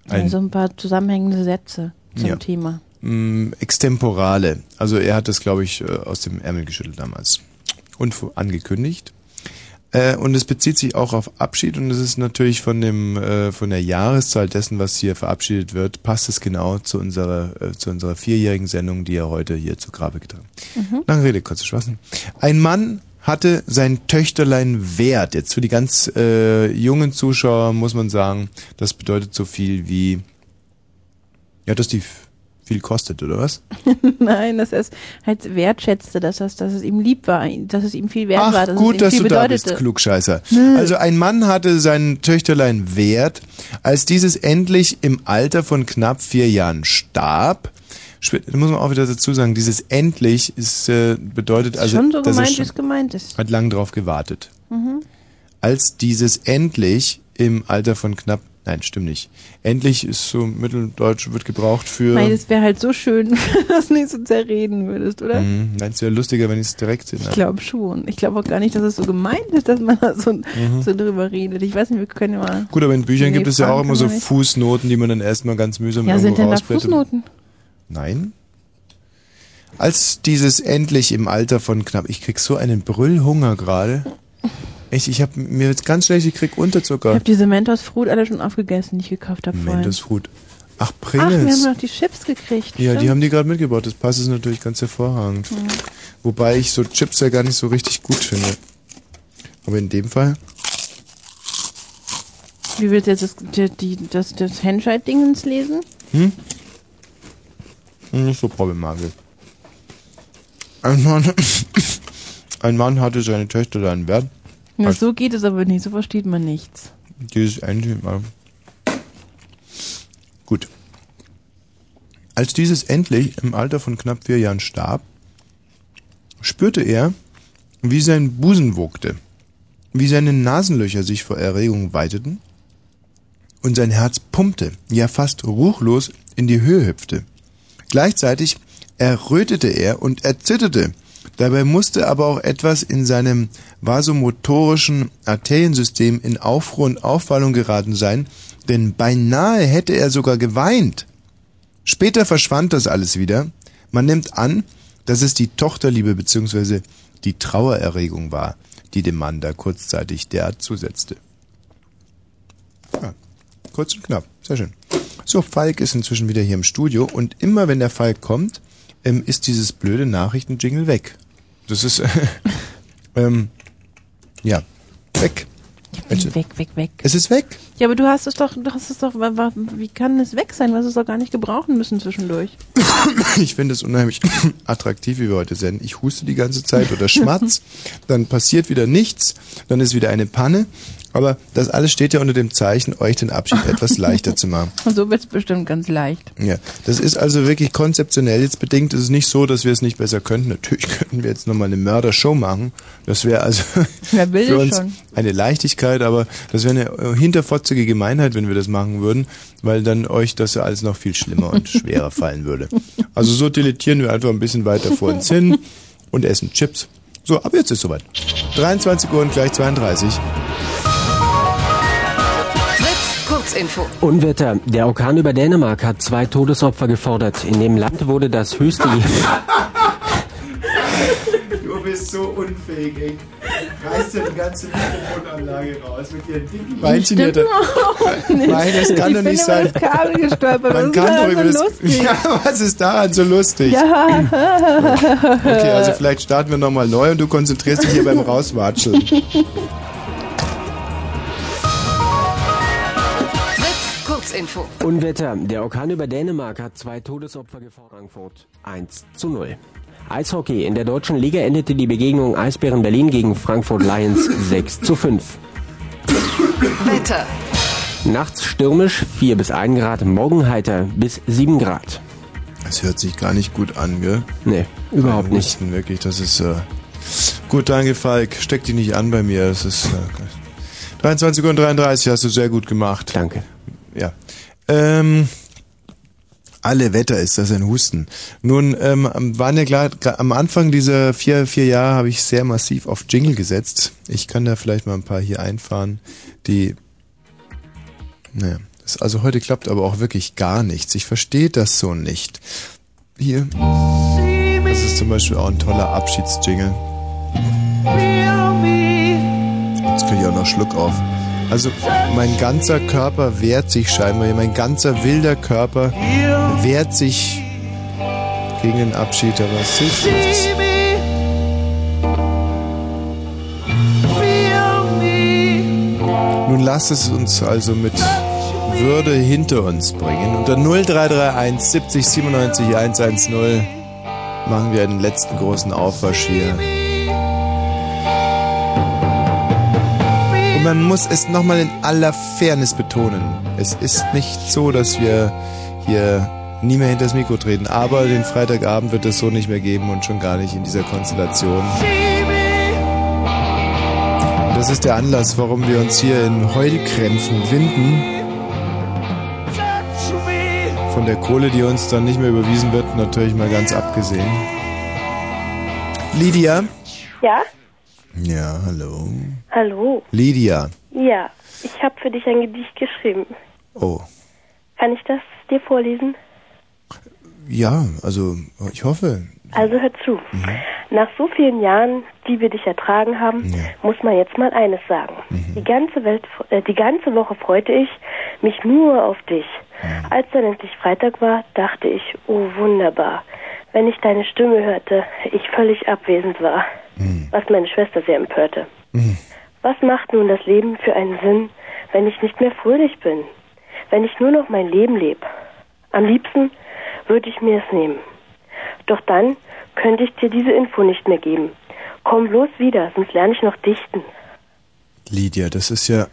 Ein, Also ein paar zusammenhängende Sätze zum Ja. Thema. Mm, Extemporale. Also er hat das, glaube ich, äh, aus dem Ärmel geschüttelt damals. Und angekündigt. Äh, und es bezieht sich auch auf Abschied und es ist natürlich von dem äh, von der Jahreszahl dessen, was hier verabschiedet wird, passt es genau zu unserer äh, zu unserer vierjährigen Sendung, die er heute hier zu Grabe getragen. Mhm. Lange Rede, kurzer Spaß. Ein Mann hatte sein Töchterlein wert. Jetzt für die ganz äh, jungen Zuschauer muss man sagen, das bedeutet so viel wie ja, dass die viel kostet, oder was? Nein, dass er es halt wertschätzte, dass, es, dass es ihm lieb war, dass es ihm viel wert Ach, war, dass gut, es ihm dass viel du da bedeutete. bist, Klugscheißer. Nö. Also ein Mann hatte sein Töchterlein wert, als dieses endlich im Alter von knapp vier Jahren starb. Sp- Da muss man auch wieder dazu sagen, dieses endlich ist, äh, bedeutet also, schon so dass er gemeint, wie es gemeint ist. hat lang drauf gewartet. Mhm. Als dieses endlich im Alter von knapp, nein, stimmt nicht. Endlich ist so mitteldeutsch, wird gebraucht für... Nein, es wäre halt so schön, wenn du das nicht so zerreden würdest, oder? Mhm, Nein, es wäre lustiger, wenn ich es direkt in Ich glaube schon. Ich glaube auch gar nicht, dass es so gemeint ist, dass man da so, Mhm. so drüber redet. Ich weiß nicht, wir können ja mal. Gut, aber in Büchern Nee, gibt es ja auch immer so. Fußnoten, die man dann erstmal ganz mühsam Ja, irgendwo sind denn da. Fußnoten? Nein. Als dieses endlich im Alter von knapp, ich krieg so einen Brüllhunger gerade. Ich, ich habe mir jetzt ganz schlecht, ich krieg Ich Unterzucker. habe diese Mentos Fruit alle schon aufgegessen, die ich gekauft habe vorhin. Mentos Fruit. Ach, Ach, wir haben Pringles. noch die Chips gekriegt. ja, die stimmt. haben die gerade mitgebracht. Das passt es natürlich ganz hervorragend. Mhm. Wobei ich so Chips ja gar nicht so richtig gut finde. Aber in dem Fall, Wie willst du jetzt das, die, die, das, das Henscheid-Dingens lesen? hm? Nicht so problematisch. Ein Mann, ein Mann hatte seine Töchterlein wert. Na, so geht es aber nicht, so versteht man nichts. Dieses mal. Gut. Als dieses endlich im Alter von knapp vier Jahren starb, spürte er, wie sein Busen wogte, wie seine Nasenlöcher sich vor Erregung weiteten und sein Herz pumpte, ja fast ruchlos in die Höhe hüpfte. Gleichzeitig errötete er und erzitterte. Dabei musste aber auch etwas in seinem vasomotorischen Arteriensystem in Aufruhr und Aufwallung geraten sein, denn beinahe hätte er sogar geweint. Später verschwand das alles wieder. Man nimmt an, dass es die Tochterliebe bzw. die Trauererregung war, die dem Mann da kurzzeitig derart zusetzte. Ja, kurz und knapp, sehr schön. So, Falk ist inzwischen wieder hier im Studio und immer wenn der Falk kommt, ähm, ist dieses blöde Nachrichtenjingle weg. Das ist, ähm, ja, weg. Mensch, Weg, weg, weg. Es ist weg. Ja, aber du hast es doch, du hast es doch, wie kann es weg sein? Du hast es doch gar nicht gebrauchen müssen zwischendurch. Ich finde es unheimlich attraktiv, wie wir heute senden. Ich huste die ganze Zeit oder schmatz, dann passiert wieder nichts, dann ist wieder eine Panne. Aber das alles steht ja unter dem Zeichen, euch den Abschied etwas leichter zu machen. Und so wird es bestimmt ganz leicht. Ja, das ist also wirklich konzeptionell jetzt bedingt. Es ist nicht so, dass wir es nicht besser könnten. Natürlich könnten wir jetzt nochmal eine Mördershow machen. Das wäre also für uns schon? eine Leichtigkeit, aber das wäre eine äh, hinterfotzige Gemeinheit, wenn wir das machen würden, weil dann euch das ja alles noch viel schlimmer und schwerer fallen würde. Also so dilettieren wir einfach ein bisschen weiter vor uns hin und essen Chips. So, ab jetzt ist soweit. 23 Uhr und gleich 32. Fritz, Kurzinfo. Unwetter. Der Orkan über Dänemark hat zwei Todesopfer gefordert. In dem Land wurde das höchste... Du bist so unfähig, ey. reißt ja die ganze Mikrofonanlage raus mit ihren dicken Beinchen hier. Stimmt auch nicht. Nein, das kann ich doch bin nicht über sein. das Kabel gestolpert. Man das kann ist doch über so das. lustig. Ja, was ist daran so lustig? Ja. Okay, also vielleicht starten wir nochmal neu und du konzentrierst dich hier beim Rauswatscheln. Kurzinfo. Unwetter. Der Orkan über Dänemark hat zwei Todesopfer gefordert. Frankfurt 1 zu 0. Eishockey. In der deutschen Liga endete die Begegnung Eisbären Berlin gegen Frankfurt Lions 6 zu 5. Wetter. Nachts stürmisch 4 bis 1 Grad, morgen heiter bis 7 Grad. Das hört sich gar nicht gut an, gell? Nee, überhaupt nicht. Husten, wirklich, das ist. Äh gut, danke, Falk. Steck dich nicht an bei mir. Das ist. Äh 23 und 33 hast du sehr gut gemacht. Danke. Ja. Ähm. Alle Wetter ist das ein Husten. Nun, ähm, waren ja klar, am Anfang dieser vier, vier Jahre habe ich sehr massiv auf Jingle gesetzt. Ich kann da vielleicht mal ein paar hier einfahren, die. Naja. Das, also heute klappt aber auch wirklich gar nichts. Ich verstehe das so nicht. Hier. Das ist zum Beispiel auch ein toller Abschiedsjingle. Jetzt kriege ich auch noch Schluck auf. Also mein ganzer Körper wehrt sich scheinbar, hier, mein ganzer wilder Körper wehrt sich gegen den Abschied, aber es hilft nichts. Nun lass es uns also mit Würde hinter uns bringen. Unter 0331 70 97 110 machen wir einen letzten großen Aufwasch hier. Und man muss es nochmal in aller Fairness betonen. Es ist nicht so, dass wir hier nie mehr hinter das Mikro treten. Aber den Freitagabend wird es so nicht mehr geben und schon gar nicht in dieser Konstellation. Das ist der Anlass, warum wir uns hier in Heulkrämpfen winden. Von der Kohle, die uns dann nicht mehr überwiesen wird, natürlich mal ganz abgesehen. Lydia? Ja? Ja, hallo. Hallo. Lydia. Ja, ich habe für dich ein Gedicht geschrieben. Oh. Kann ich das dir vorlesen? Ja, also ich hoffe. Also hör zu. Nach so vielen Jahren, die wir dich ertragen haben, muss man jetzt mal eines sagen. Die ganze Welt, äh, die ganze Woche freute ich mich nur auf dich. Als dann endlich Freitag war, dachte ich, oh wunderbar. Wenn ich deine Stimme hörte, ich völlig abwesend war, was meine Schwester sehr empörte. Was macht nun das Leben für einen Sinn, wenn ich nicht mehr fröhlich bin? Wenn ich nur noch mein Leben lebe? Am liebsten würde ich mir es nehmen. Doch dann könnte ich dir diese Info nicht mehr geben. Komm bloß wieder, sonst lerne ich noch dichten. Lydia, das ist ja,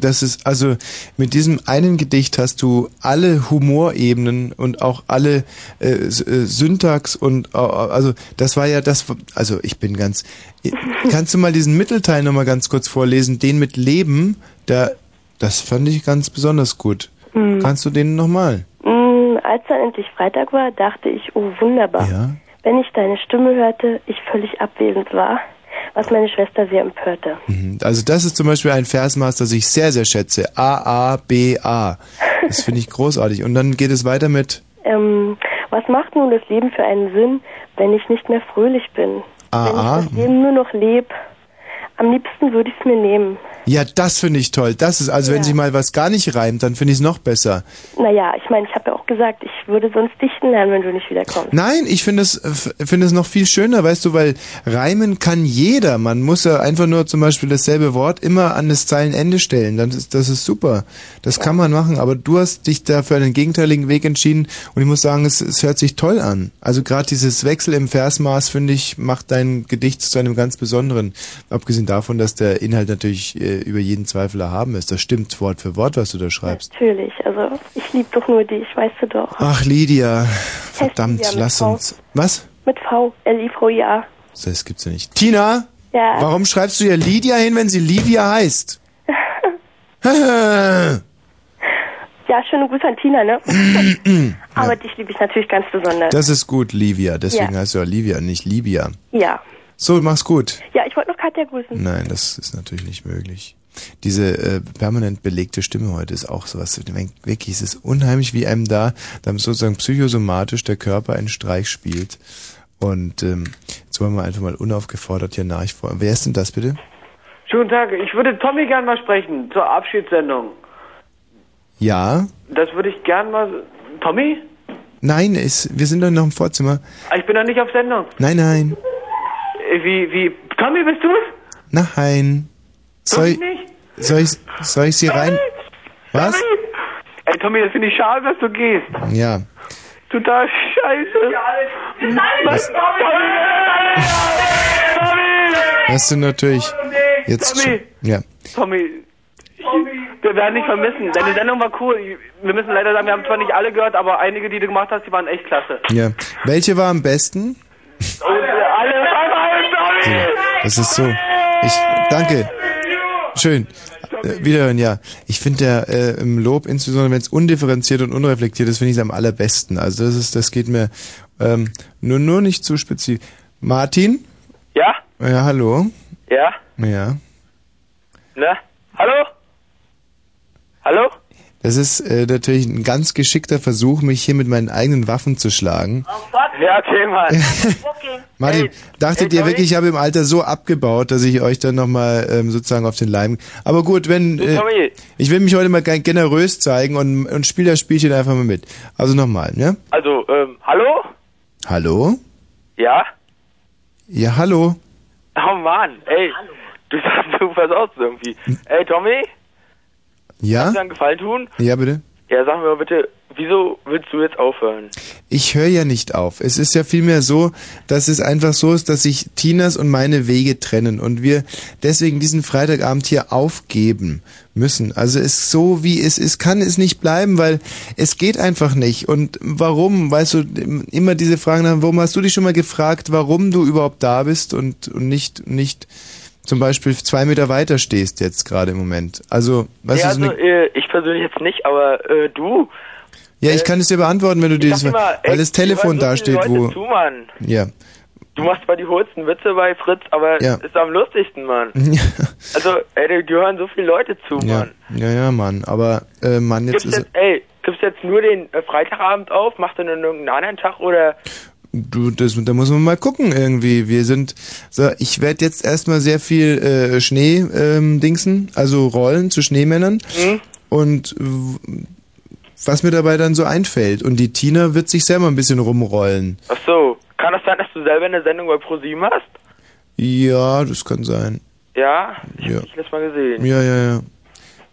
das ist, also mit diesem einen Gedicht hast du alle Humorebenen und auch alle äh, äh, Syntax und, äh, also das war ja das, also ich bin ganz, kannst du mal diesen Mittelteil nochmal ganz kurz vorlesen, den mit Leben, da, das fand ich ganz besonders gut. Mhm. Kannst du den nochmal? Mm, als dann endlich Freitag war, dachte ich, oh wunderbar. Wenn ich deine Stimme hörte, ich völlig abwesend war, was meine Schwester sehr empörte. Also das ist zum Beispiel ein Versmaß, das ich sehr, sehr schätze. A, A, B, A. Das finde ich großartig. Und dann geht es weiter mit Ähm, was macht nun das Leben für einen Sinn, wenn ich nicht mehr fröhlich bin? A, Wenn A. ich das Leben nur noch lebe, am liebsten würde ich es mir nehmen. Ja, das finde ich toll. Das ist, also wenn sich mal was gar nicht reimt, dann finde ich es noch besser. Naja, ich meine, ich habe ja auch gesagt, ich würde sonst dichten lernen, wenn du nicht wiederkommst. Nein, ich finde es, äh, finde es noch viel schöner, weißt du, weil reimen kann jeder. Man muss ja einfach nur zum Beispiel dasselbe Wort immer an das Zeilenende stellen. Das ist, das ist super. Das kann man machen. Aber du hast dich da für einen gegenteiligen Weg entschieden und ich muss sagen, es, es hört sich toll an. Also gerade dieses Wechsel im Versmaß, finde ich, macht dein Gedicht zu einem ganz besonderen. Abgesehen davon, dass der Inhalt natürlich äh, über jeden Zweifel erhaben ist. Das stimmt Wort für Wort, was du da schreibst. Natürlich, also ich liebe doch nur dich, weißt du doch. Ach, Lydia. Verdammt, Lydia lass V. uns. Was? Mit V, L-I-V-I-A. Das gibt's ja nicht. Tina? Ja. Warum schreibst du ihr Lydia hin, wenn sie Livia heißt? Ja, schöne Grüße an Tina, ne? Aber dich liebe ich natürlich ganz besonders. das ist gut, Livia. Deswegen Ja. heißt du ja Livia, nicht Livia. Ja. So, mach's gut. Ja, ich wollte noch Katja grüßen. Nein, das ist natürlich nicht möglich. Diese äh, permanent belegte Stimme heute ist auch sowas. Wirklich, es ist unheimlich, wie einem da, dann sozusagen psychosomatisch der Körper einen Streich spielt. Und ähm, jetzt wollen wir einfach mal unaufgefordert hier nachfragen. Wer ist denn das bitte? Guten Tag, ich würde Tommy gern mal sprechen zur Abschiedssendung. Ja? Das würde ich gern mal. Tommy? Nein, es, wir sind doch noch im Vorzimmer. Ah, Ich bin doch nicht auf Sendung. Nein, nein, Wie, wie. Tommy, bist du's? nein. Soll, Tommy nicht? soll ich, soll ich sie rein? Was? Tommy? Ey, Tommy, das finde ich schade, dass du gehst. Ja. Total scheiße. Was? Hast du natürlich jetzt Tommy! schon, ja. Tommy, ich, wir werden dich vermissen. Deine Sendung war cool. Wir müssen leider sagen, wir haben zwar nicht alle gehört, aber einige, die du gemacht hast, die waren echt klasse. Ja. Welche war am besten? Tommy! Das ist so. Ich danke. Schön. Äh, wiederhören, ja. Ich finde ja äh, im Lob, insbesondere wenn es undifferenziert und unreflektiert ist, finde ich es am allerbesten. Also das ist, das geht mir ähm, nur nur nicht zu spezifisch. Martin? Ja? Ja, hallo. Ja? Ja. Ne? Hallo? Hallo? Das ist äh, natürlich ein ganz geschickter Versuch, mich hier mit meinen eigenen Waffen zu schlagen. Ja, okay, Mann. Martin, dachtet ihr wirklich, ich habe im Alter so abgebaut, dass ich euch dann nochmal ähm, sozusagen auf den Leim... Aber gut, wenn... Äh, Tommy. ich will mich heute mal gen- generös zeigen und, und spiele das Spielchen einfach mal mit. Also nochmal, ne? Also, ähm, hallo? Hallo? Ja? Ja, hallo? Oh Mann, ey. Du sagst, du versaust irgendwie. Ey, Tommy? Ja? Kannst du einen Gefallen tun? Ja, bitte? Ja, sag mir mal bitte, wieso willst du jetzt aufhören? Ich höre ja nicht auf. Es ist ja vielmehr so, dass es einfach so ist, dass sich Tinas und meine Wege trennen und wir deswegen diesen Freitagabend hier aufgeben müssen. Also es so wie es ist, kann es nicht bleiben, weil es geht einfach nicht. Und warum? Weißt du, immer diese Fragen nach, warum hast du dich schon mal gefragt, warum du überhaupt da bist und, und nicht, nicht zum Beispiel zwei Meter weiter stehst jetzt gerade im Moment? Also, weißt ja, so also, äh, ich persönlich jetzt nicht, aber äh, du, ja, ich kann es dir beantworten, wenn du dieses, sag immer, ey, weil das Telefon dir da steht, wo, Zu, Mann. ja. Du machst zwar die hohlsten Witze bei Fritz, aber Ja. ist am lustigsten, Mann. Also, ey, dir hören so viele Leute zu, Ja, Mann. ja, ja, Mann. Aber äh, Mann, jetzt Gibst ist jetzt, ey, gibst jetzt nur den äh, Freitagabend auf? Machst du dann irgendeinen anderen Tag oder? Du, das, da muss man mal gucken irgendwie. Wir sind, so, ich werde jetzt erstmal sehr viel äh, Schnee ähm, dingsen, also rollen zu Schneemännern Hm? und was mir dabei dann so einfällt. Und die Tina wird sich selber ein bisschen rumrollen. Ach so, kann das sein, dass du selber eine Sendung bei ProSieben hast? Ja, das kann sein. Ja, ich Ja. hab dich letztes Mal gesehen. Ja, ja, ja.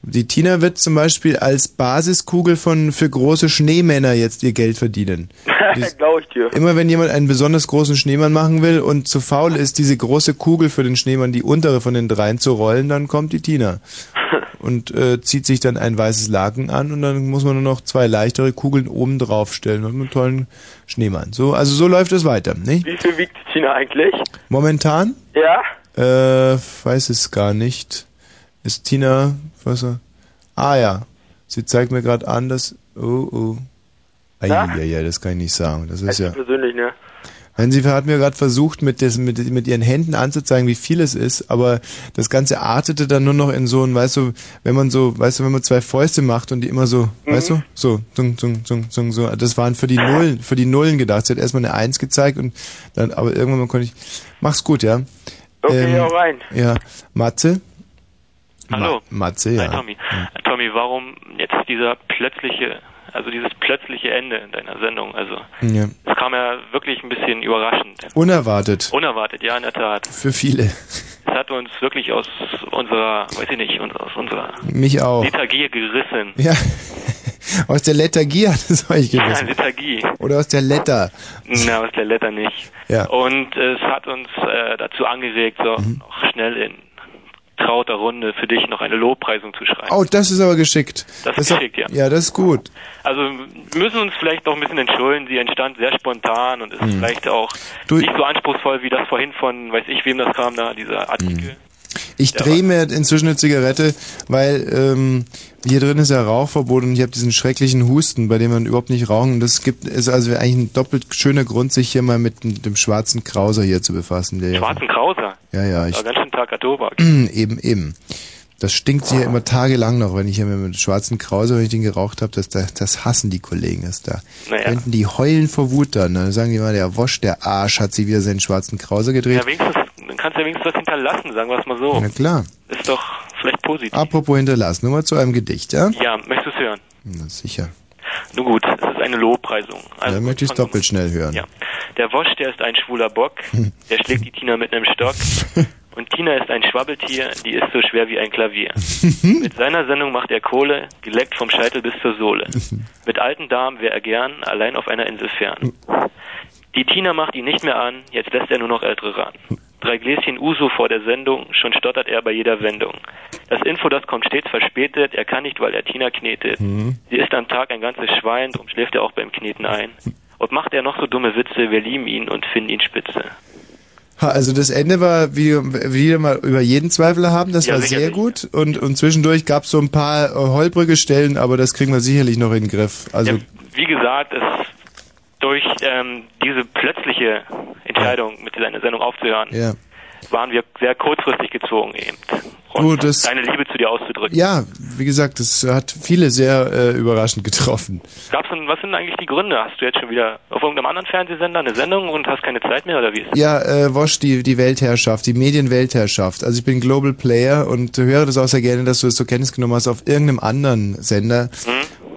Die Tina wird zum Beispiel als Basiskugel von für große Schneemänner jetzt ihr Geld verdienen. Glaube ich dir. Immer wenn jemand einen besonders großen Schneemann machen will und zu faul ist, diese große Kugel für den Schneemann, die untere von den dreien zu rollen, dann kommt die Tina. Und äh, zieht sich dann ein weißes Laken an und dann muss man nur noch zwei leichtere Kugeln oben drauf stellen und einen tollen Schneemann. So, also so läuft es weiter, nicht? Wie viel wiegt die Tina eigentlich? Momentan? Ja? Äh, weiß es gar nicht. Ist Tina, was? Ah ja, sie zeigt mir gerade an, dass. Oh oh. Ah, ja, ja, ja, das kann ich nicht sagen. Das ist Also ja. persönlich, ne? Wenn sie hat mir gerade versucht, mit, des, mit, mit ihren Händen anzuzeigen, wie viel es ist, aber das Ganze artete dann nur noch in so ein, weißt du, wenn man so, weißt du, wenn man zwei Fäuste macht und die immer so, Mhm. weißt du, so, zung, zung, zung, zung, so, das waren für die Nullen, für die Nullen gedacht. Sie hat erstmal eine Eins gezeigt und dann, aber irgendwann mal konnte ich, mach's gut, ja. Okay, hau rein. Ja, Matze? Hallo. Ma Matze, ja. Hi Tommy. Tommy, warum jetzt dieser plötzliche, also dieses plötzliche Ende in deiner Sendung? Also ja. es kam ja wirklich ein bisschen überraschend. Unerwartet. Unerwartet, ja, in der Tat. Für viele. Es hat uns wirklich aus unserer, weiß ich nicht, aus unserer Mich auch. Lethargie gerissen. Ja. Aus der Lethargie hat es euch Ja, gerissen. Lethargie. Oder aus der Letter. Na, aus der Letter nicht. Ja. Und es hat uns äh, dazu angeregt, so Mhm. schnell in trauter Runde für dich noch eine Lobpreisung zu schreiben. Oh, das ist aber geschickt. Das ist hat- geschickt, ja. Ja, das ist gut. Also wir müssen uns vielleicht noch ein bisschen entschuldigen. Sie entstand sehr spontan und ist Hm. vielleicht auch Du- nicht so anspruchsvoll wie das vorhin von, weiß ich wem das kam da, dieser Artikel. Ich drehe mir inzwischen eine Zigarette, weil ähm, hier drin ist ja Rauchverbot und ich habe diesen schrecklichen Husten, bei dem man überhaupt nicht rauchen. Das gibt ist also eigentlich ein doppelt schöner Grund, sich hier mal mit dem, schwarzen Krauser hier zu befassen. Der Schwarzen Krauser. Ja, ja, ich, ganz schön Tag Tobak. eben, eben. Das stinkt hier immer tagelang noch, wenn ich hier mit dem schwarzen Krauser, wenn ich den geraucht habe, das, das, das hassen die Kollegen. Das da Naja. könnten die heulen vor Wut dann. Dann sagen die mal, der Wosch, der Arsch, hat sich wieder seinen schwarzen Krauser gedreht. Ja, wenigstens Dann kannst du ja wenigstens was hinterlassen, sagen wir es mal so. Na klar. Ist doch vielleicht positiv. Apropos hinterlassen, nur mal zu einem Gedicht, ja? Ja, möchtest du es hören? Na sicher. Nun gut, es ist eine Lobpreisung. Also, Da möchte ich es doppelt schnell hören. Ja. Der Wosch, der ist ein schwuler Bock, der schlägt die Tina mit einem Stock. Und Tina ist ein Schwabbeltier, die ist so schwer wie ein Klavier. Mit seiner Sendung macht er Kohle, geleckt vom Scheitel bis zur Sohle. Mit alten Damen wäre er gern, allein auf einer Insel fern. Die Tina macht ihn nicht mehr an, jetzt lässt er nur noch ältere ran. Drei Gläschen Uso vor der Sendung, schon stottert er bei jeder Wendung. Das Info, das kommt stets verspätet, er kann nicht, weil er Tina knetet. Sie ist am Tag ein ganzes Schwein, drum schläft er auch beim Kneten ein. Und macht er noch so dumme Witze, wir lieben ihn und finden ihn spitze. Ha, also das Ende war wie wieder mal über jeden Zweifel haben, das Ja, war sicher, sehr sicher. gut und, und zwischendurch gab es so ein paar äh, holprige Stellen, aber das kriegen wir sicherlich noch in den Griff. Also Wie gesagt, es durch ähm, diese plötzliche Entscheidung, mit seiner Sendung aufzuhören, ja. waren wir sehr kurzfristig gezwungen eben. Du, das, Deine Liebe zu dir auszudrücken. ja, wie gesagt, das hat viele sehr äh, überraschend getroffen. Gab's denn, was sind eigentlich die Gründe? Hast du jetzt schon wieder auf irgendeinem anderen Fernsehsender eine Sendung und hast keine Zeit mehr oder wie ist das? Ja, äh, Wosch, die, die Weltherrschaft, die Medienweltherrschaft. Also ich bin Global Player und höre das auch sehr gerne, dass du es zur Kenntnis genommen hast auf irgendeinem anderen Sender.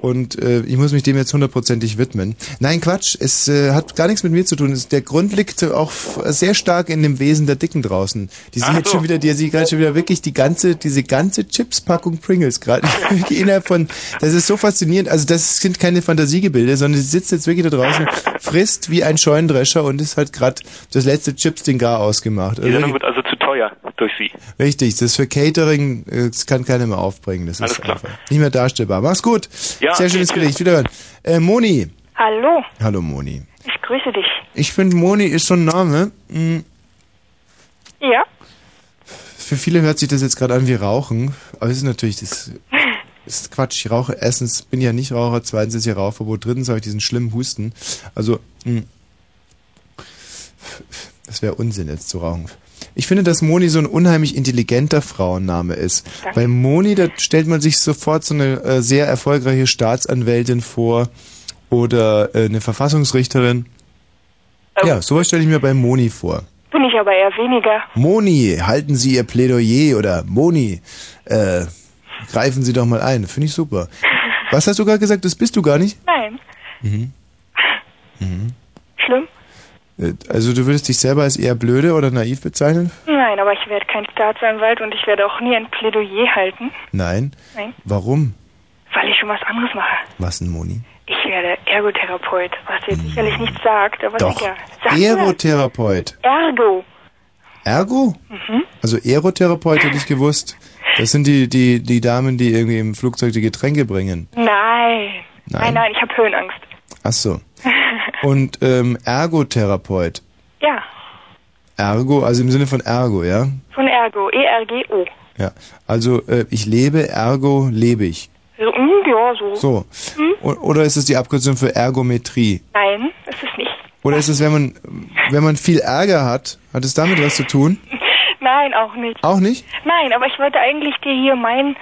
Und äh, ich muss mich dem jetzt hundertprozentig widmen. Nein, Quatsch, es äh, hat gar nichts mit mir zu tun. Es, der Grund liegt auch sehr stark in dem Wesen der Dicken draußen. Die sind Ach jetzt so. schon wieder, die sieht gerade schon wieder wirklich die ganze, diese ganze Chips-Packung Pringles gerade. Innerhalb von, das ist so faszinierend. Also das sind keine Fantasiegebilde, sondern sie sitzt jetzt wirklich da draußen, frisst wie ein Scheunendrescher und ist halt gerade das letzte Chips-Ding gar ausgemacht. Die Also Sendung wird also zu teuer durch sie. Richtig, das ist für Catering, äh, das kann keiner mehr aufbringen. Das Alles ist klar. einfach nicht mehr darstellbar. Mach's gut. Ja, Sehr schönes okay, Gedicht. Wiederhören. Äh, Moni. Hallo, Hallo Moni. ich grüße dich. Ich finde Moni ist so ein Name. mh, Ja? Für viele hört sich das jetzt gerade an wie Rauchen, aber es ist natürlich das ist Quatsch. Ich rauche erstens bin ja nicht Raucher, zweitens ist ja Rauchverbot, drittens habe ich diesen schlimmen Husten. Also mh, das wäre Unsinn jetzt zu rauchen. Ich finde, dass Moni so ein unheimlich intelligenter Frauenname ist. Danke. Bei Moni, da stellt man sich sofort so eine äh, sehr erfolgreiche Staatsanwältin vor oder äh, eine Verfassungsrichterin. Ja, sowas stelle ich mir bei Moni vor. Bin ich aber eher weniger. Moni, halten Sie Ihr Plädoyer oder Moni, äh, greifen Sie doch mal ein. Finde ich super. Was hast du gerade gesagt? Das bist du gar nicht? Nein. Mhm. Mhm. Schlimm? Also du würdest dich selber als eher blöde oder naiv bezeichnen? Nein, aber ich werde kein Staatsanwalt und ich werde auch nie ein Plädoyer halten. Nein. Nein, Warum? weil ich schon was anderes mache. Was denn, Moni? Ich werde Ergotherapeut, was jetzt sicherlich nichts sagt, aber Doch. sicher. Sag mir. Aerotherapeut. Ergo. Ergo? Mhm. Also Aerotherapeut hätte ich gewusst. Das sind die, die, die Damen, die irgendwie im Flugzeug die Getränke bringen. Nein. Nein, Nein. nein, ich habe Höhenangst. Ach so. Und ähm, Ergotherapeut. Ja, Ergo, also im Sinne von Ergo, ja? von Ergo. E-R-G-O. Ja. Also äh, ich lebe, ergo lebe ich. So, mm, ja, so. So. O oder ist es die Abkürzung für Ergometrie? Nein, ist es nicht. Oder ist es, wenn man wenn man viel Ärger hat, hat es damit was zu tun? Nein, auch nicht. Auch nicht? Nein, aber ich wollte eigentlich dir hier mein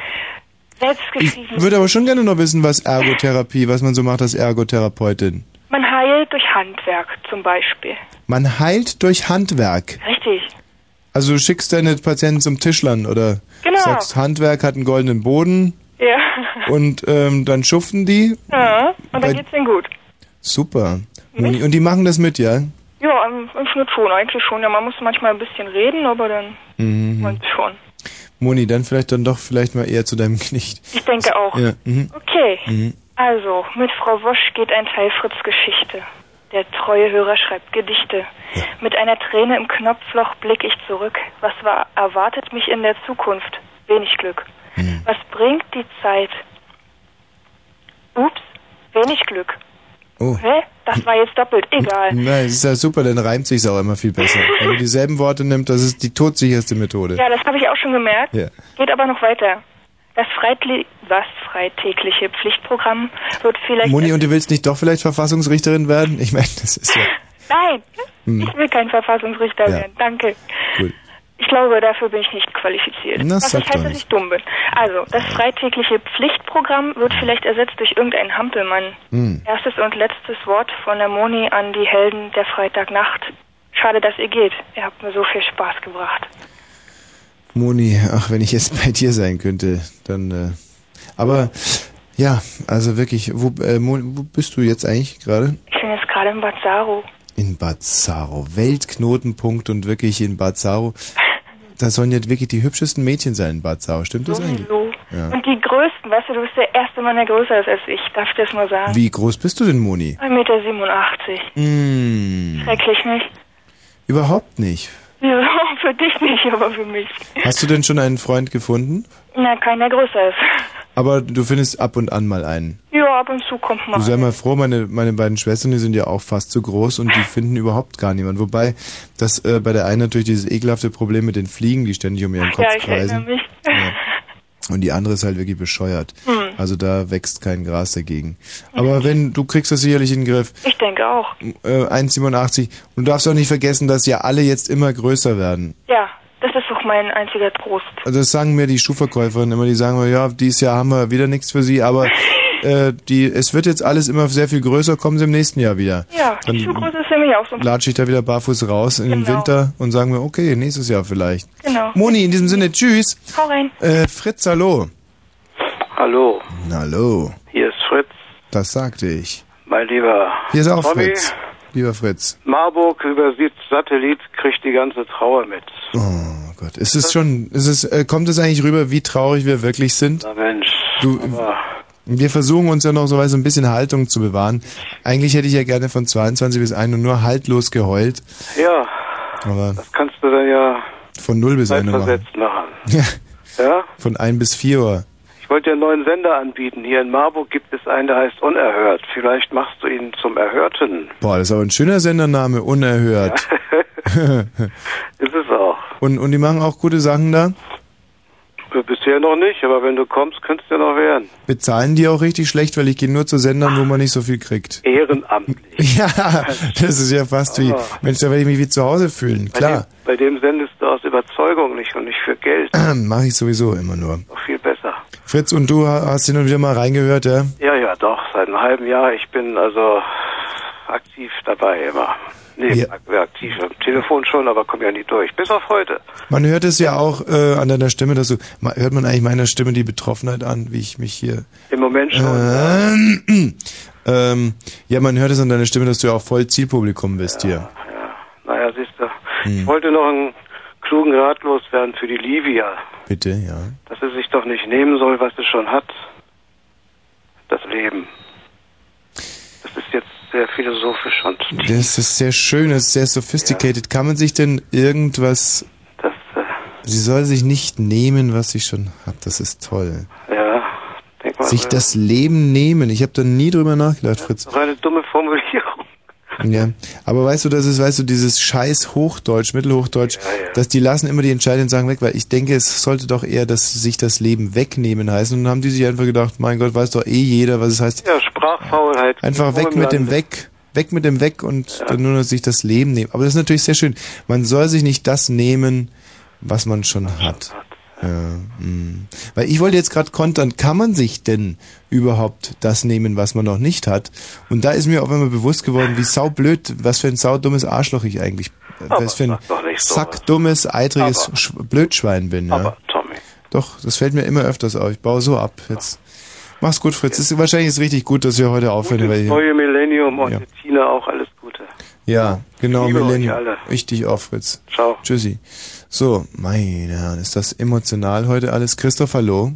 Ich selbstgeschriebenes... würde aber schon gerne noch wissen, was Ergotherapie, was man so macht als Ergotherapeutin. Man heilt durch Handwerk zum Beispiel. Man heilt durch Handwerk. Richtig. Also du schickst deine Patienten zum Tischlern oder Genau. sagst, Handwerk hat einen goldenen Boden Ja. und ähm, dann schuften die. ja. Und dann geht's denen gut. Super. Und die machen das mit, ja? Ja, im, im Schnitt schon, eigentlich schon. Ja, man muss manchmal ein bisschen reden, aber dann Mhm. schon. Moni, dann vielleicht dann doch vielleicht mal eher zu deinem Gedicht. Ich denke auch. Ja. Mhm. Okay. Mhm. Also, mit Frau Wosch geht ein Teil Fritz Geschichte. Der treue Hörer schreibt Gedichte. Mit einer Träne im Knopfloch blick ich zurück. Was war erwartet mich in der Zukunft? Wenig Glück. Was bringt die Zeit? Ups, wenig Glück. Oh. Hä? Das war jetzt doppelt. Egal. Nein, das ist ja super, dann reimt sich's auch immer viel besser. Wenn man dieselben Worte nimmt, das ist die todsicherste Methode. Ja, das habe ich auch schon gemerkt. Ja. Geht aber noch weiter. Das Freitli was freitägliche Pflichtprogramm wird vielleicht. Moni, und du willst nicht doch vielleicht Verfassungsrichterin werden? Ich meine, das ist ja Nein, Hm. ich will kein Verfassungsrichter Ja. werden. Danke. gut. Ich glaube, dafür bin ich nicht qualifiziert. Na, was nicht heißt, dass ich dumm bin. Also, das freitägliche Pflichtprogramm wird vielleicht ersetzt durch irgendeinen Hampelmann. Hm. Erstes und letztes Wort von der Moni an die Helden der Freitagnacht. Schade, dass ihr geht. Ihr habt mir so viel Spaß gebracht. Moni, ach, wenn ich jetzt bei dir sein könnte, dann. Äh, aber ja, also wirklich, wo, äh, wo bist du jetzt eigentlich gerade? Ich bin jetzt gerade in Bad Saro. In Bad Saro. Weltknotenpunkt und wirklich in Bad Saro. Da sollen jetzt wirklich die hübschesten Mädchen sein in Bad Saro. Stimmt das eigentlich? So. Ja. Und die größten, weißt du, du bist der erste Mann, der größer ist als ich. Darf ich das mal sagen? Wie groß bist du denn, Moni? 1,87 Meter. Hm, Schrecklich nicht. überhaupt nicht. Ja, für dich nicht, aber für mich. Hast du denn schon einen Freund gefunden? Na, keiner größer ist. Aber du findest ab und an mal einen. Ja, ab und zu kommt mal. Du sei mal froh, meine, meine beiden Schwestern, die sind ja auch fast so groß und die finden überhaupt gar niemanden. Wobei, das äh, bei der einen natürlich dieses ekelhafte Problem mit den Fliegen, die ständig um ihren Kopf ja, ich kreisen. mich. Und die andere ist halt wirklich bescheuert. Hm. Also da wächst kein Gras dagegen. Aber wenn, du kriegst das sicherlich in den Griff. Ich denke auch. Äh, 1,87. Und du darfst auch nicht vergessen, dass ja alle jetzt immer größer werden. Ja, das ist doch mein einziger Trost. Also das sagen mir die Schuhverkäuferinnen immer, die sagen mir, ja, dieses Jahr haben wir wieder nichts für sie, aber äh, die, es wird jetzt alles immer sehr viel größer, kommen sie im nächsten Jahr wieder. Ja, Dann die Schuhgröße ist nämlich auch so. Latsche ich da wieder barfuß raus in den Genau. Winter und sagen wir, okay, nächstes Jahr vielleicht. Genau. Moni, in diesem Sinne, tschüss. Hau rein. Äh, Fritz, hallo. Hallo, Hallo, hier ist Fritz, das sagte ich. mein lieber Hier ist auch Tommy. Fritz. Lieber Fritz. Marburg über Satellit kriegt die ganze Trauer mit. Oh Gott, ist es schon, ist es, äh, kommt es eigentlich rüber, wie traurig wir wirklich sind? Na Mensch, Du, wir versuchen uns ja noch so ein bisschen Haltung zu bewahren. Eigentlich hätte ich ja gerne von 22 bis 1 Uhr nur haltlos geheult, ja, aber das kannst du dann ja von 0 bis 1 Uhr machen. machen. Ja, Ja, von 1 bis 4 Uhr. Ich wollte dir einen neuen Sender anbieten. Hier in Marburg gibt es einen, der heißt Unerhört. Vielleicht machst du ihn zum Erhörten. Boah, das ist aber ein schöner Sendername, unerhört. ist es auch. und, und die machen auch gute Sachen da? Äh, Bisher noch nicht, aber wenn du kommst, könnte es ja noch werden. Bezahlen die auch richtig schlecht, weil ich gehe nur zu Sendern, wo man nicht so viel kriegt. Ehrenamtlich. Ja, das ist ja fast wie, Ah. Mensch, da werde ich mich wie zu Hause fühlen. Bei Klar, dem, bei dem sendest du aus Überzeugung nicht und nicht für Geld. mache ich sowieso immer nur. Besser. Fritz, und du ha- hast hin und wieder mal reingehört, ja? Ja, ja, doch, seit einem halben Jahr. Ich bin also aktiv dabei immer. Nee, Ja. ak- aktiv am Telefon schon, aber komm ja nie durch. Bis auf heute. Man hört es ja auch äh, an deiner Stimme, dass du, hört man eigentlich meiner Stimme die Betroffenheit an, wie ich mich hier... Im Moment schon. Ähm, ähm, ja, man hört es an deiner Stimme, dass du ja auch voll Zielpublikum bist hier. Naja, siehst du. Hm. Ich wollte noch einen klugen Rat loswerden für die Livia. Bitte, ja. Dass sie sich doch nicht nehmen soll, was sie schon hat. Das Leben. Das ist jetzt sehr philosophisch und Das ist sehr schön, das ist sehr sophisticated. Kann man sich denn irgendwas... äh, Sie soll sich nicht nehmen, was sie schon hat. Das ist toll. ja, mal. Sich das Leben nehmen. Ich habe da nie drüber nachgedacht, Fritz. Das war eine dumme Formulierung. Ja, aber weißt du, das ist, weißt du, dieses scheiß Hochdeutsch, Mittelhochdeutsch, dass die lassen immer die entscheidenden Sachen weg, weil ich denke, es sollte doch eher, dass sich das Leben wegnehmen heißen. Und dann haben die sich einfach gedacht, mein Gott, weiß doch eh jeder, was es heißt. Ja, Sprachfaulheit. Einfach weg mit dem. Weg. Weg mit dem Weg und dann nur noch sich das Leben nehmen. Aber das ist natürlich sehr schön. Man soll sich nicht das nehmen, was man schon hat. Ja, mm. Weil ich wollte jetzt gerade kontern, kann man sich denn überhaupt das nehmen, was man noch nicht hat? Und da ist mir auf einmal bewusst geworden, wie saublöd, was für ein saudummes Arschloch ich eigentlich, äh, was für ein sackdummes, eitriges Sch Blödschwein bin. Ja. Aber, Tommy. Doch, das fällt mir immer öfters auf. Ich baue so ab. Jetzt mach's gut, Fritz. Es ist wahrscheinlich ist richtig gut, dass wir heute aufhören, weil Das ich, neue Millennium und Ja. Tina auch alles Gute. ja, genau, Millennium. Ich dich auch, Fritz. Ciao. Tschüssi. So, meine Herren, ist das emotional heute alles? Christoph, hallo?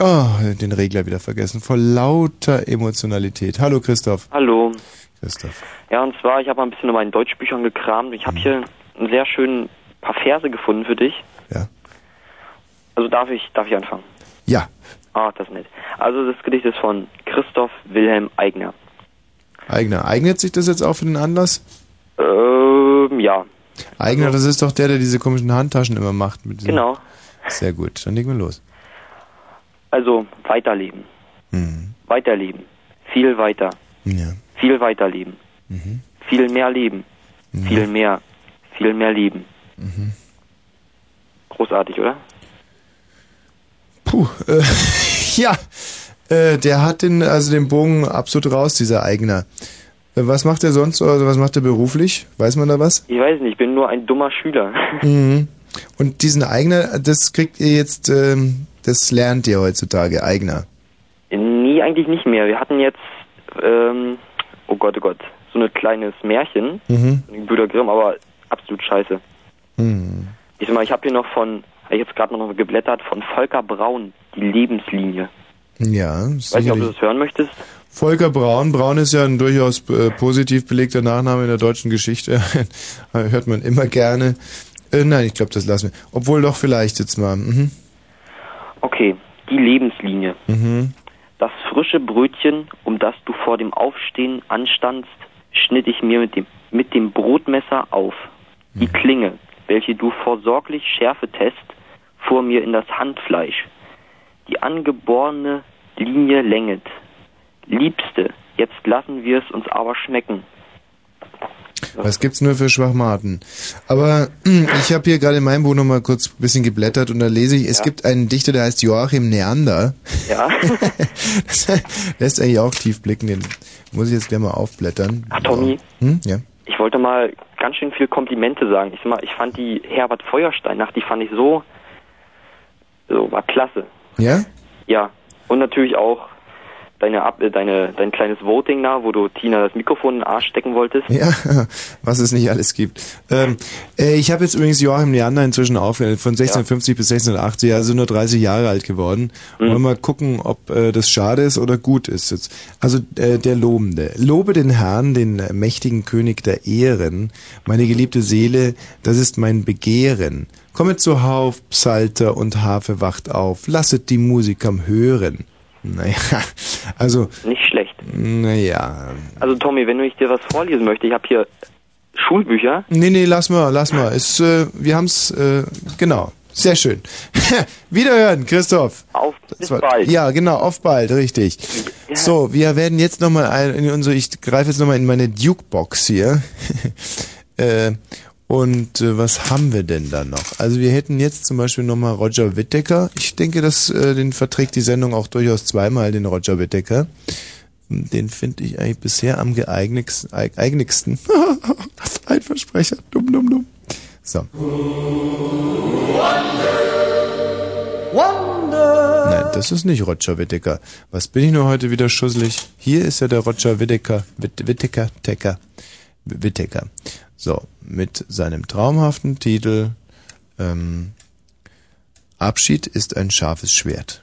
Oh, den Regler wieder vergessen. Vor lauter Emotionalität. Hallo, Christoph. Hallo. Christoph. Ja, und zwar, ich habe mal ein bisschen in meinen Deutschbüchern gekramt. Ich habe hier einen sehr schönen paar Verse gefunden für dich. Ja. Also darf ich, darf ich anfangen? Ja. Ah, das ist nett. Also das Gedicht ist von Christoph Wilhelm Eigner. Eigner. Eignet sich das jetzt auch für den Anlass? Ähm, ja. Eigner, das ist doch der, der diese komischen Handtaschen immer macht. Genau. Sehr gut, dann legen wir los. Also weiterleben. Mhm. Weiterleben. Viel weiter. Ja. Viel weiterleben. Mhm. Viel mehr leben. Viel mehr. Viel mehr leben. Mhm. Großartig, oder? Puh, äh, ja, äh, der hat den, also den Bogen absolut raus, dieser Eigner. Was macht er sonst, also was macht er beruflich? Weiß man da was? Ich weiß nicht, ich bin nur ein dummer Schüler. Mhm. Und diesen Eigner, das kriegt ihr jetzt, ähm, das lernt ihr heutzutage, Eigner. Nee, eigentlich nicht mehr. Wir hatten jetzt, ähm, oh Gott, oh Gott, so ein kleines Märchen, Mhm. Brüder Grimm, aber absolut scheiße. Mhm. Ich sag mal, ich habe hier noch von, hab ich jetzt gerade noch geblättert, von Volker Braun, die Lebenslinie. Ja, Weiß nicht, ob sicherlich. du das hören möchtest. Volker Braun. Braun ist ja ein durchaus äh, positiv belegter Nachname in der deutschen Geschichte. Hört man immer gerne. Äh, nein, ich glaube, das lassen wir. Obwohl doch vielleicht jetzt mal. Mhm. Okay, die Lebenslinie. Mhm. Das frische Brötchen, um das du vor dem Aufstehen anstandst, schnitt ich mir mit dem, mit dem Brotmesser auf. Die Klinge, welche du vorsorglich schärfetest, fuhr mir in das Handfleisch. Die angeborene Linie länget. Liebste, jetzt lassen wir es uns aber schmecken. Was gibt's nur für Schwachmaten? Aber ich habe hier gerade in meinem Buch noch mal kurz ein bisschen geblättert und da lese ich, es Ja. gibt einen Dichter, der heißt Joachim Neander. Ja. Das lässt eigentlich auch tief blicken, den muss ich jetzt gleich mal aufblättern. Ach, Tommy, Hm? Ja. ich wollte mal ganz schön viel Komplimente sagen. Ich mal, ich fand die Herbert Feuerstein-Nacht, die fand ich so, so, war klasse. Ja? Ja, und natürlich auch deine, Ab äh, deine dein kleines Voting da, wo du Tina das Mikrofon in den Arsch stecken wolltest. Ja, was es nicht alles gibt. Ähm, äh, ich habe jetzt übrigens Joachim Neander inzwischen aufgehört, von 1650 bis 1680, also nur 30 Jahre alt geworden. Mhm. Wollen wir mal gucken, ob äh, das schade ist oder gut ist. Jetzt. Also äh, der Lobende. Lobe den Herrn, den äh, mächtigen König der Ehren, meine geliebte Seele, das ist mein Begehren. Kommet zu Hauf, Psalter und Harfe wacht auf, lasset die Musik am Hören. Naja, also... Nicht schlecht. Naja, Also Tommy, wenn ich dir was vorlesen möchte, ich habe hier Schulbücher. Nee, nee, lass mal, lass mal. Es, äh, wir haben's, äh, genau. Sehr schön. Wiederhören, Christoph. Auf bis war- bald. Ja, genau, auf bald, richtig. So, wir werden jetzt nochmal ein, in unsere, ich greife jetzt nochmal in meine Dukebox hier. äh, und äh, was haben wir denn da noch? Also wir hätten jetzt zum Beispiel nochmal Roger Whittaker. Ich denke, dass äh, den verträgt die Sendung auch durchaus zweimal, den Roger Whittaker. Den finde ich eigentlich bisher am geeignetsten. eignigsten. Ein Versprecher. Dumm, dumm, dumm. So. Nein, das ist nicht Roger Whittaker. Was bin ich nur heute wieder schusselig? Hier ist ja der Roger Whittaker, Whitt- Whittaker, Tecker, Whittaker. So, mit seinem traumhaften Titel ähm, Abschied ist ein scharfes Schwert.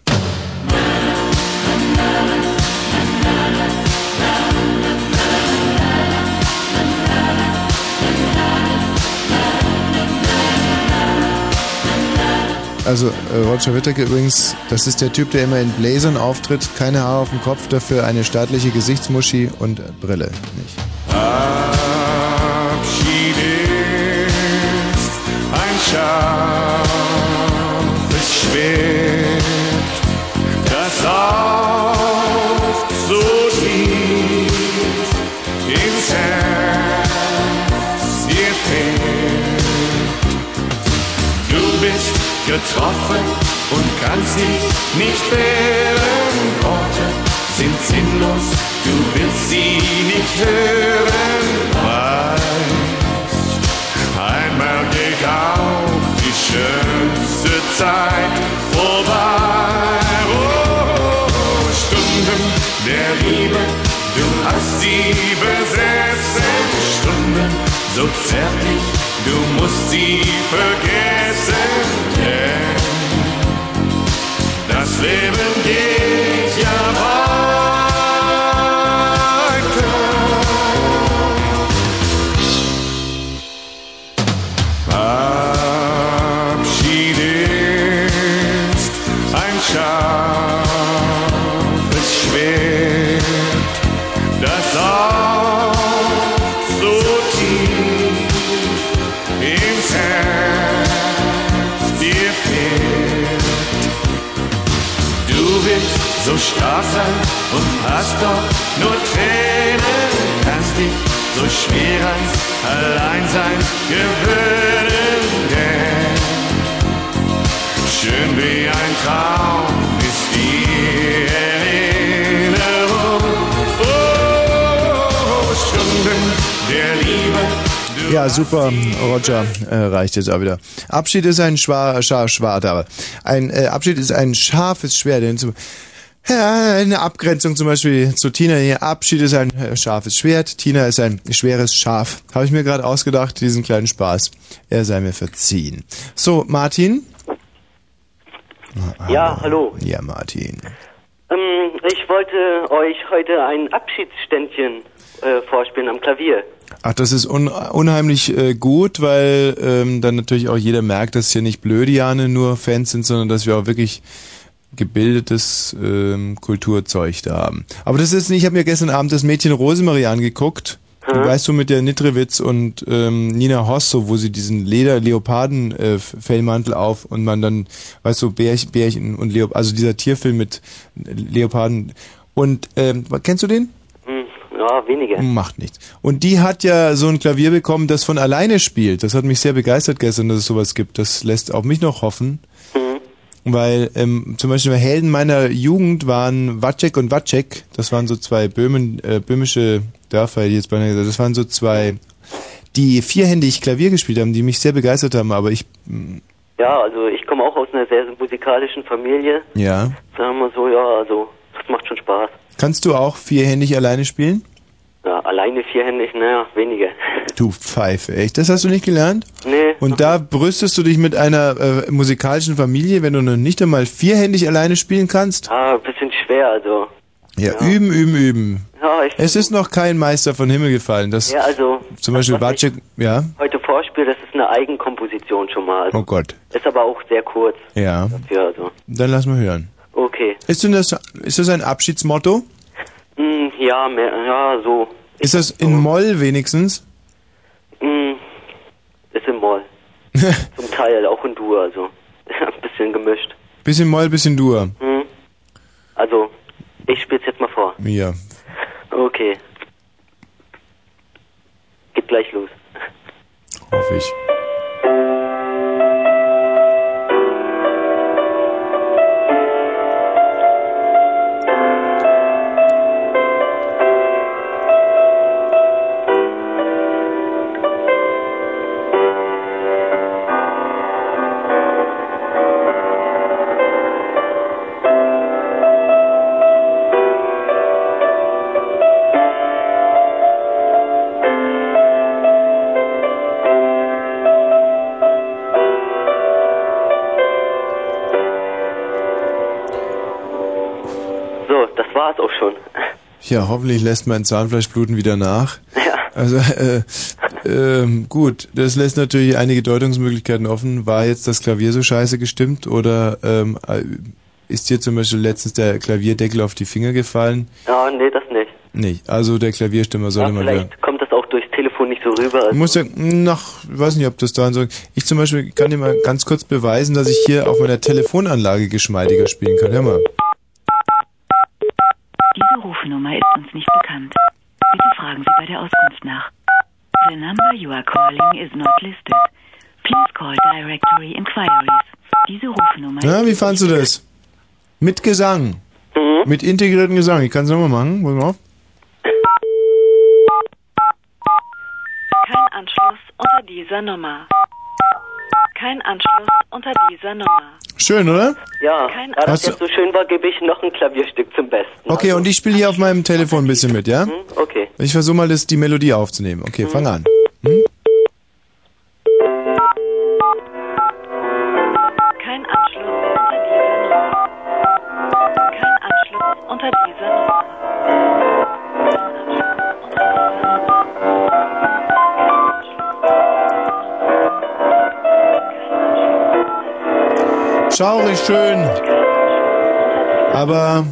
Also äh, Roger Whittaker übrigens, das ist der Typ, der immer in Blazern auftritt, keine Haare auf dem Kopf, dafür eine staatliche Gesichtsmuschi und Brille. Nicht? Abschied scharfes Schwert, das auch so tief ins Herz dir fällt. Du bist getroffen und kannst dich nicht wehren. Worte sind sinnlos, du willst sie nicht hören. Schönste Zeit vorbei. Oh, Stunden der Liebe, du hast sie besessen. Stunden so zärtlich, du musst sie vergessen. Denn das Leben geht hast doch nur Tränen, kannst dich so schwer ans Alleinsein gewöhnen, denn schön wie ein Traum ist die Erinnerung. Oh, Stunden Ja, super, Roger, äh, reicht jetzt auch wieder. Abschied ist ein schwa, scha, aber ein äh, Abschied ist ein scharfes Schwert. denn Ja, eine Abgrenzung zum Beispiel zu Tina hier. Abschied ist ein äh, scharfes Schwert, Tina ist ein schweres Schaf. Habe ich mir gerade ausgedacht, diesen kleinen Spaß. Er sei mir verziehen. So, Martin? Ja, hallo. Ja, Martin. Ähm, ich wollte euch heute ein Abschiedsständchen äh, vorspielen am Klavier. Ach, das ist un unheimlich äh, gut, weil ähm, dann natürlich auch jeder merkt, dass hier nicht Blödiane nur Fans sind, sondern dass wir auch wirklich gebildetes ähm, Kulturzeug da haben. Aber das ist nicht, ich habe mir gestern Abend das Mädchen Rosemarie angeguckt. Du weißt du mit der Nitrewitz und ähm, Nina Hosso, wo sie diesen Leder-Leoparden-Fellmantel auf und man dann, weißt du, Bärchen, Bärchen und Leop also dieser Tierfilm mit Leoparden. Und ähm, kennst du den? Hm, ja, weniger. Macht nichts. Und die hat ja so ein Klavier bekommen, das von alleine spielt. Das hat mich sehr begeistert gestern, dass es sowas gibt. Das lässt auch mich noch hoffen. Weil ähm, zum Beispiel Helden meiner Jugend waren Wacek und Wacek. Das waren so zwei Böhmen, äh, böhmische Dörfer, die jetzt beinahe gesagt. Das waren so zwei, die vierhändig Klavier gespielt haben, die mich sehr begeistert haben. Aber ich, Ja, also ich komme auch aus einer sehr musikalischen Familie. ja. Sagen wir so, ja, also das macht schon Spaß. Kannst du auch vierhändig alleine spielen? Ja, alleine vierhändig, naja, weniger. Du Pfeife, echt? Das hast du nicht gelernt? Nee. Und da brüstest du dich mit einer äh, musikalischen Familie, wenn du noch nicht einmal vierhändig alleine spielen kannst? Ah, ein bisschen schwer, also. Ja, üben, üben, üben. Ja, ich Es ist noch kein Meister von Himmel gefallen. Das Ja, also, zum Beispiel Wacek, ja. heute vorspiele, das ist eine Eigenkomposition schon mal. Also, Oh Gott. Ist aber auch sehr kurz Ja. dafür, also. Dann lass mal hören. Okay. Ist denn das, ist das ein Abschiedsmotto? Hm, ja, mehr, ja, so. Ist das in Moll wenigstens? Hm, ist im Moll. Zum Teil, auch in Dur, also. Ein bisschen gemischt. Bisschen Moll, bisschen Dur. Hm. Also, ich spiel's jetzt mal vor. Ja. Okay. Geht gleich los. Hoffe ich. Ja, hoffentlich lässt mein Zahnfleischbluten wieder nach. Ja. Also, äh, ähm, gut, das lässt natürlich einige Deutungsmöglichkeiten offen. War jetzt das Klavier so scheiße gestimmt oder ähm, äh, ist dir zum Beispiel letztens der Klavierdeckel auf die Finger gefallen? Ja, nee, das nicht. Nicht. Also der Klavierstimmer soll Ja, immer wieder. vielleicht kommt das auch durchs Telefon nicht so rüber. Ich Also, muss ja, nach, ich weiß nicht, ob das daran so. Ich zum Beispiel kann dir mal ganz kurz beweisen, dass ich hier auf meiner Telefonanlage geschmeidiger spielen kann. Hör mal. Diese Rufnummer ist uns nicht bekannt. Bitte fragen Sie bei der Auskunft nach. The number you are calling is not listed. Please call Directory Inquiries. Diese Rufnummer Ja, wie fandst du das? Mit Gesang. Mit integrierten Gesang. Ich kann es nochmal machen. Pass mal auf. Kein Anschluss unter dieser Nummer. Kein Anschluss unter dieser Nummer. Schön, oder? ja, Kein- da das Hast du- jetzt so schön war, gebe ich noch ein Klavierstück zum Besten. Okay, und ich spiele hier auf meinem Telefon ein bisschen mit, ja? Okay. Ich versuche mal, das, die Melodie aufzunehmen. Okay, fang an. Kein Anschluss unter dieser Nummer. Kein Anschluss unter dieser Nummer. Schaurig schön. Aber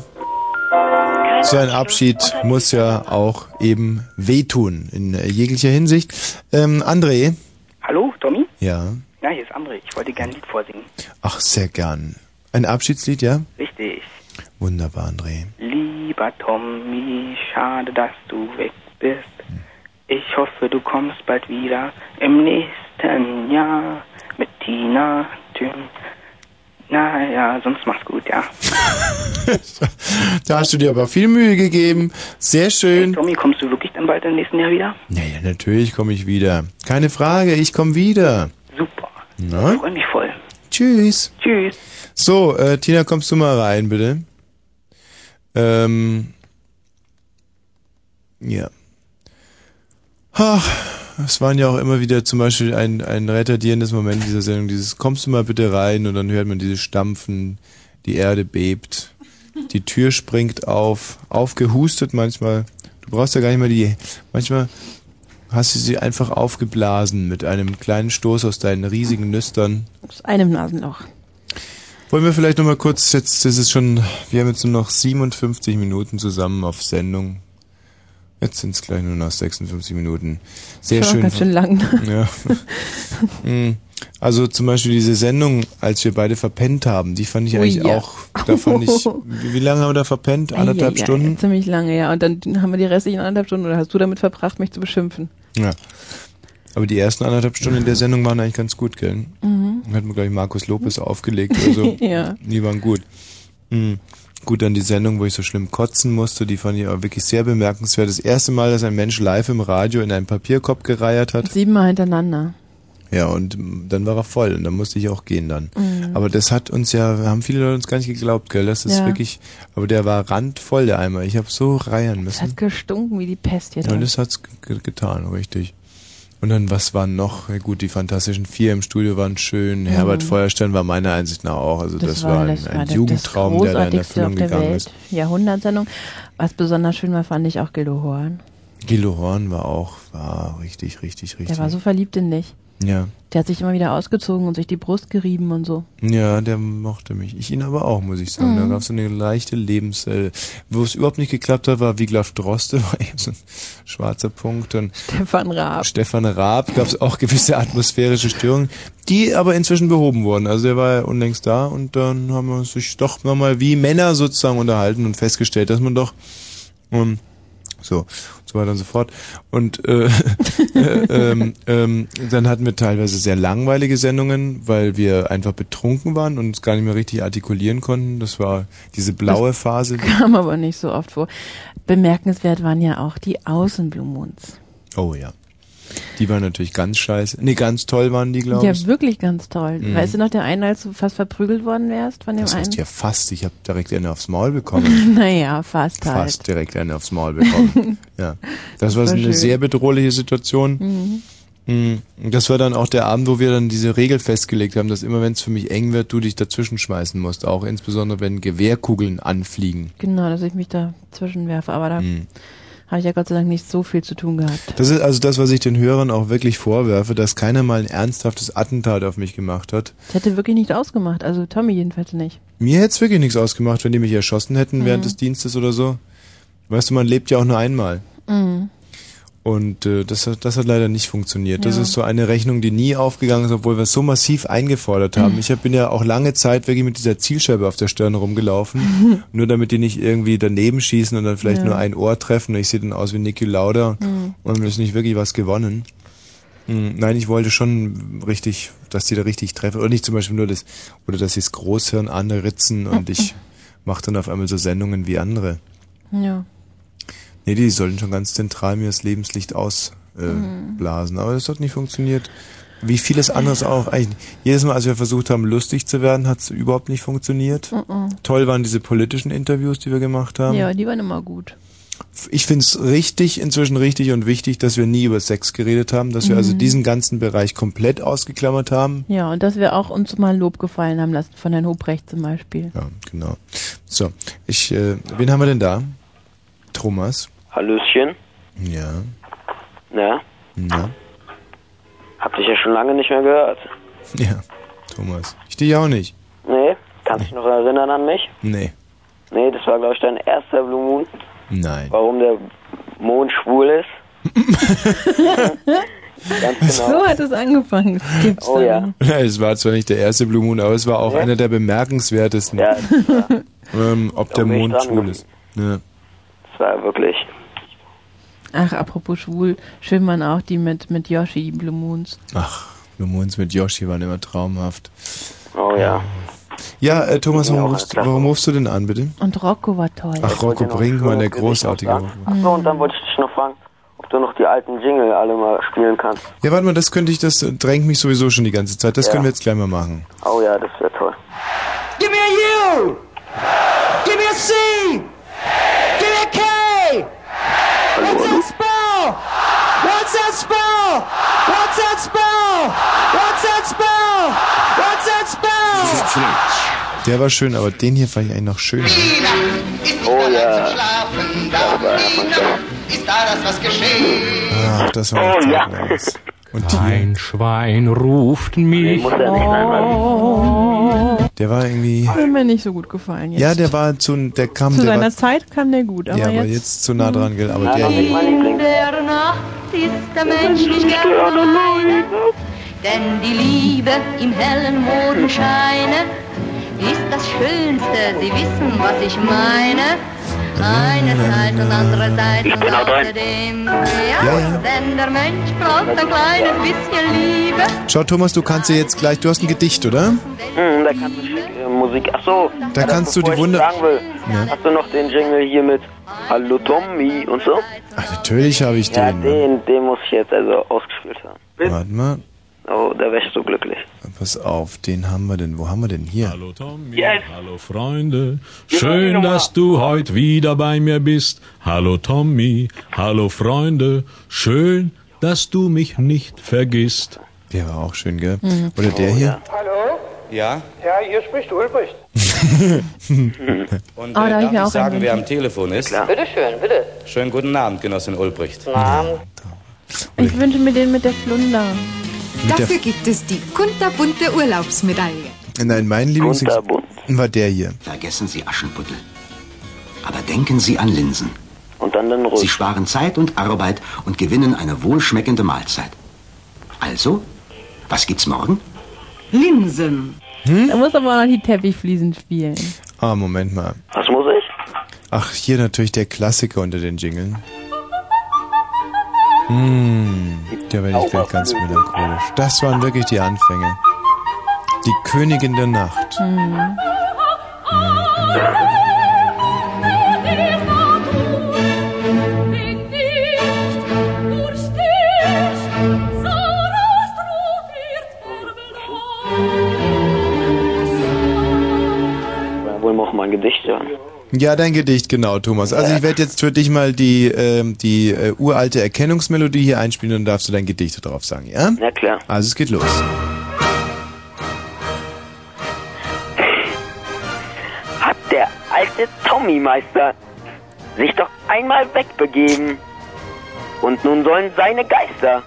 so ein Abschied muss ja auch eben wehtun, in jeglicher Hinsicht. Ähm, André? Hallo, Tommy? Ja. Ja, hier ist André. Ich wollte gerne ein Lied vorsingen. Ach, sehr gern. Ein Abschiedslied, ja? Richtig. Wunderbar, André. Lieber Tommy, schade, dass du weg bist. Ich hoffe, du kommst bald wieder im nächsten Jahr mit Tina, Tim. Naja, sonst mach's gut, ja. Da hast du dir aber viel Mühe gegeben. Sehr schön. Tommy, kommst du wirklich dann bald im nächsten Jahr wieder? Ja, ja, natürlich komme ich wieder. Keine Frage, ich komme wieder. Super. Na? Ich freue mich voll. Tschüss. Tschüss. So, äh, Tina, kommst du mal rein, bitte? Ähm, ja. Ach, es waren ja auch immer wieder zum Beispiel ein, ein retardierendes Moment dieser Sendung, dieses kommst du mal bitte rein und dann hört man dieses Stampfen, die Erde bebt, die Tür springt auf, aufgehustet manchmal. Du brauchst ja gar nicht mal die, manchmal hast du sie einfach aufgeblasen mit einem kleinen Stoß aus deinen riesigen Nüstern. Aus einem Nasenloch. Wollen wir vielleicht nochmal kurz, jetzt ist es schon, wir haben jetzt nur noch 57 Minuten zusammen auf Sendung. Jetzt sind es gleich nur noch 56 Minuten. Sehr Schon schön. ganz schön lang. Ja. Mm. Also zum Beispiel diese Sendung, als wir beide verpennt haben, die fand ich Ui, eigentlich ja. auch, da fand ich, wie, lange haben wir da verpennt? Anderthalb Eieiei, Stunden? Ziemlich lange, ja. Und dann haben wir die restlichen anderthalb Stunden, oder hast du damit verbracht, mich zu beschimpfen? Ja. Aber die ersten anderthalb Stunden in der Sendung waren eigentlich ganz gut, gell? Mhm. Hat man, glaube ich, Markus Lopez aufgelegt oder so. Ja. Die waren gut. Mhm. Gut, dann die Sendung, wo ich so schlimm kotzen musste, die fand ich auch wirklich sehr bemerkenswert. Das erste Mal, dass ein Mensch live im Radio in einen Papierkorb gereiert hat. Siebenmal hintereinander. Ja, und dann war er voll und dann musste ich auch gehen dann. Mhm. Aber das hat uns ja, haben viele Leute uns gar nicht geglaubt, gell? Das ist Ja. wirklich, aber der war randvoll, der Eimer. Ich habe so reiern müssen. hat gestunken wie die Pest hier Ja, das hat's ge getan, richtig. Und dann, was war noch? Ja, gut, die Fantastischen Vier im Studio waren schön. Herbert Feuerstein war meiner Ansicht nach auch. Also das, war ein, das ein war Jugendtraum, der da in das Erfüllung der gegangen Welt. ist. Jahrhundertsendung. Was besonders schön war, fand ich auch Gildo Horn. Gilo Horn war auch, war richtig, richtig, richtig. Der war so verliebt in dich. Ja. Der hat sich immer wieder ausgezogen und sich die Brust gerieben und so. Ja, der mochte mich. Ich ihn aber auch, muss ich sagen. Mhm. Da gab es so eine leichte Lebens... Äh, wo es überhaupt nicht geklappt hat, war Wiglaf Droste, war eben so ein schwarzer Punkt. Und Stefan Raab. Stefan Raab gab es auch gewisse atmosphärische Störungen, die aber inzwischen behoben wurden. Also der war ja unlängst da und dann haben wir sich doch nochmal wie Männer sozusagen unterhalten und festgestellt, dass man doch... Ähm, so, und so weiter und so fort. Und äh, äh, ähm, ähm, dann hatten wir teilweise sehr langweilige Sendungen, weil wir einfach betrunken waren und uns gar nicht mehr richtig artikulieren konnten. Das war diese blaue Phase. Kam aber nicht so oft vor. Bemerkenswert waren ja auch die Außenblumunds. Oh ja. Die waren natürlich ganz scheiße. Nee, ganz toll waren die, glaube Ja, ich. wirklich ganz toll. Mhm. Weißt du noch, der eine, als du fast verprügelt worden wärst von dem Das einen? heißt ja fast, ich habe direkt eine aufs Maul bekommen. naja, fast halt. Fast direkt eine aufs Maul bekommen. ja. Das, Das war war eine schön. sehr bedrohliche Situation. Mhm. Und Das war dann auch der Abend, wo wir dann diese Regel festgelegt haben, dass immer wenn es für mich eng wird, du dich dazwischen schmeißen musst. Auch insbesondere wenn Gewehrkugeln anfliegen. Genau, dass ich mich da zwischenwerfe. Aber da Mhm. Habe ich ja Gott sei Dank nicht so viel zu tun gehabt. Das ist also das, was ich den Hörern auch wirklich vorwerfe, dass keiner mal ein ernsthaftes Attentat auf mich gemacht hat. Ich hätte wirklich nicht ausgemacht. Also Tommy jedenfalls nicht. Mir hätte es wirklich nichts ausgemacht, wenn die mich erschossen hätten während Mhm. des Dienstes oder so. Weißt du, man lebt ja auch nur einmal. Mhm. Und äh, das, hat, das hat leider nicht funktioniert. Das Ja. ist so eine Rechnung, die nie aufgegangen ist, obwohl wir es so massiv eingefordert haben. Mhm. Ich hab, bin ja auch lange Zeit wirklich mit dieser Zielscheibe auf der Stirn rumgelaufen, nur damit die nicht irgendwie daneben schießen und dann vielleicht Ja. nur ein Ohr treffen. Ich sehe dann aus wie Niki Lauda Mhm. und mir ist nicht wirklich was gewonnen. Hm, Nein, ich wollte schon richtig, dass die da richtig treffen. Oder nicht zum Beispiel nur das, oder dass sie das Großhirn anritzen und ich mache dann auf einmal so Sendungen wie andere. Ja. Nee, die sollten schon ganz zentral mir das Lebenslicht ausblasen. Äh, Mhm. Aber das hat nicht funktioniert. Wie vieles anderes auch. Eigentlich, jedes Mal, als wir versucht haben, lustig zu werden, hat es überhaupt nicht funktioniert. Mhm. Toll waren diese politischen Interviews, die wir gemacht haben. Ja, die waren immer gut. Ich find's richtig, inzwischen richtig und wichtig, dass wir nie über Sex geredet haben, dass wir also Mhm. diesen ganzen Bereich komplett ausgeklammert haben. Ja, und dass wir auch uns mal Lob gefallen haben lassen, von Herrn Hobrecht zum Beispiel. Ja, genau. So, ich, äh, wen haben wir denn da? Thomas. Hallöchen. Ja. Na, Na. hab dich ja schon lange nicht mehr gehört. Ja, Thomas. Ich dich auch nicht. Nee, kannst du dich noch erinnern an mich? Nee. Nee, das war, glaube ich, dein erster Blue Moon. Nein. Warum der Mond schwul ist. Ganz genau. So hat es angefangen. Das gibt's Oh ja. Ja, es war zwar nicht der erste Blue Moon, aber es war auch Ja. einer der bemerkenswertesten. Ja, ähm, ob der Da Mond schwul ist. Ja. das war wirklich. Ach, apropos schwul, schön waren auch die mit, mit Yoshi, die Blue Moons. Ach, Blue Moons mit Yoshi waren immer traumhaft. Oh ja. Ja, äh, Thomas, warum rufst, warum rufst du denn an, bitte? Und Rocco war toll. Ach, Rocco Brinkmann, der großartige Rocco. Achso, und dann wollte ich dich noch fragen, ob du noch die alten Jingle alle mal spielen kannst. Ja, warte mal, das könnte ich, das drängt mich sowieso schon die ganze Zeit. Das Ja. können wir jetzt gleich mal machen. Oh ja, das wäre toll. Give me a U. Der war schön, aber den hier fand ich eigentlich noch schöner. Oh ja. Ach, das war Oh, ja. zeitlos. Und Ein Schwein ruft mich. der war irgendwie... Hat mir nicht so gut gefallen jetzt. Ja, der war zu, der kam, Zu der seiner war, Zeit kam der gut, aber ja, aber jetzt... jetzt zu nah dran, gell, aber der In der Nacht ist der Mensch nicht gern denn die Liebe im hellen Mondenscheine ist das Schönste. Sie wissen, was ich meine. Eine Seite und andere Seite und außerdem, ja, Ja, ja. denn der Mensch braucht ein kleines bisschen Liebe. Schau, Thomas, du kannst ja jetzt gleich, du hast ein Gedicht, oder? Hm, da kannst du äh, Musik. Ach so. Da ja, das, kannst du die Wunder-. Ja. Hast du noch den Jingle hier mit Hallo Tommy und so? Natürlich habe ich Ja, den. den, den muss ich jetzt also ausgespielt haben. Warte mal, Oh, da wär ich so glücklich. pass auf, den haben wir denn, wo haben wir denn hier? Hallo Tommy, hallo Freunde, schön, dass du heute wieder bei mir bist. Hallo Tommy, hallo Freunde, schön, dass du mich nicht vergisst. Der war auch schön, gell? Mhm. Oder der hier? Hallo? Ja? Ja, hier spricht Ulbricht. Und Oh, da äh, ich darf mir ich auch sagen, wer am Telefon ist? Bitte schön, bitte. Schönen guten Abend, Genossin Ulbricht. Guten Abend. Ich wünsche mir den mit der Flunder. Dafür gibt es die kunterbunte Urlaubsmedaille. Nein, mein Lieblings war der hier. Vergessen Sie Aschenputtel. Aber denken Sie an Linsen. Und dann den Sie sparen Zeit und Arbeit und gewinnen eine wohlschmeckende Mahlzeit. Also, was gibt's morgen? Linsen. Da muss aber auch noch die Teppichfliesen spielen. Ah, Moment mal. Was muss ich? Ach, hier natürlich der Klassiker unter den Jingeln. Hm, da werde ich gleich ganz melancholisch. Das waren wirklich die Anfänge. Die Königin der Nacht. Ja, wohl noch mal ein Gedicht, ja. Dein Gedicht, genau, Thomas. Also ich werde jetzt für dich mal die, ähm, die äh, uralte Erkennungsmelodie hier einspielen und dann darfst du dein Gedicht drauf sagen, ja? Ja, klar. Also es geht los. Hat der alte Tommy-Meister sich doch einmal wegbegeben. Und nun sollen seine Geister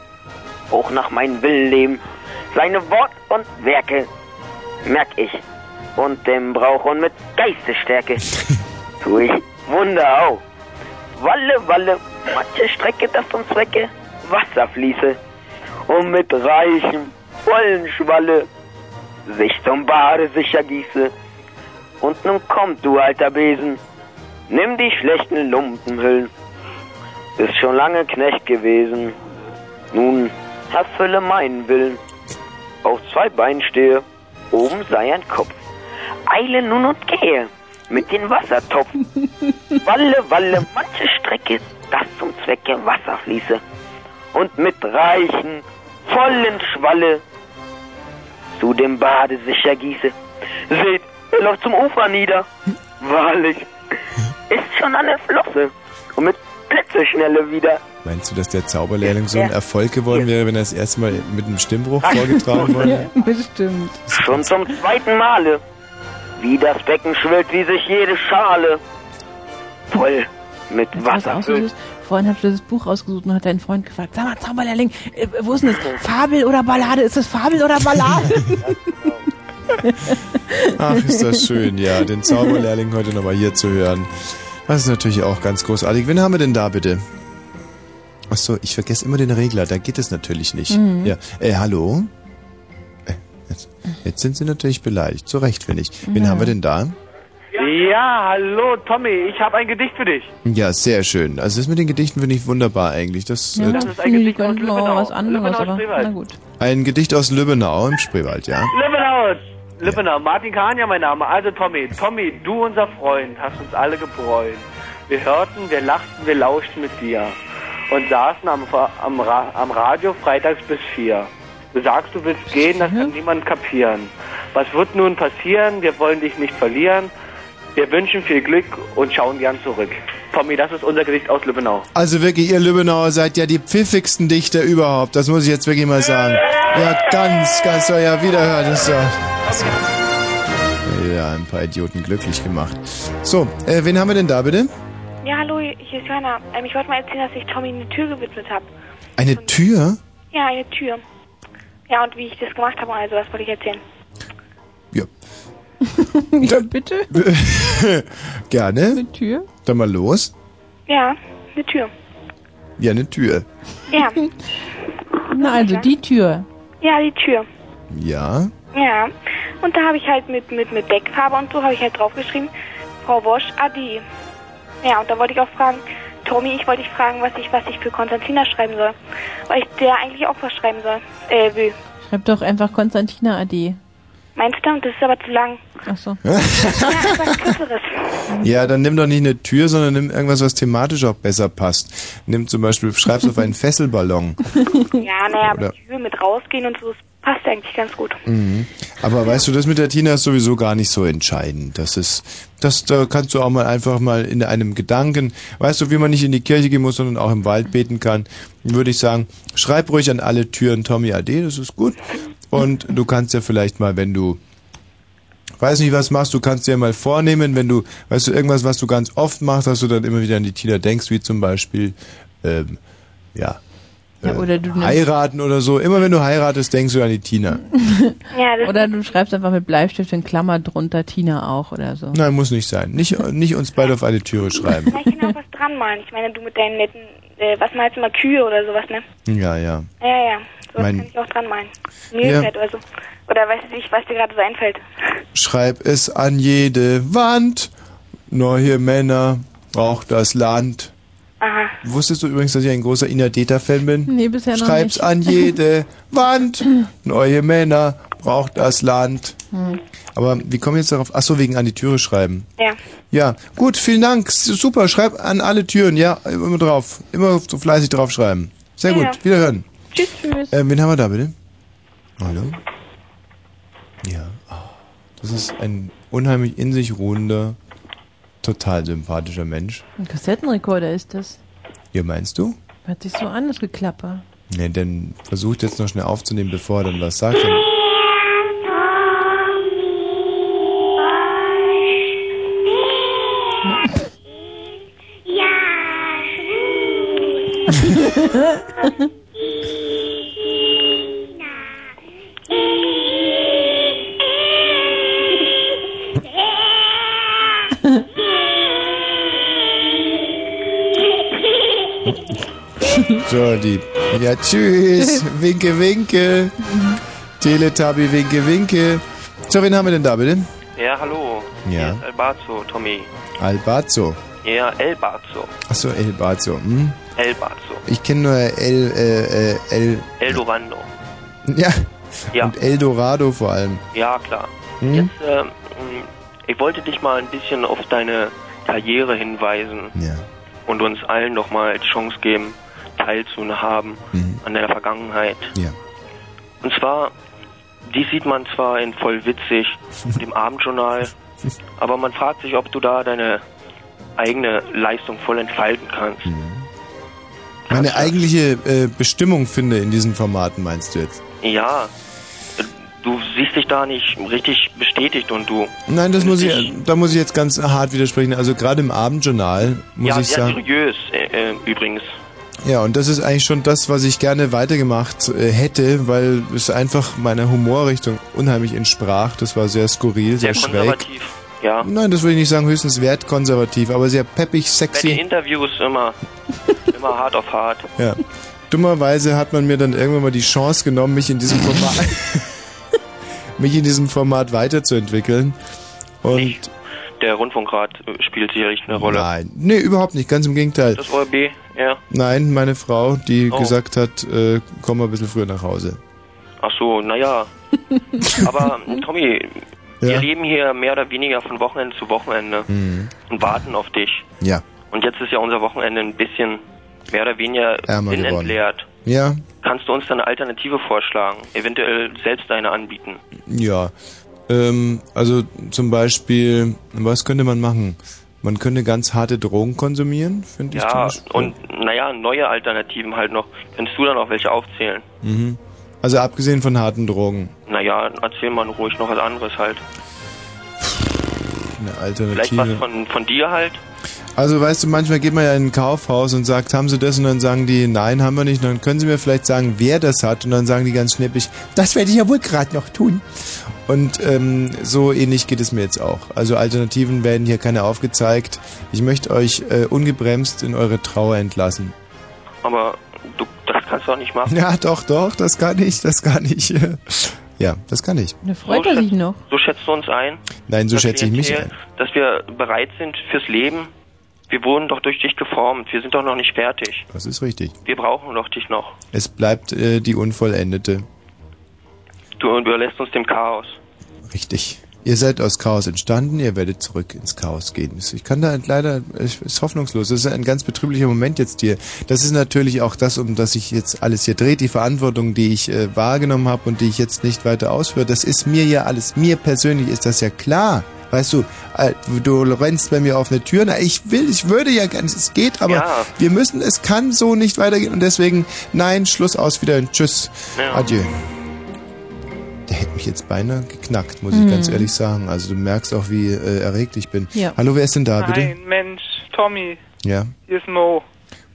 auch nach meinem Willen leben. Seine Wort und Werke merk ich. Und dem Brauch und mit Geistesstärke tu ich Wunder auf. Walle, Walle, manche Strecke, das zum Zwecke Wasser fließe. Und mit reichem, vollen Schwalle sich zum Bade sicher gieße. Und nun kommt, du alter Besen, nimm die schlechten Lumpenhüllen. Bist schon lange Knecht gewesen, nun erfülle meinen Willen. Auf zwei Beinen stehe, oben sei ein Kopf. Eile nun und gehe mit den Wassertopfen. Walle, Walle, manche Strecke, das zum Zwecke Wasser fließe. Und mit reichen, vollen Schwalle zu dem Bade sicher gieße. Seht, er läuft zum Ufer nieder. Wahrlich, ist schon an der Flosse und mit Blitzeschnelle wieder. Meinst du, dass der Zauberlehrling so ein Erfolg geworden wäre, wenn er das erste Mal mit einem Stimmbruch vorgetragen worden wäre? bestimmt. Schon zum zweiten Male. Wie das Becken schwillt, wie sich jede Schale voll mit Was Wasser vorhin hat du das Buch rausgesucht und hat deinen Freund gefragt, sag mal, Zauberlehrling, äh, wo ist denn das? Fabel oder Ballade? Ist das Fabel oder Ballade? Ach, ist das schön, ja, den Zauberlehrling heute nochmal hier zu hören. Das ist natürlich auch ganz großartig. Wen haben wir denn da bitte? Achso, ich vergesse immer den Regler, da geht es natürlich nicht. Mhm. Ja, äh, hallo? Jetzt, sind Sie natürlich beleidigt, zu Recht, finde ich. Wen haben wir denn da? Ja, hallo Tommy, ich habe ein Gedicht für dich. Ja, sehr schön. Also das mit den Gedichten finde ich wunderbar eigentlich. Das, ja, äh, das ist ein Gedicht aus Lübbenau. was anderes, aber Spreewald. na gut. ein Gedicht aus Lübbenau im Spreewald, ja. Lübbenau, Lübbenau, Martin Kahn, mein Name. Also Tommy, Tommy, du unser Freund, hast uns alle gebräunt. Wir hörten, wir lachten, wir lauschten mit dir. und saßen am, am, Ra- am Radio freitags bis vier. Du sagst, du willst gehen, das kann niemand kapieren. Was wird nun passieren? Wir wollen dich nicht verlieren. Wir wünschen viel Glück und schauen gern zurück. Tommy, das ist unser Gedicht aus Lübbenau. Also wirklich, ihr Lübbenauer seid ja die pfiffigsten Dichter überhaupt. Das muss ich jetzt wirklich mal sagen. Ja, ganz, ganz, soll ja wiederhören. Das ist doch... Ja, ein paar Idioten glücklich gemacht. So, äh, wen haben wir denn da bitte? Ja, hallo, hier ist Johanna. Ähm, ich wollte mal erzählen, dass ich Tommy eine Tür gewidmet habe. Eine Tür? Ja, eine Tür. Ja, und wie ich das gemacht habe, also das wollte ich erzählen. ja, bitte. Gerne. Eine Tür? Dann mal los. Ja, eine Tür. Ja, eine Tür. Ja, Na, also die Tür. ja, die Tür. Ja. Ja. Und da habe ich halt mit, mit, mit Deckfarbe und so habe ich halt draufgeschrieben, Frau Wosch, Adi. Ja, und da wollte ich auch fragen, Tommy, ich wollte dich fragen, was ich, was ich für Konstantina schreiben soll. Weil ich der eigentlich auch was schreiben soll, äh, will. Schreib doch einfach Konstantina AD. Meinst du? Das ist aber zu lang. Ach so. Ja, etwas kürzeres. Ja, dann nimm doch nicht eine Tür, sondern nimm irgendwas, was thematisch auch besser passt. Nimm zum Beispiel, schreib's auf einen Fesselballon. ja, naja, aber Tür mit rausgehen und so, das passt eigentlich ganz gut. Mhm. Aber weißt du, das mit der Tina ist sowieso gar nicht so entscheidend. Das ist, das, da kannst du auch mal einfach mal in einem Gedanken, weißt du, wie man nicht in die Kirche gehen muss, sondern auch im Wald beten kann, würde ich sagen, schreib ruhig an alle Türen Tommy AD, das ist gut. Und du kannst ja vielleicht mal, wenn du, weiß nicht, was machst, du kannst dir mal vornehmen, wenn du, weißt du, irgendwas, was du ganz oft machst, dass du dann immer wieder an die Tina denkst, wie zum Beispiel, ähm, ja, Ja, oder du heiraten oder so. Immer wenn du heiratest, denkst du an die Tina. oder du schreibst einfach mit Bleistift in Klammer drunter Tina auch oder so. Nein, muss nicht sein. Nicht, nicht uns beide auf eine Türe schreiben. Ich kann auch was dran malen. Ich meine, du mit deinen netten, äh, was malst du mal, Kühe oder sowas, ne? Ja, ja. Ja, ja, ja. Sowas Mein- kann ich auch dran malen. Mehlfett oder so. Oder weißt du nicht, was dir gerade so einfällt? Schreib es an jede Wand. Neue Männer braucht das Land. Aha. Wusstest du übrigens, dass ich ein großer Ina Deta-Fan bin? Nee, bisher noch Schreib's nicht. an jede Wand. Neue Männer braucht das Land. Hm. Aber wie kommen wir jetzt darauf? Ach so, wegen an die Türe schreiben. Ja. Ja, gut, vielen Dank. Super, schreib an alle Türen. Ja, immer drauf. Immer so fleißig draufschreiben. Sehr gut, Ja. wiederhören. Tschüss, tschüss. Ähm, wen haben wir da bitte? Hallo? Ja. ah, Das ist ein unheimlich in sich ruhender, total sympathischer Mensch. Ein Kassettenrekorder ist das. Ja, meinst du? Hört sich so an, das Geklapper. Ja, dann versucht jetzt noch schnell aufzunehmen, bevor er dann was sagt. Dann So, die. Ja, tschüss. Winke, winke. Teletubby, winke, winke. So, wen haben wir denn da bitte? Ja, hallo. Ja. Hier ist Elbazo, Tommy. Albazo. Ja, Elbazo. Achso, El Bazo. Hm? Elbazo. Ich kenne nur El, äh, äh, El. Eldorando. Ja. Ja. Und Eldorado vor allem. Ja, klar. Hm? Jetzt, ähm, ich wollte dich mal ein bisschen auf deine Karriere hinweisen Ja. und uns allen noch mal die Chance geben, teilzuhaben an deiner Vergangenheit. Mhm. Ja. Und zwar, die sieht man zwar in voll witzig, dem Abendjournal, aber man fragt sich, ob du da deine eigene Leistung voll entfalten kannst. Meine eigentliche äh, Bestimmung finde in diesen Formaten, meinst du jetzt? Ja, du siehst dich da nicht richtig bestätigt und du. Nein, das muss ich, da muss ich jetzt ganz hart widersprechen. Also gerade im Abendjournal muss ja, ich sehr sagen. seriös äh, äh, übrigens. Ja, und das ist eigentlich schon das, was ich gerne weitergemacht äh, hätte, weil es einfach meiner Humorrichtung unheimlich entsprach. Das war sehr skurril, sehr, Sehr schräg. konservativ. Ja. Nein, das würde ich nicht sagen, höchstens wertkonservativ, aber sehr peppig, Bei den sexy. Interviews immer, immer hart auf hart. Ja. Dummerweise hat man mir dann irgendwann mal die Chance genommen, mich in diesem Format, mich in diesem Format weiterzuentwickeln. Und Der Rundfunkrat äh, spielt sicherlich eine Rolle. nein, nee, überhaupt nicht, ganz im Gegenteil. Das ORB, ja. Nein, meine Frau, die Oh. gesagt hat, äh, komm mal ein bisschen früher nach Hause. Ach so, naja. Aber Tommy, wir Ja. leben hier mehr oder weniger von Wochenende zu Wochenende Mhm. und warten auf dich. Ja. Und jetzt ist ja unser Wochenende ein bisschen mehr oder weniger Ärmer Sinn geworden. entleert. Ja, Kannst du uns da eine Alternative vorschlagen? Eventuell selbst eine anbieten? ja. Ähm, also zum Beispiel, was könnte man machen? Man könnte ganz harte Drogen konsumieren, finde ich. zum Ja, und naja, neue Alternativen halt noch. Könntest du da noch welche aufzählen? Mhm. Also abgesehen von harten Drogen. Naja, erzähl mal ruhig noch was anderes halt. Eine Vielleicht was Alternative. von, von dir halt? Also weißt du, manchmal geht man ja in ein Kaufhaus und sagt, haben Sie das? Und dann sagen die, nein, haben wir nicht. Und dann können Sie mir vielleicht sagen, wer das hat. Und dann sagen die ganz schnippig, das werde ich ja wohl gerade noch tun. Und ähm, so ähnlich geht es mir jetzt auch. Also Alternativen werden hier keine aufgezeigt. Ich möchte euch äh, ungebremst in eure Trauer entlassen. Aber du, das kannst du auch nicht machen. Ja, doch, doch, das kann ich, das kann ich. Ja, das kann ich. Da freut er sich noch. So schätzt du uns ein? Nein, so schätze ich mich Klientel, ein. Dass wir bereit sind fürs Leben. Wir wurden doch durch dich geformt. Wir sind doch noch nicht fertig. Das ist richtig. Wir brauchen doch dich noch. Es bleibt äh, die Unvollendete. Du überlässt uns dem Chaos. Richtig. Ihr seid aus Chaos entstanden, ihr werdet zurück ins Chaos gehen. Ich kann da leider, es ist hoffnungslos. Das ist ein ganz betrüblicher Moment jetzt hier. Das ist natürlich auch das, um das sich jetzt alles hier dreht, die Verantwortung, die ich äh, wahrgenommen habe und die ich jetzt nicht weiter ausführe. Das ist mir ja alles, mir persönlich ist das ja klar. Weißt du, äh, du rennst bei mir auf eine Tür. Na, ich will, ich würde ja gerne, es geht, aber Ja. wir müssen, es kann so nicht weitergehen und deswegen, nein, Schluss aus, wieder ein Tschüss. Ja. Adieu. Der hätte mich jetzt beinahe geknackt, muss Hm. ich ganz ehrlich sagen. Also du merkst auch, wie äh, erregt ich bin. Ja. Hallo, wer ist denn da, bitte? Nein, Mensch, Tommy, Ja. hier ist Mo.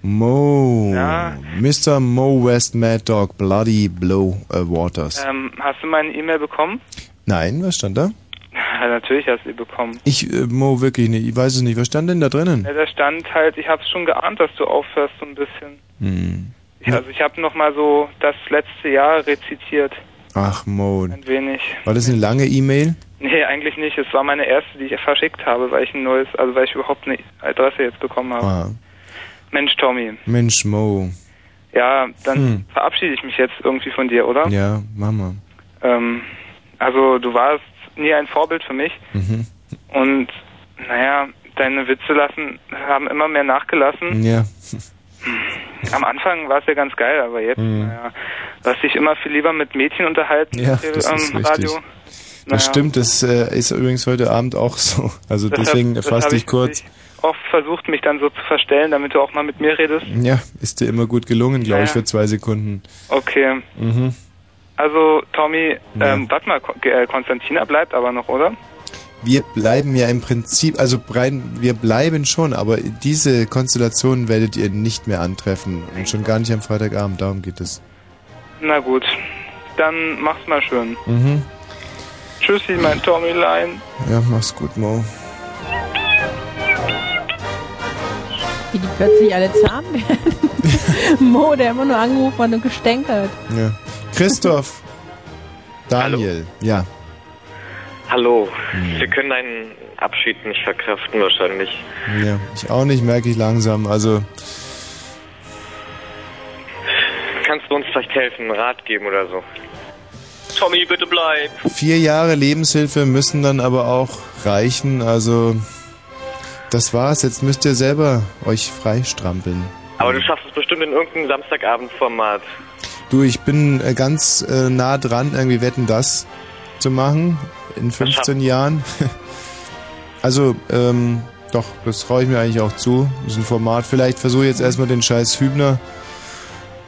Mo. Ja. Mr. Mo West Mad Dog Bloody Blow äh, Waters. Ähm, hast du meine E-Mail bekommen? Nein, was stand da? Ja, natürlich hast du sie bekommen. Ich, äh, Mo, wirklich nicht. Ich weiß es nicht. Was stand denn da drinnen? Ja, da stand halt, ich habe schon geahnt, dass du aufhörst so ein bisschen. Hm. Ich, also ich habe noch mal so das letzte Jahr rezitiert, Ach, Mo. ein wenig. War das eine lange E-Mail? Nee, eigentlich nicht. Es war meine erste, die ich verschickt habe, weil ich ein neues, also weil ich überhaupt eine Adresse jetzt bekommen habe. Ah. Mensch, Tommy. Mensch, Mo. Ja, dann Hm. verabschiede ich mich jetzt irgendwie von dir, oder? Ja, Mama. Ähm, also du warst nie ein Vorbild für mich Mhm. und naja, deine Witze lassen haben immer mehr nachgelassen. Ja. Am Anfang war es ja ganz geil, aber jetzt, Mhm. naja, du hast dich immer viel lieber mit Mädchen unterhalten Ja, äh, das am ist richtig. Radio. Das Naja, stimmt, das äh, ist übrigens heute Abend auch so. Also deshalb- deswegen fass dich ich kurz. oft versucht, mich dann so zu verstellen, damit du auch mal mit mir redest. Ja, ist dir immer gut gelungen, glaube ich, Ja. für zwei Sekunden. Okay. Mhm. Also, Tommy, Ja. ähm, warte mal, äh, Konstantina bleibt aber noch, oder? Wir bleiben ja im Prinzip, also rein, wir bleiben schon, aber diese Konstellation werdet ihr nicht mehr antreffen. Und schon gar nicht am Freitagabend, darum geht es. Na gut, dann mach's mal schön. Mhm. Tschüssi, mein Tommylein. Ja, mach's gut, Mo. Wie die plötzlich alle zahm werden. Mo, der immer nur angerufen hat und gestänkert. Ja. Christoph. Daniel. Ja. Hallo. Hm. Wir können deinen Abschied nicht verkraften wahrscheinlich. Ja. Ich auch nicht, merke ich langsam. Also, Kannst du uns vielleicht helfen, einen Rat geben oder so? Tommy, bitte bleib. vier Jahre Lebenshilfe müssen dann aber auch reichen. Also, das war's. Jetzt müsst ihr selber euch freistrampeln. Aber du schaffst es bestimmt in irgendeinem Samstagabendformat. Du, ich bin äh, ganz äh, nah dran, irgendwie Wetten das zu machen in 15 Jahren. also, ähm, doch, das traue ich mir eigentlich auch zu. Das ist ein Format. Vielleicht versuche ich jetzt erstmal den scheiß Hübner.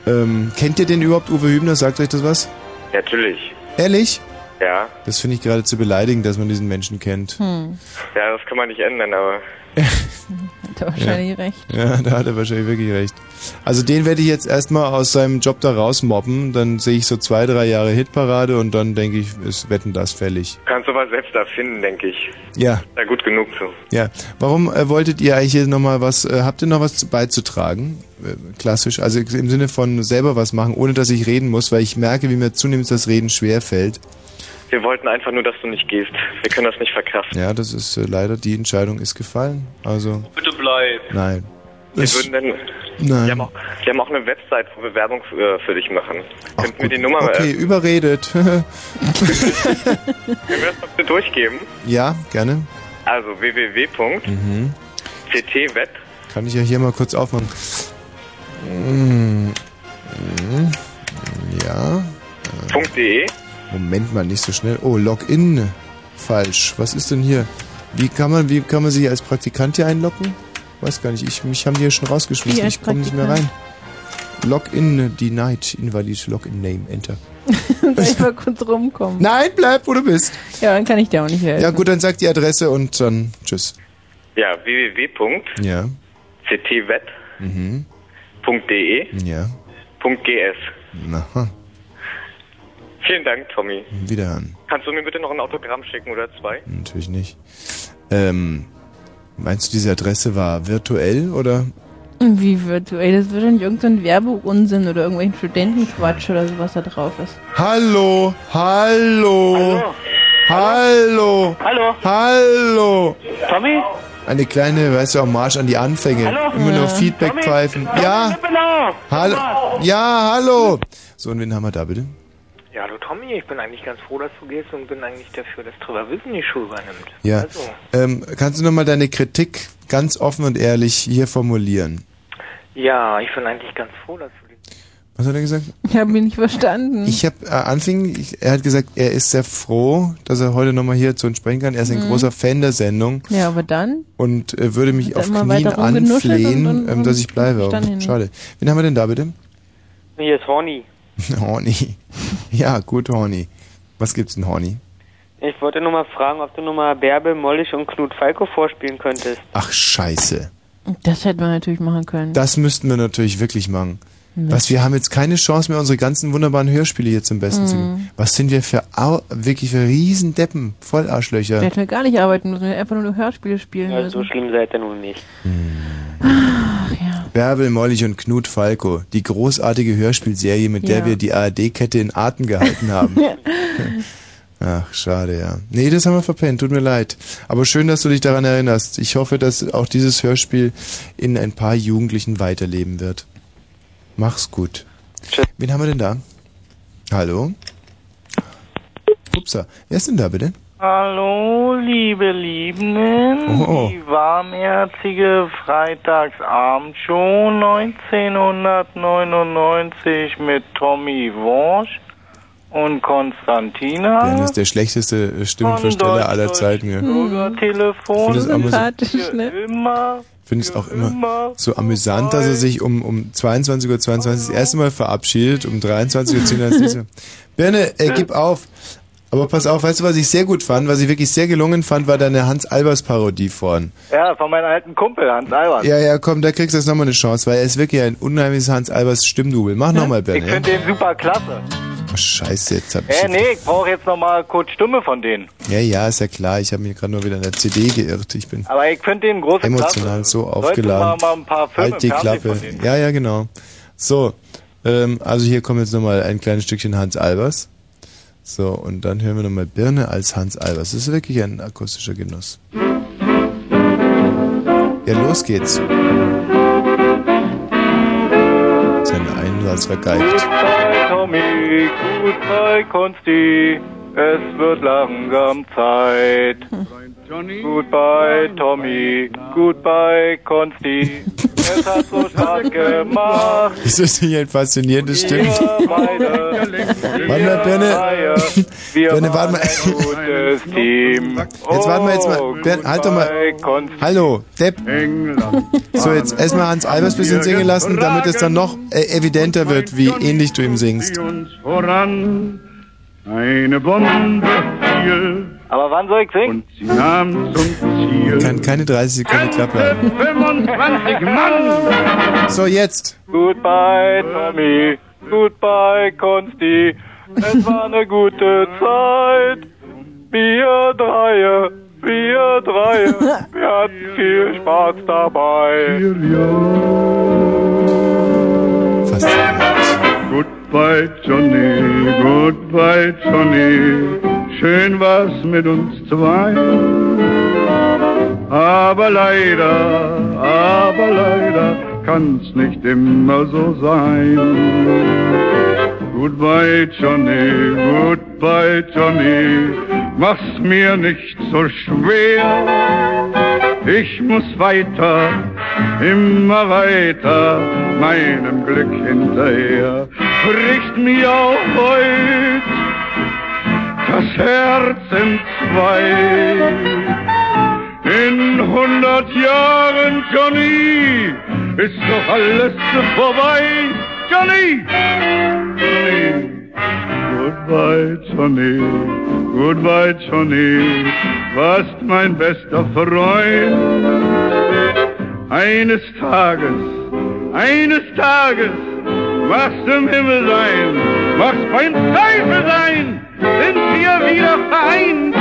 Ähm, kennt ihr den überhaupt, Uwe Hübner? Sagt euch das was? Natürlich. Ehrlich? Ja. Das finde ich geradezu beleidigend, dass man diesen Menschen kennt. Hm. Ja, das kann man nicht ändern, aber. Hat er wahrscheinlich ja. recht. Ja, da hat er wahrscheinlich wirklich recht. Also den werde ich jetzt erstmal aus seinem Job da rausmobben. Dann sehe ich so zwei, drei Jahre Hitparade und dann denke ich, ist Wetten das fällig. Kannst du was selbst erfinden, denke ich. Ja. Ja, gut genug so. Ja, warum äh, wolltet ihr eigentlich hier nochmal was, äh, habt ihr noch was zu- beizutragen? Äh, klassisch, also im Sinne von selber was machen, ohne dass ich reden muss, weil ich merke, wie mir zunehmend das Reden schwer fällt. Wir wollten einfach nur, dass du nicht gehst. Wir können das nicht verkraften. Ja, das ist äh, leider, die Entscheidung ist gefallen. Also, Bitte bleib. nein. Wir würden dann. Nein. Wir haben, auch, wir haben auch eine Website, wo wir Werbung äh, für dich machen. Könnten wir die Nummer Okay, äh, überredet. können wir das mal bitte durchgeben? ja, gerne. Also www.ctweb Mhm. Kann ich ja hier mal kurz aufmachen. Mm, mm, Ja. .de. Moment mal, nicht so schnell. Oh, Login. Falsch. Was ist denn hier? Wie kann man, wie kann man sich als Praktikant hier einloggen? Weiß gar nicht. Ich, mich haben die hier schon rausgeschmissen. Ich komme nicht mehr rein. Login denied. Invalid Login Name. Enter. Soll ich mal kurz rumkommen? Nein, bleib, wo du bist. Ja, dann kann ich dir auch nicht helfen. Ja gut, dann sag die Adresse und dann tschüss. Ja, www.ctwet.de Ja. Mhm. Ja. .gs. Na, Vielen Dank, Tommy. wiederhören. Kannst du mir bitte noch ein Autogramm schicken oder zwei? Natürlich nicht. Ähm, meinst du, diese Adresse war virtuell oder? Wie virtuell? Das wird doch nicht irgendein Werbeunsinn oder irgendwelchen Studentenquatsch oder sowas da drauf ist. Hallo, hallo, hallo, Hallo. hallo. Tommy? Eine kleine, weißt du, Hommage an die Anfänge. Hallo? Immer nur. Feedback Tommy? pfeifen. Tommy, Ja, hallo, ja, hallo. So, und wen haben wir da bitte? Ja, hallo Tommy, ich bin eigentlich ganz froh, dass du gehst und bin eigentlich dafür, dass Trevor Wissen die Schule übernimmt. Ja. Also, Ähm, kannst du nochmal deine Kritik ganz offen und ehrlich hier formulieren? ja, ich bin eigentlich ganz froh, dass du Was hat er gesagt? Ich habe ihn nicht verstanden. Ich habe äh, anfing, ich, er hat gesagt, er ist sehr froh, dass er heute nochmal hier zu uns sprechen kann. Er ist ein Mhm. großer Fan der Sendung ja, aber dann? und äh, würde mich auf Knien anflehen, und- und- ähm, dass ich bleibe. Schade. Wen haben wir denn da bitte? Hier ist Horny. Horny. Ja, gut, Horny. Was gibt's denn, Horny? Ich wollte nur mal fragen, ob du nur mal Bärbel, Mollig und Knut Falco vorspielen könntest. Ach, scheiße. Das hätte man natürlich machen können. Das müssten wir natürlich wirklich machen. Mist. Was, wir haben jetzt keine Chance mehr, unsere ganzen wunderbaren Hörspiele hier zum Besten zu Mhm. geben. Was sind wir für Au wirklich für Riesendeppen, Vollarschlöcher. Wir hätten wir gar nicht arbeiten müssen, wir hätten einfach nur Hörspiele spielen Ja, müssen. so schlimm seid ihr nun nicht. Bärbel, Mollig und Knut Falco, die großartige Hörspielserie, mit der Ja. wir die ARD-Kette in Atem gehalten haben. Ach, schade, ja. Nee, das haben wir verpennt, tut mir leid. Aber schön, dass du dich daran erinnerst. Ich hoffe, dass auch dieses Hörspiel in ein paar Jugendlichen weiterleben wird. Mach's gut. Wen haben wir denn da? Hallo? Upsa, wer ist denn da bitte? Hallo, liebe Liebenden. Oh. Die warmherzige Freitagsabendshow 1999 mit Tommy Walsh und Konstantina. Bernd ist der schlechteste äh, Stimmenversteller aller Zeiten. Ja. Bürgertelefon. Ich finde es ne? Immer. Es auch immer so amüsant, dass er sich um, um 22.22 Uhr 22 das erste Mal verabschiedet, um 23.10 Uhr. Birne, äh, gib auf. Aber pass auf, weißt du, was ich sehr gut fand, was ich wirklich sehr gelungen fand, war deine Hans-Albers-Parodie vorhin. Ja, von meinem alten Kumpel Hans Albert. Ja, ja, komm, da kriegst du jetzt nochmal eine Chance, weil er ist wirklich ein unheimliches Hans-Albers-Stimmdubel. Mach nochmal, Ich Birne. Ja? finde den super klasse. Oh, scheiße, jetzt hab ich... Äh, nee, ich brauche jetzt nochmal kurz Stimme von denen. Ja, ja, ist ja klar, ich habe mich gerade nur wieder in der CD geirrt. Ich bin Aber ich finde den große emotional klasse. so aufgeladen. mal, mal ein paar Filme halt die Klappe. Ja, ja, genau. So, ähm, also hier kommt jetzt nochmal ein kleines Stückchen Hans Albers. So, und dann hören wir nochmal Birne als Hans Albers. Das ist wirklich ein akustischer Genuss. Ja, los geht's. Sein Einsatz vergeigt. Tommy, bei Konsti, es wird langsam Zeit. Bei Tommy, bei Konsti, es hat so Spaß gemacht. Das ist nicht ein faszinierendes Stück. Warte mal, Birne. Birne, warte mal. gutes Team. Jetzt warten wir jetzt mal. Birne, halt doch mal. Hallo, Depp. So, jetzt erstmal Hans Albers ein bisschen singen lassen, damit es dann noch äh, evidenter wird, wie ähnlich du ihm singst. voran. Eine Bombe fiel. Aber wann soll ich singen? Sie nahm zum Ziel. Kann keine 30 Sekunden Klappe halten. 25 Mann. So, jetzt. Goodbye, Tommy. Goodbye, Konsti. Es war eine gute Zeit. Wir Dreie, wir Dreie. Wir hatten viel Spaß dabei. Goodbye, Johnny, goodbye, Johnny. Schön war's mit uns zwei. Aber leider, aber leider kann's nicht immer so sein. Goodbye, Johnny, goodbye, Johnny. Mach's mir nicht so schwer. Ich muss weiter, immer weiter meinem Glück hinterher. Bricht mir auch heut das Herz in zwei. In hundert Jahren, Johnny, ist doch alles vorbei. Johnny! Johnny! Goodbye, Johnny, goodbye, Johnny, warst mein bester Freund. Eines Tages, eines Tages, machst im Himmel sein, machst beim Teufel sein, sind wir wieder vereint.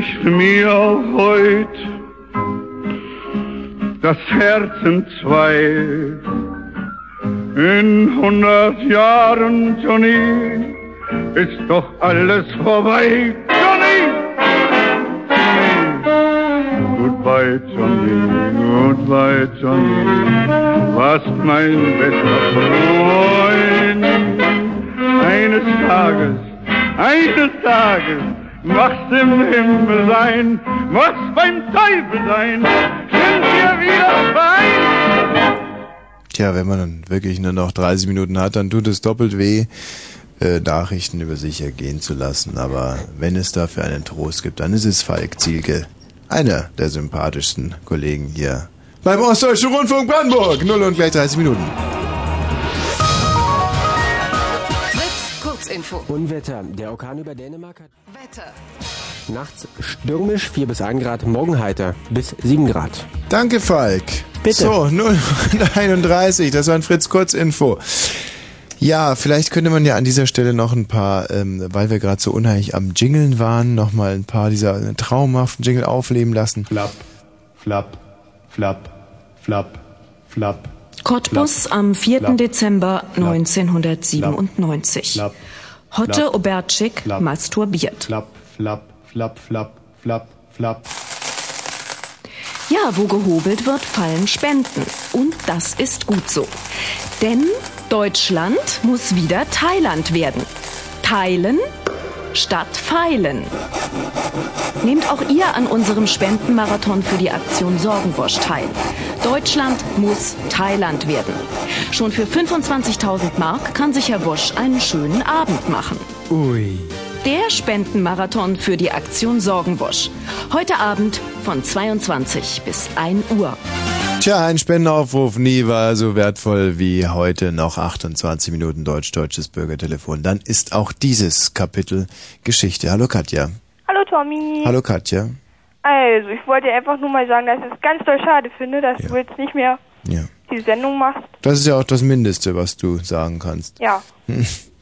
Bricht mir auch heut das Herz in zwei. In hundert Jahren, Johnny, ist doch alles vorbei. Johnny! Goodbye, Johnny, goodbye, Johnny, warst mein bester Freund. Eines Tages, eines Tages, machst im Himmel sein, machst beim Teufel sein, sind wir wieder vereint. Tja, wenn man dann wirklich nur noch 30 Minuten hat, dann tut es doppelt weh, äh, Nachrichten über sich ergehen zu lassen. Aber wenn es dafür einen Trost gibt, dann ist es Falk Zielke, einer der sympathischsten Kollegen hier beim Ostdeutschen Rundfunk Brandenburg. Null und gleich 30 Minuten. Kurzinfo. Unwetter. Der Orkan über Dänemark hat Wetter. nachts stürmisch 4 bis 1 Grad, morgen heiter bis 7 Grad. Danke, Falk. Bitte. So, 031, das war ein Fritz Kurzinfo. Ja, vielleicht könnte man ja an dieser Stelle noch ein paar, ähm, weil wir gerade so unheimlich am Jingeln waren, noch mal ein paar dieser äh, traumhaften Jingle aufleben lassen. Flapp, flapp, flapp, flapp, flapp. Cottbus am 4. Flapp. Dezember 1997. Flapp. Hotte Flapp. masturbiert. Flapp, flapp, flapp, flapp, flapp, flapp. Ja, wo gehobelt wird, fallen Spenden. Und das ist gut so. Denn Deutschland muss wieder Thailand werden. Teilen statt feilen. Nehmt auch ihr an unserem Spendenmarathon für die Aktion Sorgenwosch teil. Deutschland muss Thailand werden. Schon für 25.000 Mark kann sich Herr Wosch einen schönen Abend machen. Ui. Der Spendenmarathon für die Aktion Sorgenwosch. Heute Abend von 22 bis 1 Uhr. Tja, ein Spendenaufruf nie war so wertvoll wie heute noch 28 Minuten deutsch-deutsches Bürgertelefon. Dann ist auch dieses Kapitel Geschichte. Hallo Katja. Hallo Tommy. Hallo Katja. Also, ich wollte dir einfach nur mal sagen, dass ich es ganz doll schade finde, dass du jetzt nicht mehr Ja. die Sendung machst. Das ist ja auch das Mindeste, was du sagen kannst. Ja,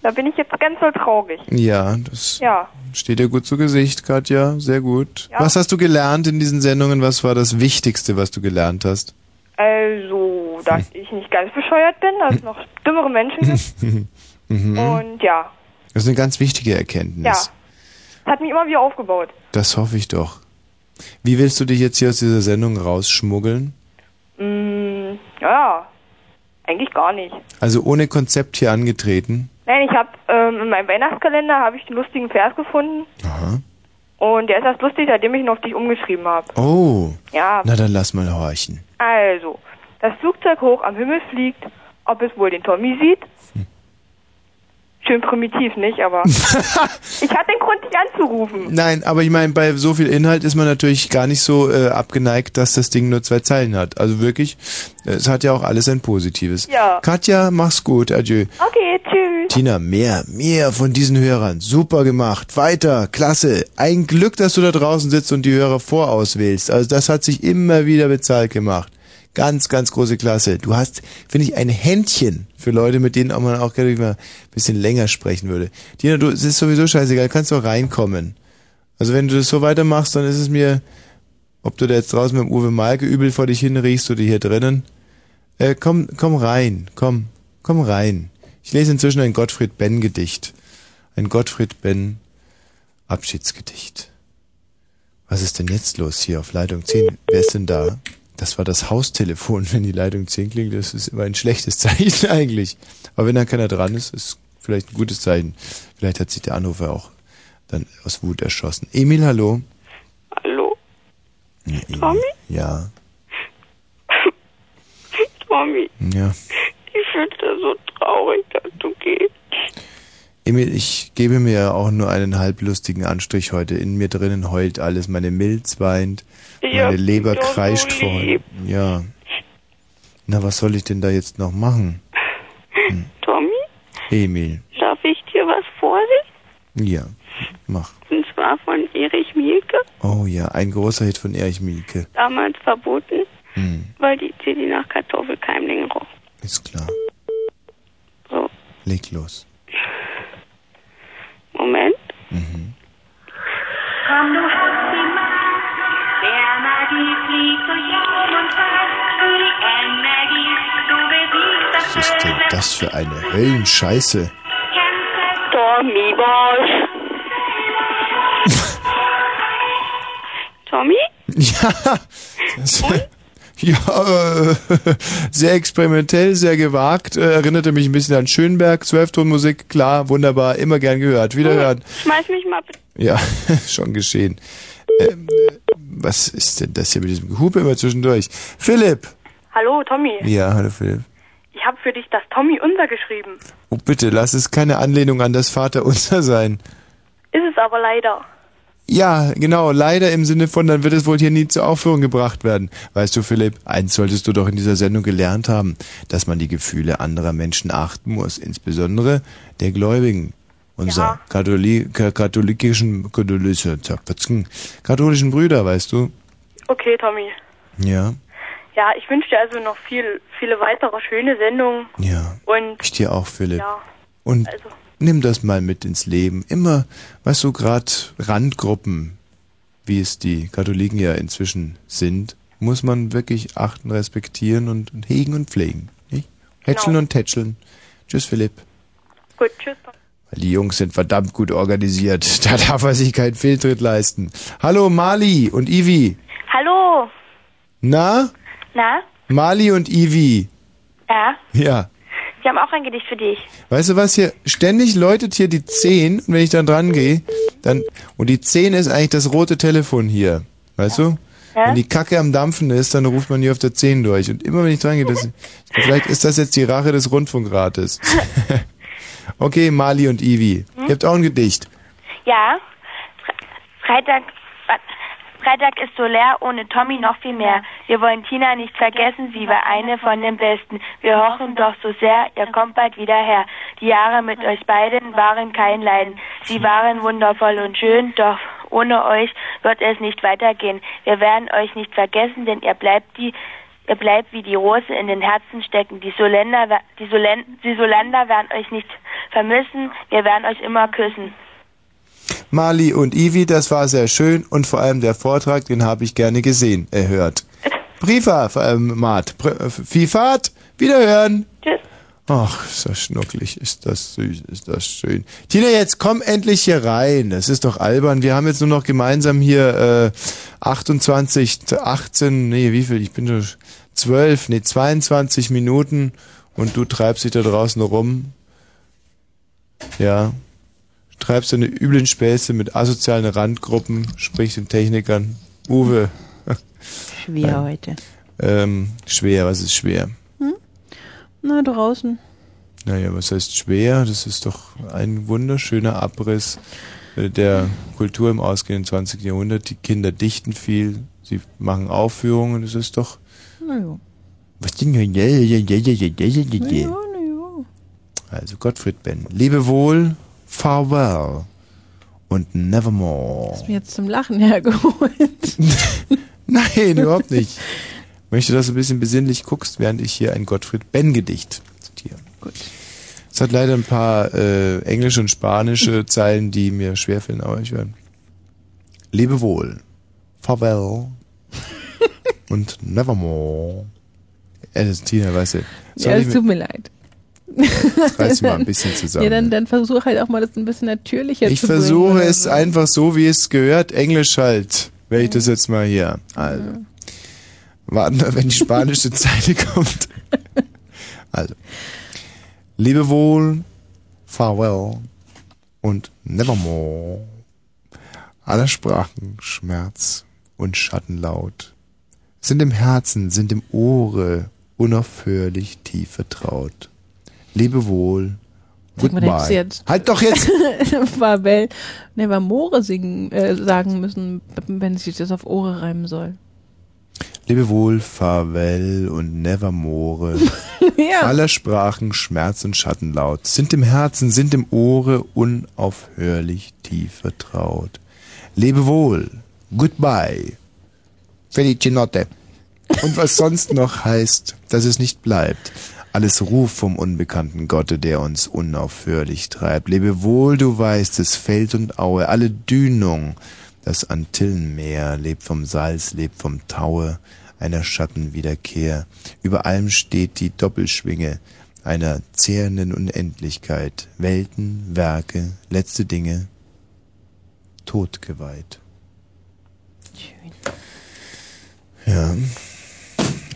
da bin ich jetzt ganz doll traurig. Ja, das Ja, steht dir gut zu Gesicht, Katja. Sehr gut. Ja. Was hast du gelernt in diesen Sendungen? Was war das Wichtigste, was du gelernt hast? Also, dass ich nicht ganz bescheuert bin, dass es noch dümmere Menschen gibt. mhm. Und ja, Das ist eine ganz wichtige Erkenntnis. ja. Hat mich immer wieder aufgebaut. Das hoffe ich doch. Wie willst du dich jetzt hier aus dieser Sendung rausschmuggeln? Mm, ja, eigentlich gar nicht. Also ohne Konzept hier angetreten? Nein, ich habe ähm, in meinem Weihnachtskalender habe ich den lustigen Vers gefunden Aha. Und der ist erst lustig, seitdem ich ihn auf dich umgeschrieben habe. Oh. Ja, Na dann lass mal horchen. Also, das Flugzeug hoch am Himmel fliegt, ob es wohl den Tommy sieht. Schön primitiv, nicht? Aber ich hatte den Grund, dich anzurufen. Nein, aber ich meine, bei so viel Inhalt ist man natürlich gar nicht so äh, abgeneigt, dass das Ding nur zwei Zeilen hat. Also wirklich, es hat ja auch alles ein Positives. Ja. Katja, mach's gut, adieu. Okay, tschüss. Tina, mehr, mehr von diesen Hörern. Super gemacht. Weiter, klasse. Ein Glück, dass du da draußen sitzt und die Hörer vorauswählst. Also das hat sich immer wieder bezahlt gemacht. Ganz, ganz große Klasse. Du hast, finde ich, ein Händchen für Leute, mit denen man auch gerne mal ein bisschen länger sprechen würde. Tina, du, es ist sowieso scheißegal, du kannst doch reinkommen. Also wenn du das so weitermachst, dann ist es mir ob du da jetzt draußen mit dem Uwe Malke übel vor dich hinriechst oder hier drinnen. Äh, komm, komm rein, komm, komm rein. Ich lese inzwischen ein Gottfried Benn Gedicht. Ein Gottfried Benn Abschiedsgedicht. Was ist denn jetzt los hier auf Leitung 10? Wer ist denn da? Das war das Haustelefon, wenn die Leitung 10 klingt. Das ist immer ein schlechtes Zeichen eigentlich. Aber wenn dann keiner dran ist, ist vielleicht ein gutes Zeichen. Vielleicht hat sich der Anrufer auch dann aus Wut erschossen. Emil, hallo. Hallo, Ja, Emil. Tommy? Ja, Tommy. ja. Ich finde das so traurig, dass du gehst. Emil, ich gebe mir auch nur einen halblustigen Anstrich heute. In mir drinnen heult alles. Meine Milz weint, meine Leber kreischt vor lieb. Ja. Na, was soll ich denn da jetzt noch machen? Tommy, Emil. darf ich dir was vorlesen? Ja, mach. Und zwar von Erich Mielke, Oh ja, ein großer Hit von Erich Mielke. damals verboten, Hm, weil die CD nach Kartoffelkeimling roch. ist klar. So. Leg los. Moment. Mhm. Komm, der Magie fliegt durch Raum und Zeit, die Energie, du besiegst das Was ist denn das für eine Höllenscheiße? Tommy Bosch. Tommy? Ja, das, ja, äh, sehr experimentell, sehr gewagt. Äh, erinnerte mich ein bisschen an Schönberg, Zwölftonmusik, klar, wunderbar, immer gern gehört. Wiederhören. Schmeiß mich mal bitte. Ja, schon geschehen. Ähm, äh, was ist denn das hier mit diesem Gehupe immer zwischendurch? Philipp! Hallo, Tommy. Ja, hallo Philipp. Ich habe für dich das Tommy Unser geschrieben. Oh, bitte, lass es keine Anlehnung an das Vaterunser sein. Ist es aber leider. Ja, genau, leider im Sinne von, dann wird es wohl hier nie zur Aufführung gebracht werden. Weißt du, Philipp, eins solltest du doch in dieser Sendung gelernt haben, dass man die Gefühle anderer Menschen achten muss, insbesondere der Gläubigen. Unser Katholi ka- katholikischen, katholische, katholischen Brüder, weißt du? Okay, Tommy. Ja, Ja, ich wünsche dir also noch viel, viele weitere schöne Sendungen. ja. Und Ich dir auch, Philipp. ja, Und also nimm das mal mit ins Leben. Immer, weißt du, gerade Randgruppen, wie es die Katholiken ja inzwischen sind, muss man wirklich achten, respektieren und, und hegen und pflegen. Nicht? Hätscheln Genau. und tätscheln. Tschüss, Philipp. gut, tschüss. Weil die Jungs sind verdammt gut organisiert. Da darf er sich keinen Fehltritt leisten. Hallo, Mali und Ivi. Hallo. Na? Na? Mali und Ivi. Ja? Ja. Wir haben auch ein Gedicht für dich. Weißt du was hier? Ständig läutet hier die 10 und wenn ich dann dran gehe, dann. Und die 10 ist eigentlich das rote Telefon hier. Weißt du? Ja? Wenn die Kacke am Dampfen ist, dann ruft man hier auf der 10 durch. Und immer wenn ich dran gehe, das, vielleicht ist das jetzt die Rache des Rundfunkrates. okay, Mali und Ivi. Ihr habt auch ein Gedicht. Ja? Fre Freitag, Freitag ist so leer, ohne Tommy noch viel mehr. Wir wollen Tina nicht vergessen, sie war eine von den Besten. Wir hoffen doch so sehr, ihr kommt bald wieder her. Die Jahre mit euch beiden waren kein Leiden. Sie waren wundervoll und schön, doch ohne euch wird es nicht weitergehen. Wir werden euch nicht vergessen, denn ihr bleibt die Ihr bleibt wie die Rose in den Herzen stecken. Die Soländer, die, Solen, die Solander werden euch nicht vermissen. Wir werden euch immer küssen. Mali und Ivi, das war sehr schön und vor allem der Vortrag, den habe ich gerne gesehen, erhört. Briefer, ähm, Mart, Pr- äh, Vielfahrt, wiederhören. Tschüss. Ach, ist das schnucklig, ist das süß, ist das schön. Tina, jetzt komm endlich hier rein. Das ist doch albern. Wir haben jetzt nur noch gemeinsam hier äh, 28, 18, nee, wie viel? Ich bin schon 12, nee, 22 Minuten und du treibst dich da draußen rum. Ja. Treibst deine üblen Späße mit asozialen Randgruppen, sprich den Technikern. Uwe. Schwer heute. Ähm, schwer, was ist schwer? Na, draußen. Naja, was heißt schwer? Das ist doch ein wunderschöner Abriss äh, der Kultur im ausgehenden 20. Jahrhundert. Die Kinder dichten viel, sie machen Aufführungen, das ist doch... Naja. Was denn? Also Gottfried Benn. Lebe wohl, farewell und nevermore. Hast mir jetzt zum Lachen hergeholt. Nein, überhaupt nicht. Ich möchte, dass du ein bisschen besinnlich guckst, während ich hier ein Gottfried Benn-Gedicht zitiere. Gut. Es hat leider ein paar äh, englische und spanische Zeilen, die mir schwerfallen, aber ich werde. Lebe wohl. Farewell. und Nevermore. Alice Tina, weißt du. Ja, ich es tut mir leid. Reiß mal ein bisschen zusammen. Ja, dann, dann versuch halt auch mal das ein bisschen natürlicher Ich zu bringen. versuche oder es einfach so, wie es gehört. Englisch halt. Werde ich das jetzt mal hier. Also. Warten wir, wenn die spanische Zeile kommt. Also. Lebe wohl, farewell und nevermore. Aller Sprachen Schmerz und Schattenlaut sind im Herzen, sind im Ohre unaufhörlich tief vertraut. Lebe wohl, Sag mal, da hättest du goodbye. Halt doch jetzt! Fabel Nevermore singen, äh, sagen müssen, wenn sich das auf Ohre reimen soll. Lebe wohl, Farewell und Nevermore. Ja. Aller Sprachen Schmerz und Schattenlaut sind im Herzen, sind im Ohre unaufhörlich tief vertraut. Lebe wohl, goodbye, felice notte. Und was sonst noch heißt, dass es nicht bleibt. Alles Ruf vom unbekannten Gotte, der uns unaufhörlich treibt. Lebe wohl, du weißt es, Feld und Aue, alle Dünung, das Antillenmeer lebt vom Salz, lebt vom Taue, einer Schattenwiederkehr. Über allem steht die Doppelschwinge einer zehrenden Unendlichkeit. Welten, Werke, letzte Dinge, totgeweiht. Ja,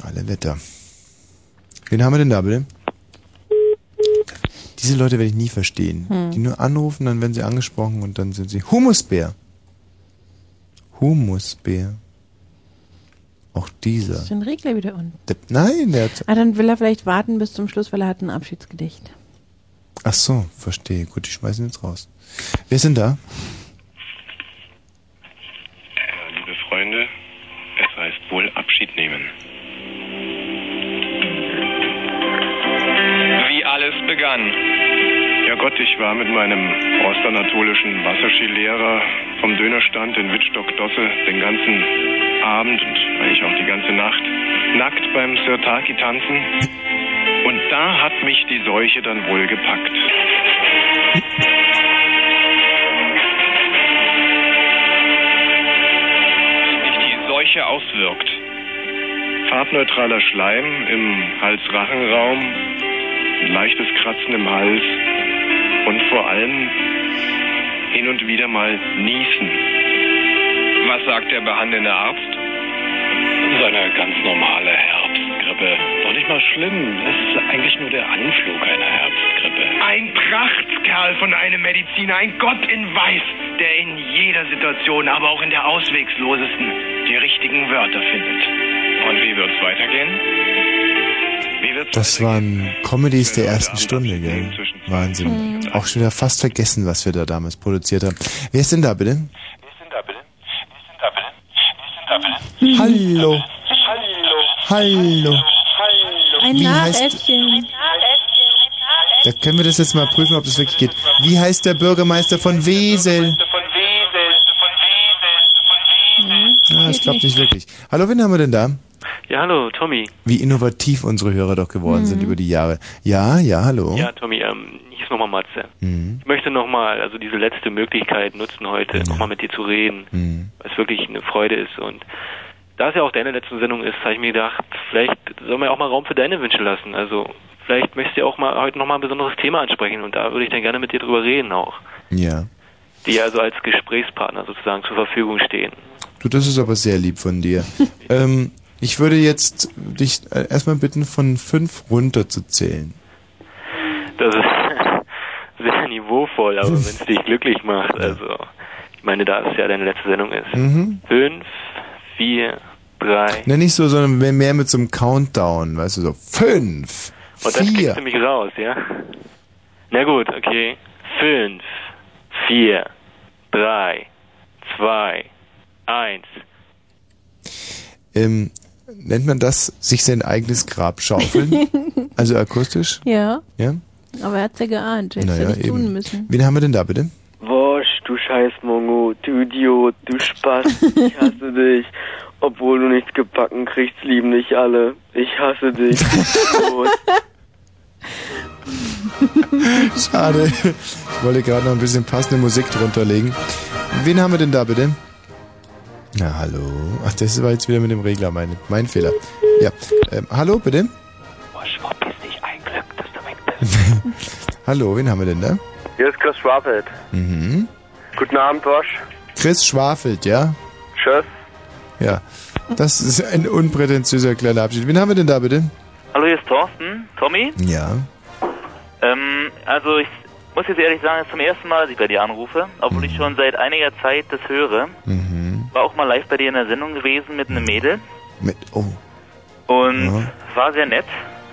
alle Wetter. Wen haben wir denn da bitte? Diese Leute werde ich nie verstehen. Hm. Die nur anrufen, dann werden sie angesprochen und dann sind sie Humusbär. Humusbär. Auch dieser. Ist den Regler wieder unten. Der, nein, der hat. Ah, dann will er vielleicht warten bis zum Schluss, weil er hat ein Abschiedsgedicht. Ach so, verstehe. Gut, die schmeißen jetzt raus. Wer ist denn da? Liebe Freunde, es heißt wohl Abschied nehmen. Wie alles begann. Gott, ich war mit meinem ostanatolischen Wasserskilehrer vom Dönerstand in Wittstock-Dosse den ganzen Abend und eigentlich auch die ganze Nacht nackt beim Sirtaki tanzen. Und da hat mich die Seuche dann wohl gepackt. die Seuche auswirkt. Farbneutraler Schleim im Hals-Rachenraum, ein leichtes Kratzen im Hals und vor allem hin und wieder mal Niesen. Was sagt der behandelnde Arzt? Seine ganz normale Herbstgrippe. Doch nicht mal schlimm. Es ist eigentlich nur der Anflug einer Herbstgrippe. Ein Prachtkerl von einem Mediziner, ein Gott in Weiß, der in jeder Situation, aber auch in der auswegslosesten, die richtigen Wörter findet. Und wie wird's weitergehen? Das waren Comedies der ersten Stunde, gell? Wahnsinn. Mhm. Auch schon wieder fast vergessen, was wir da damals produziert haben. Wer ist denn da bitte? Hallo. Hallo. Ein Wie heißt- Nachäffchen. Da können wir das jetzt mal prüfen, ob das wirklich geht. Wie heißt der Bürgermeister von Wesel? Ah, das klappt nicht wirklich. Hallo, wen haben wir denn da? Ja, hallo, Tommy. Wie innovativ unsere Hörer doch geworden sind Mhm. über die Jahre. Ja, ja, hallo. Ja, Tommy, ähm, hier ist nochmal Matze. Mhm. Ich möchte nochmal, also diese letzte Möglichkeit nutzen heute, nochmal mit dir zu reden, Mhm. weil es wirklich eine Freude ist. Und da es ja auch deine letzte Sendung ist, habe ich mir gedacht, vielleicht soll man ja auch mal Raum für deine Wünsche lassen. Also vielleicht möchtest du ja auch mal heute nochmal ein besonderes Thema ansprechen und da würde ich dann gerne mit dir drüber reden auch. Ja. Die also als Gesprächspartner sozusagen zur Verfügung stehen. Du, das ist aber sehr lieb von dir. ähm, ich würde jetzt dich äh, erstmal bitten, von fünf runter zu zählen. Das ist sehr niveauvoll, aber wenn es dich glücklich macht, also ich meine, da es ja deine letzte Sendung ist. Mhm. Fünf, vier, drei. Ne, nicht so, sondern mehr- mit so einem Countdown, weißt du, so fünf, Und dann vier. kriegst du mich raus, ja? Na gut, okay. Fünf, vier, drei, zwei, eins. Ähm, nennt man das sich sein eigenes Grab schaufeln? also akustisch? Ja, Ja? aber er hat's ja geahnt. Hättest Naja, nicht tun eben. müssen. Wen haben wir denn da bitte? Wosch, du scheiß Mongo, du Idiot, du Spaß, ich hasse dich. Obwohl du nichts gebacken kriegst, lieben dich alle. Ich hasse dich. Schade. Ich wollte gerade noch ein bisschen passende Musik drunter legen. Wen haben wir denn da bitte? Na, hallo. Ach, das war jetzt wieder mit dem Regler, mein, mein Fehler. Ja. Ähm, hallo, bitte? Bosch, verpiss dich, ein Glück, dass du weg bist. Hallo, wen haben wir denn da? Hier ist Chris Schwafeld. Mhm. Guten Abend, Bosch. Chris Schwafelt, ja? Tschüss. Ja. Das ist ein unprätentiöser kleiner Abschied. Wen haben wir denn da, bitte? Hallo, hier ist Thorsten. Tommy? Ja. Ähm, also ich muss jetzt ehrlich sagen, es ist zum ersten Mal, dass ich bei dir anrufe, obwohl ich schon seit einiger Zeit das höre. Mhm. War auch mal live bei dir in der Sendung gewesen mit einem Mädel Mit, oh. und Ja. war sehr nett.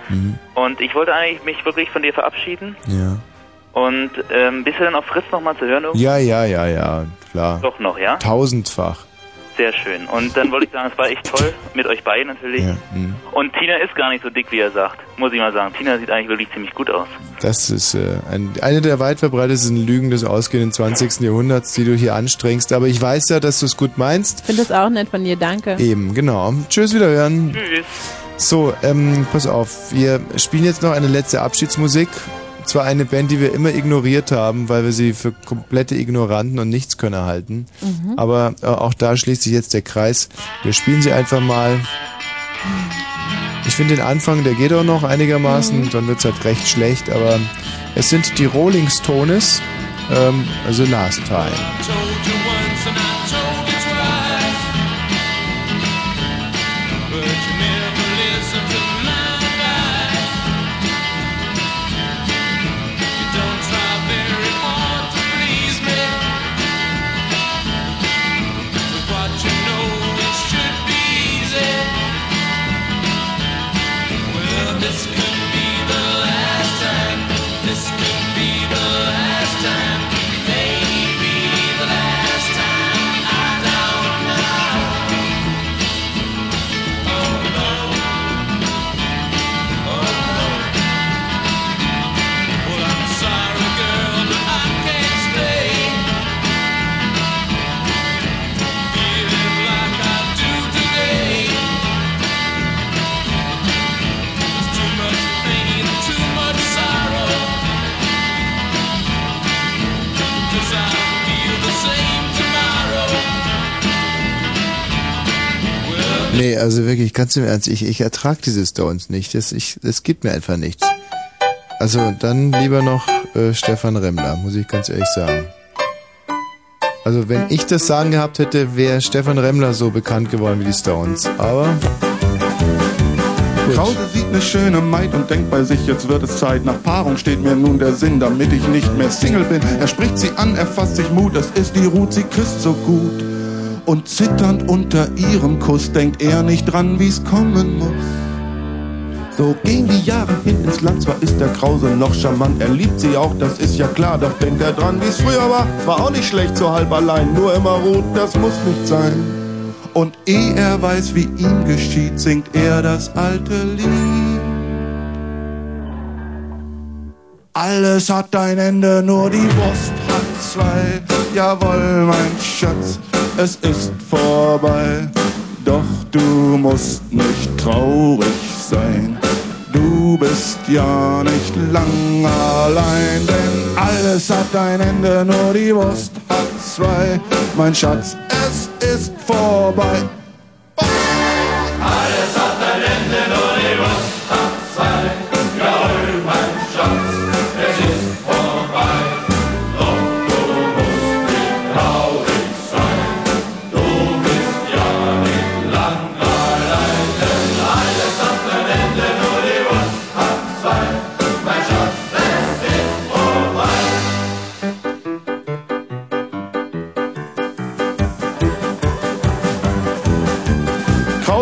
Mhm. Und ich wollte eigentlich mich wirklich von dir verabschieden. Ja. Und ähm, bist du denn auf Fritz nochmal zu hören? irgendwo? Ja, ja, ja, ja, klar. Doch noch, ja? Tausendfach. Sehr schön. Und dann wollte ich sagen, es war echt toll, mit euch beiden natürlich. Ja. mhm. Und Tina ist gar nicht so dick, wie er sagt, muss ich mal sagen. Tina sieht eigentlich wirklich ziemlich gut aus. Das ist äh, ein, eine der weit verbreitetsten Lügen des ausgehenden 20. Jahrhunderts, die du hier anstrengst. Aber ich weiß ja, dass du es gut meinst. Ich finde das auch nett von dir, danke. Eben, genau. Tschüss, wiederhören. Tschüss. So, ähm, pass auf. Wir spielen jetzt noch eine letzte Abschiedsmusik. Zwar eine Band, die wir immer ignoriert haben, weil wir sie für komplette Ignoranten und Nichtskönner halten. Mhm. Aber äh, auch da schließt sich jetzt der Kreis. Wir spielen sie einfach mal. Ich finde den Anfang, der geht auch noch einigermaßen, dann wird's halt recht schlecht, aber es sind die Rolling Stones, ähm, also Last Time. Nee, also wirklich, ganz im Ernst, ich, ich ertrag diese Stones nicht. Das, ich, das gibt mir einfach nichts. Also dann lieber noch äh, Stefan Remmler, muss ich ganz ehrlich sagen. Also wenn ich das Sagen gehabt hätte, wäre Stefan Remmler so bekannt geworden wie die Stones. Aber Krause sieht eine schöne Maid und denkt bei sich, jetzt wird es Zeit. Nach Paarung steht mir nun der Sinn, damit ich nicht mehr Single bin. Er spricht sie an, er fasst sich Mut, es ist die Ruth, sie küsst so gut. Und zitternd unter ihrem Kuss denkt er nicht dran, wie's kommen muss. So gehen die Jahre hin ins Land, zwar ist der Krause noch charmant, er liebt sie auch, das ist ja klar, doch denkt er dran, wie's früher war, war auch nicht schlecht, so halb allein, nur immer rot, das muss nicht sein. Und ehe er weiß, wie ihm geschieht, singt er das alte Lied. Alles hat ein Ende, nur die Wurst zwei. Jawohl, mein Schatz, es ist vorbei. Doch du musst nicht traurig sein. Du bist ja nicht lang allein, denn alles hat ein Ende, nur die Wurst hat zwei. Mein Schatz, es ist vorbei.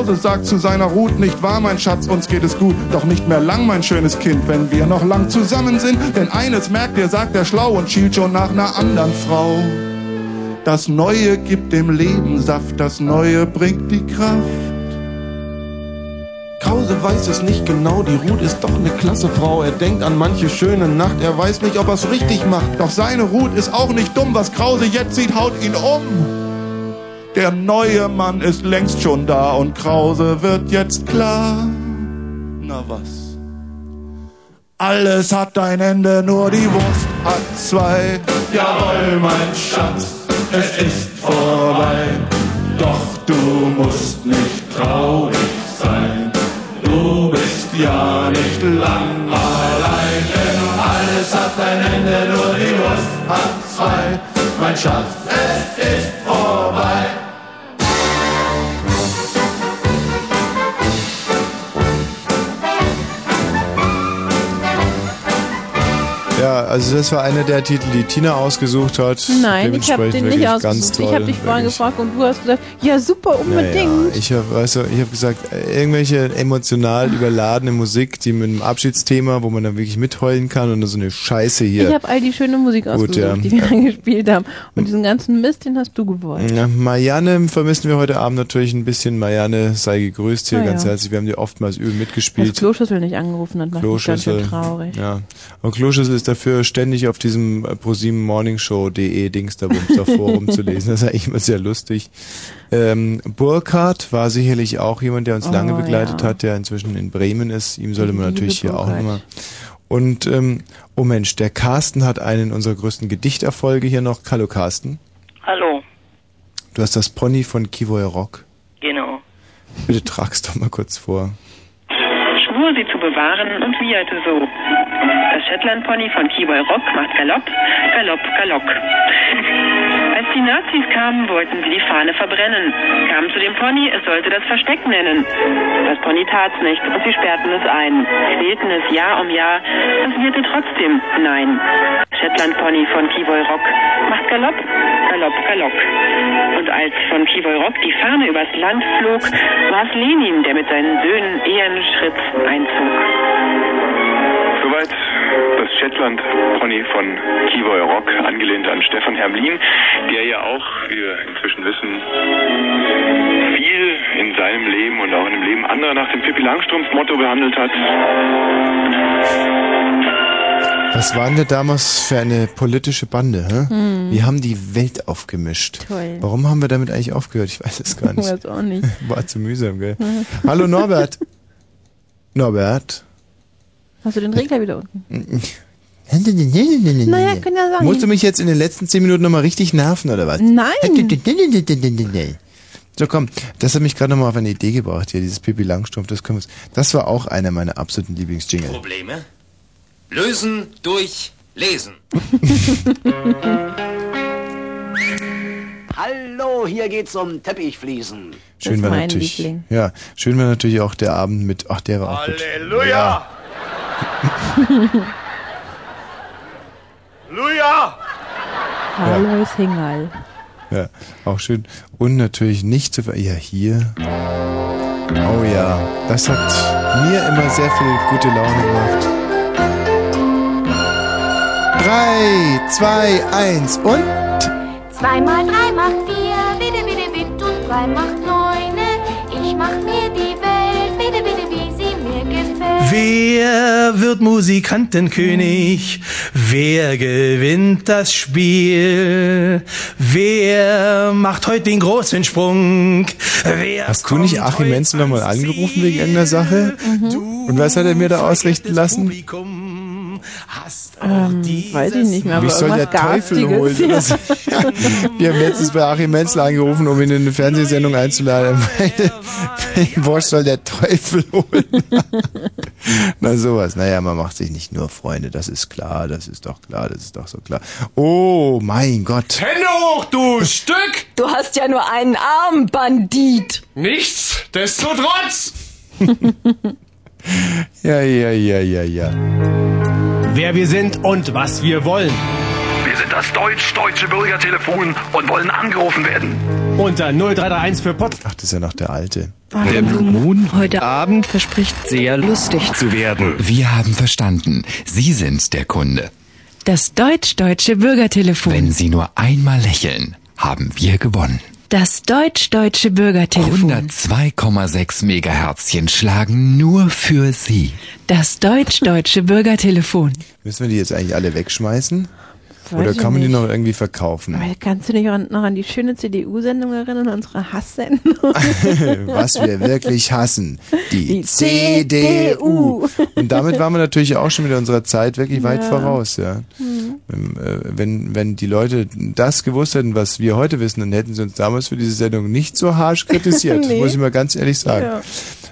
Krause sagt zu seiner Ruth, nicht wahr, mein Schatz, uns geht es gut. Doch nicht mehr lang, mein schönes Kind, wenn wir noch lang zusammen sind. Denn eines merkt ihr, sagt er schlau und schielt schon nach einer anderen Frau. Das Neue gibt dem Leben Saft, das Neue bringt die Kraft. Krause weiß es nicht genau, die Ruth ist doch eine klasse Frau. Er denkt an manche schöne Nacht, er weiß nicht, ob er's richtig macht. Doch seine Ruth ist auch nicht dumm, was Krause jetzt sieht, haut ihn um. Der neue Mann ist längst schon da und Krause wird jetzt klar. Na was? Alles hat ein Ende, nur die Wurst hat zwei. Jawohl, mein Schatz, es ist vorbei. Doch du musst nicht traurig sein, du bist ja nicht lang allein, denn alles hat ein Ende, nur die Lust hat zwei. Mein Schatz, es ist vorbei. Ja, also das war einer der Titel, die Tina ausgesucht hat. Nein, ich habe den nicht ausgesucht. Ich habe dich vorhin gefragt und du hast gesagt, ja super, unbedingt. Naja, ich habe ich hab gesagt, äh, irgendwelche emotional überladene Musik, die mit einem Abschiedsthema, wo man dann wirklich mitheulen kann und so eine Scheiße hier. Ich habe all die schöne Musik Gut, ausgesucht, ja. die wir dann gespielt haben. Und diesen ganzen Mist, den hast du gewollt. Ja, Marianne vermissen wir heute Abend natürlich ein bisschen. Marianne sei gegrüßt hier Ah, ganz ja. herzlich. Wir haben dir oftmals übel Dass mitgespielt. Kloschüssel nicht angerufen hat, macht mich ganz schön traurig. Ja. Und Kloschüssel ist dafür ständig auf diesem äh, ProSieben Morningshow.de Dings da Bums da Forum zu lesen. Das ist eigentlich immer sehr lustig. Ähm, Burkhardt war sicherlich auch jemand, der uns Oh, lange begleitet ja. hat, der inzwischen in Bremen ist. Ihm sollte man natürlich hier auch nochmal. Und ähm, oh Mensch, der Carsten hat einen unserer größten Gedichterfolge hier noch. Hallo Carsten. Hallo, Du hast das Pony von Kivoy Rock. genau. Bitte trag's doch mal kurz vor. Schwur sie zu bewahren und wieherte so. Das Shetland-Pony von Kiboy Rock macht Galopp, Galopp, Galopp. Als die Nazis kamen, wollten sie die Fahne verbrennen. Kamen zu dem Pony, es sollte das Versteck nennen. Das Pony tat's nicht und sie sperrten es ein. Quälten es Jahr um Jahr, es wieherte trotzdem Nein. Shetland-Pony von Kivoy Rock macht Galopp, Galopp, Galopp. Und als von Kivoy Rock die Fahne übers Land flog, war es Lenin, der mit seinen Söhnen Ehrenschritt einzog. Das Shetland Pony von Kivoy Rock, angelehnt an Stefan Hermlin, der ja auch, wie wir inzwischen wissen, viel in seinem Leben und auch in dem Leben anderer nach dem Pippi Langstrumpf Motto behandelt hat. Was waren wir damals für eine politische Bande? Hä? Hm. Wir haben die Welt aufgemischt. Toll. Warum haben wir damit eigentlich aufgehört? Ich weiß es gar Ich nicht. weiß auch nicht. War zu mühsam, gell? Hallo Norbert. Norbert. Hast du den Regler wieder unten? Naja, kann ja sein. Musst du mich jetzt in den letzten zehn Minuten nochmal richtig nerven, oder was? Nein. So, komm, das hat mich gerade nochmal auf eine Idee gebracht hier, dieses Pippi Langstrumpf, das können wir das war auch einer meiner absoluten Lieblingsjingle. Probleme? Lösen durch Lesen. Hallo, hier geht's um Teppichfliesen. Schön war natürlich, ja, schön war natürlich auch der Abend mit, ach, der war auch gut. Halleluja! Halleluja! Hallo Hingal. Ja, auch schön. Und natürlich nicht zu ver... Ja, hier. Oh ja, das hat mir immer sehr viel gute Laune gemacht. Drei, zwei, eins und... Zwei mal drei macht vier, bitte, bitte, bitte, und drei macht Wer wird Musikantenkönig? Wer gewinnt das Spiel? Wer macht heute den großen Sprung? Wer Hast du nicht Achim Menzel nochmal angerufen wegen irgendeiner Sache? Und was hat er mir da ausrichten lassen? Ähm, weiß ich nicht mehr, aber Mich soll der Teufel holen. So. Wir haben letztens bei Achim Menzel angerufen, um ihn in eine Fernsehsendung einzuladen. Bosch soll der Teufel holen. Na sowas. Naja, man macht sich nicht nur Freunde, das ist klar, das ist doch klar, das ist doch so klar. Oh mein Gott. Hände hoch, du Stück! Du hast ja nur einen Arm, Bandit. Nichtsdestotrotz! Ja, ja, ja, ja, ja. Wer wir sind und was wir wollen. Wir sind das deutsch-deutsche Bürgertelefon und wollen angerufen werden. Unter 0331 für Pod. Ach, das ist ja noch der alte. Der Blue Moon heute Abend verspricht sehr lustig zu werden. Wir haben verstanden. Sie sind der Kunde. Das deutsch-deutsche Bürgertelefon. Wenn Sie nur einmal lächeln, haben wir gewonnen. Das deutsch-deutsche Bürgertelefon. 102,6 Megaherzchen schlagen nur für Sie. Das deutsch-deutsche Bürgertelefon. Müssen wir die jetzt eigentlich alle wegschmeißen? Weiß Oder kann man die noch irgendwie verkaufen? Aber kannst du dich noch an die schöne CDU-Sendung erinnern, unsere Hasssendung? Was wir wirklich hassen. Die, Die CDU. CDU. Und damit waren wir natürlich auch schon mit unserer Zeit wirklich weit Ja. voraus, ja. Hm. Ähm, äh, Wenn, wenn die Leute das gewusst hätten, was wir heute wissen, dann hätten sie uns damals für diese Sendung nicht so harsch kritisiert, Nee. muss ich mal ganz ehrlich sagen. Ja.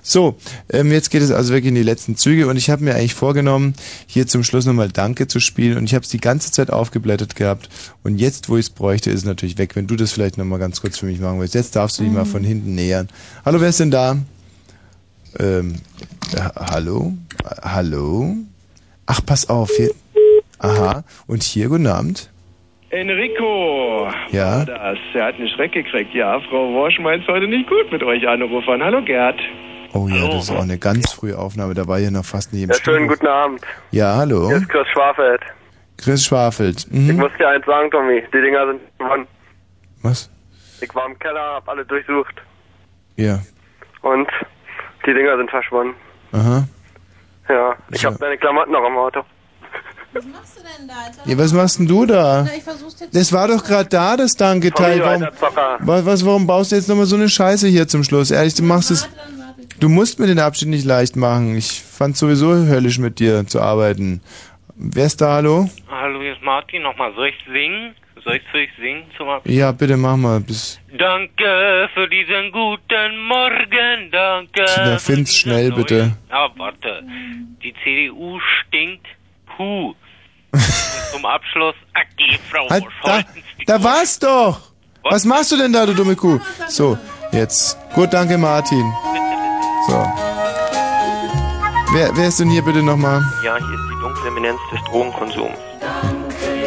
So, ähm, jetzt geht es also wirklich in die letzten Züge und ich habe mir eigentlich vorgenommen, hier zum Schluss nochmal Danke zu spielen und ich habe es die ganze Zeit aufgeblättert gehabt und jetzt, wo ich es bräuchte, ist es natürlich weg. Wenn du das vielleicht nochmal ganz kurz für mich machen willst. Jetzt darfst du dich mal Mhm. von hinten nähern. Hallo, wer ist denn da? Ähm, hallo? Äh, Hallo? Ach, pass auf, hier. Aha, und hier, guten Abend. Enrico! Ja? war Das, er hat einen Schreck gekriegt. Ja, Frau Worsch meint heute nicht gut mit euch Anrufern. Hallo Gerd. Oh ja, das ist auch eine ganz frühe Aufnahme, da war hier noch fast nie im Ja, schönen guten Abend. Ja, hallo. Hier ist Chris Schwafeld. Chris Schwafelt. Ich Mhm. muss dir eins sagen, Tommy. Die Dinger sind gewonnen. Was? Ich war im Keller, hab alle durchsucht. Ja. Und die Dinger sind verschwunden. Aha. Ja, ich So. hab deine Klamotten noch im Auto. Ja, was machst denn du da? Na, ich versuch's jetzt- Das war doch gerade da, das Danke-Teil. Warum, was, was, warum baust du jetzt nochmal so eine Scheiße hier zum Schluss? Ehrlich, du machst es. Du musst mir den Abschied nicht leicht machen. Ich fand sowieso höllisch mit dir zu arbeiten. Wer ist da, hallo? Hallo, hier ist Martin. Nochmal, soll ich singen? Soll ich für dich singen zum Abschluss? Ja, bitte mach mal. Bis, Danke für diesen guten Morgen, danke. na, find's schnell, bitte. Ah, warte. Die CDU stinkt. Puh. Zum Abschluss, ach, die Frau Halt, da, da war's doch! Was machst du denn da, du dumme Kuh? So, jetzt. Gut, danke, Martin. So. Wer, wer ist denn hier bitte nochmal? Ja, hier ist die dunkle Eminenz des Drogenkonsums.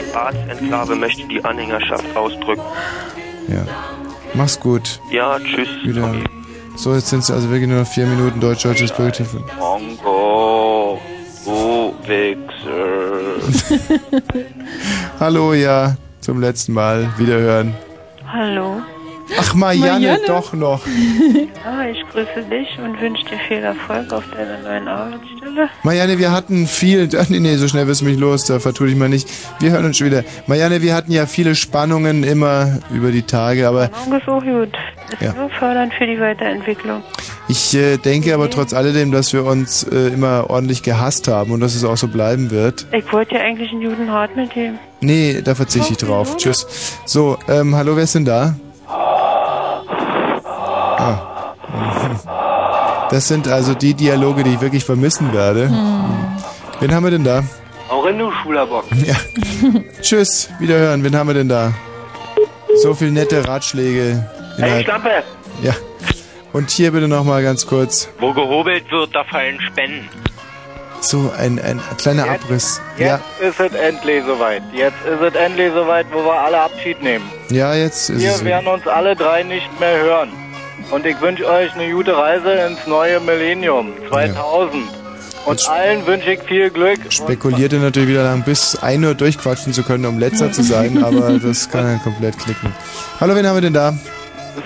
Die Arztenklave möchte die Anhängerschaft ausdrücken. Ja. Mach's gut. Ja, tschüss. Wieder. So, jetzt sind es also wirklich nur noch vier Minuten deutsch-deutsches Bürgertelefon. Mongo, du Wichser. Hallo, ja, zum letzten Mal. Wiederhören. Hallo. Ach, Marianne, Marianne. doch noch. Ah, ich grüße dich und wünsche dir viel Erfolg auf deiner neuen Arbeitsstelle. Marianne, wir hatten viel. Ach, nee, nee, so schnell wirst du mich los, da vertue ich mal nicht. Wir hören uns schon wieder. Marianne, wir hatten ja viele Spannungen immer über die Tage, aber Morgen ist auch gut. Ist Ja. nur fördernd für die Weiterentwicklung. ich äh, denke aber trotz alledem, dass wir uns äh, immer ordentlich gehasst haben und dass es auch so bleiben wird. Ich wollte ja eigentlich einen guten Rat mit dem. Nee, da verzichte ich drauf. Tschüss. So, ähm, hallo, wer ist denn da? Ah. Das sind also die Dialoge, die ich wirklich vermissen werde. Wen haben wir denn da? Auch in du Schulerbock. Ja. Tschüss, wiederhören. Wen haben wir denn da? So viel nette Ratschläge. Hey, Schlampe! Ja. Und hier bitte nochmal ganz kurz. Wo gehobelt wird, da fallen Spenden. So ein, ein kleiner Abriss. Ja, Jetzt ist es endlich soweit. Jetzt ist es endlich soweit, wo wir alle Abschied nehmen. ja, jetzt ist Wir es. werden uns alle drei nicht mehr hören. Und ich wünsche euch eine gute Reise ins neue Millennium 2000. Und allen wünsche ich viel Glück. Spekulierte natürlich wieder lang, bis 1 Uhr durchquatschen zu können, um letzter zu sein, aber das kann dann komplett klicken. Hallo, wen haben wir denn da?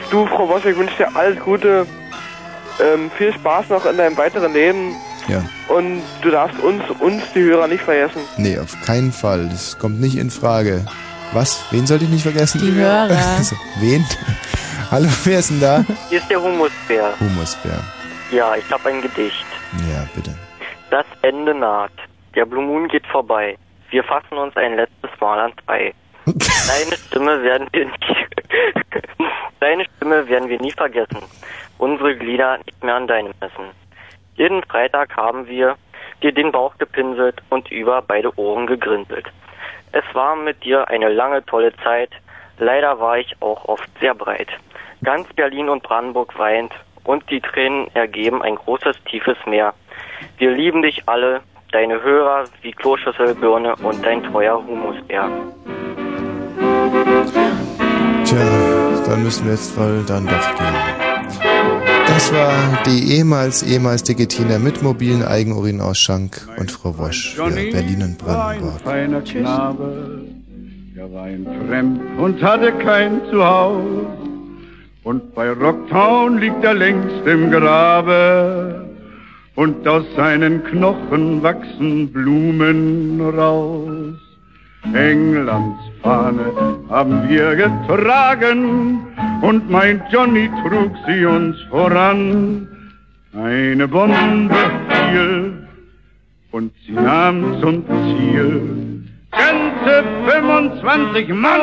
Du, Frau Wosch, ich wünsche dir alles Gute. Ähm, viel Spaß noch in deinem weiteren Leben. Ja. Und du darfst uns, uns, die Hörer, nicht vergessen. Nee, auf keinen Fall. Das kommt nicht in Frage. Was? Wen sollte ich nicht vergessen? Die Hörer. Also, Wen? Hallo, wer ist denn da? Hier ist der Humusbär. Humusbär. Ja, ich habe ein Gedicht. Ja, bitte. Das Ende naht. Der Blue Moon geht vorbei. Wir fassen uns ein letztes Mal ans Ei. Deine Stimme werden wir nie, deine Stimme werden wir nie vergessen. Unsere Glieder nicht mehr an deinem messen. Jeden Freitag haben wir dir den Bauch gepinselt und über beide Ohren gegrinselt. Es war mit dir eine lange, tolle Zeit. Leider war ich auch oft sehr breit. Ganz Berlin und Brandenburg weint und die Tränen ergeben ein großes, tiefes Meer. Wir lieben dich alle, deine Hörer wie Kloschüsselbirne und dein treuer Humusbär. Tja, dann müssen wir jetzt wohl dann doch gehen. Das war die ehemals, ehemals Tina mit mobilen Eigenurinausschank und Frau Wosch für Berlin und war ein Brandenburg. feiner Knabe, er war ein Fremd und hatte kein Zuhause. Und bei Rocktown liegt er längst im Grabe. Und aus seinen Knochen wachsen Blumen raus. Englands Fahne haben wir getragen und mein Johnny trug sie uns voran. Eine Bombe fiel und sie nahm zum Ziel ganze 25 Mann.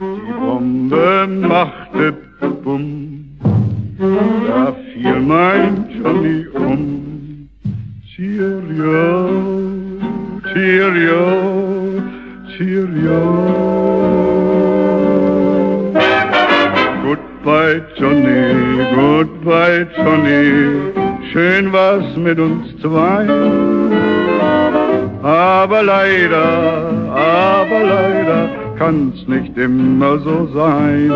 Die Bombe machte bumm, da fiel mein Johnny um. Cheerio, cheerio, cheerio. Goodbye, Johnny, goodbye, Johnny. Schön war's mit uns zwei. Aber leider, aber leider kann's nicht immer so sein.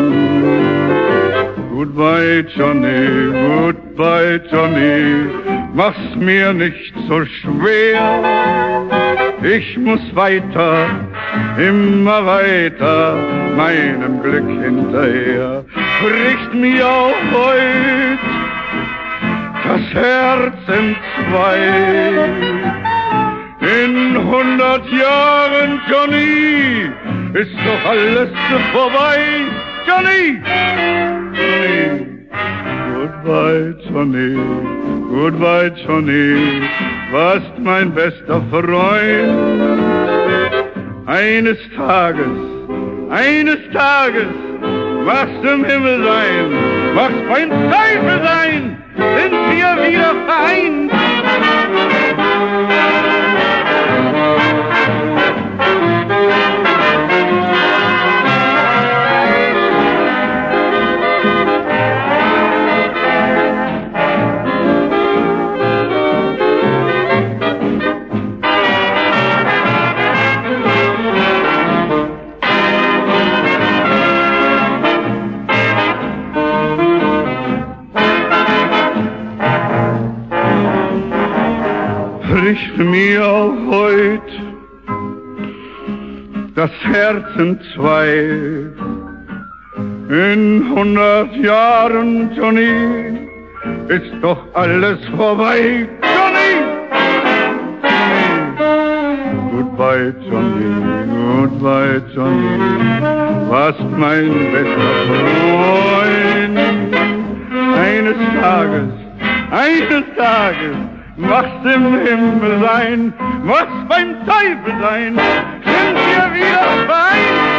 Goodbye, Johnny, goodbye, Johnny. Mach's mir nicht so schwer. Ich muss weiter, immer weiter, meinem Glück hinterher. Bricht mir auch heut das Herz in zwei. In hundert Jahren, Johnny, ist doch alles vorbei. Johnny! Johnny! Goodbye, Johnny, goodbye, Johnny, warst mein bester Freund. Eines Tages, eines Tages, machst im Himmel sein, machst beim Teufel sein, sind wir wieder vereint. Bricht mir heut das Herz in zwei. In hundert Jahren, Johnny, ist doch alles vorbei. Johnny! Goodbye, Johnny, goodbye, Johnny, warst mein bester Freund. Eines Tages, eines Tages, machst im Himmel sein, machst beim Teufel sein, sind wir wieder fein.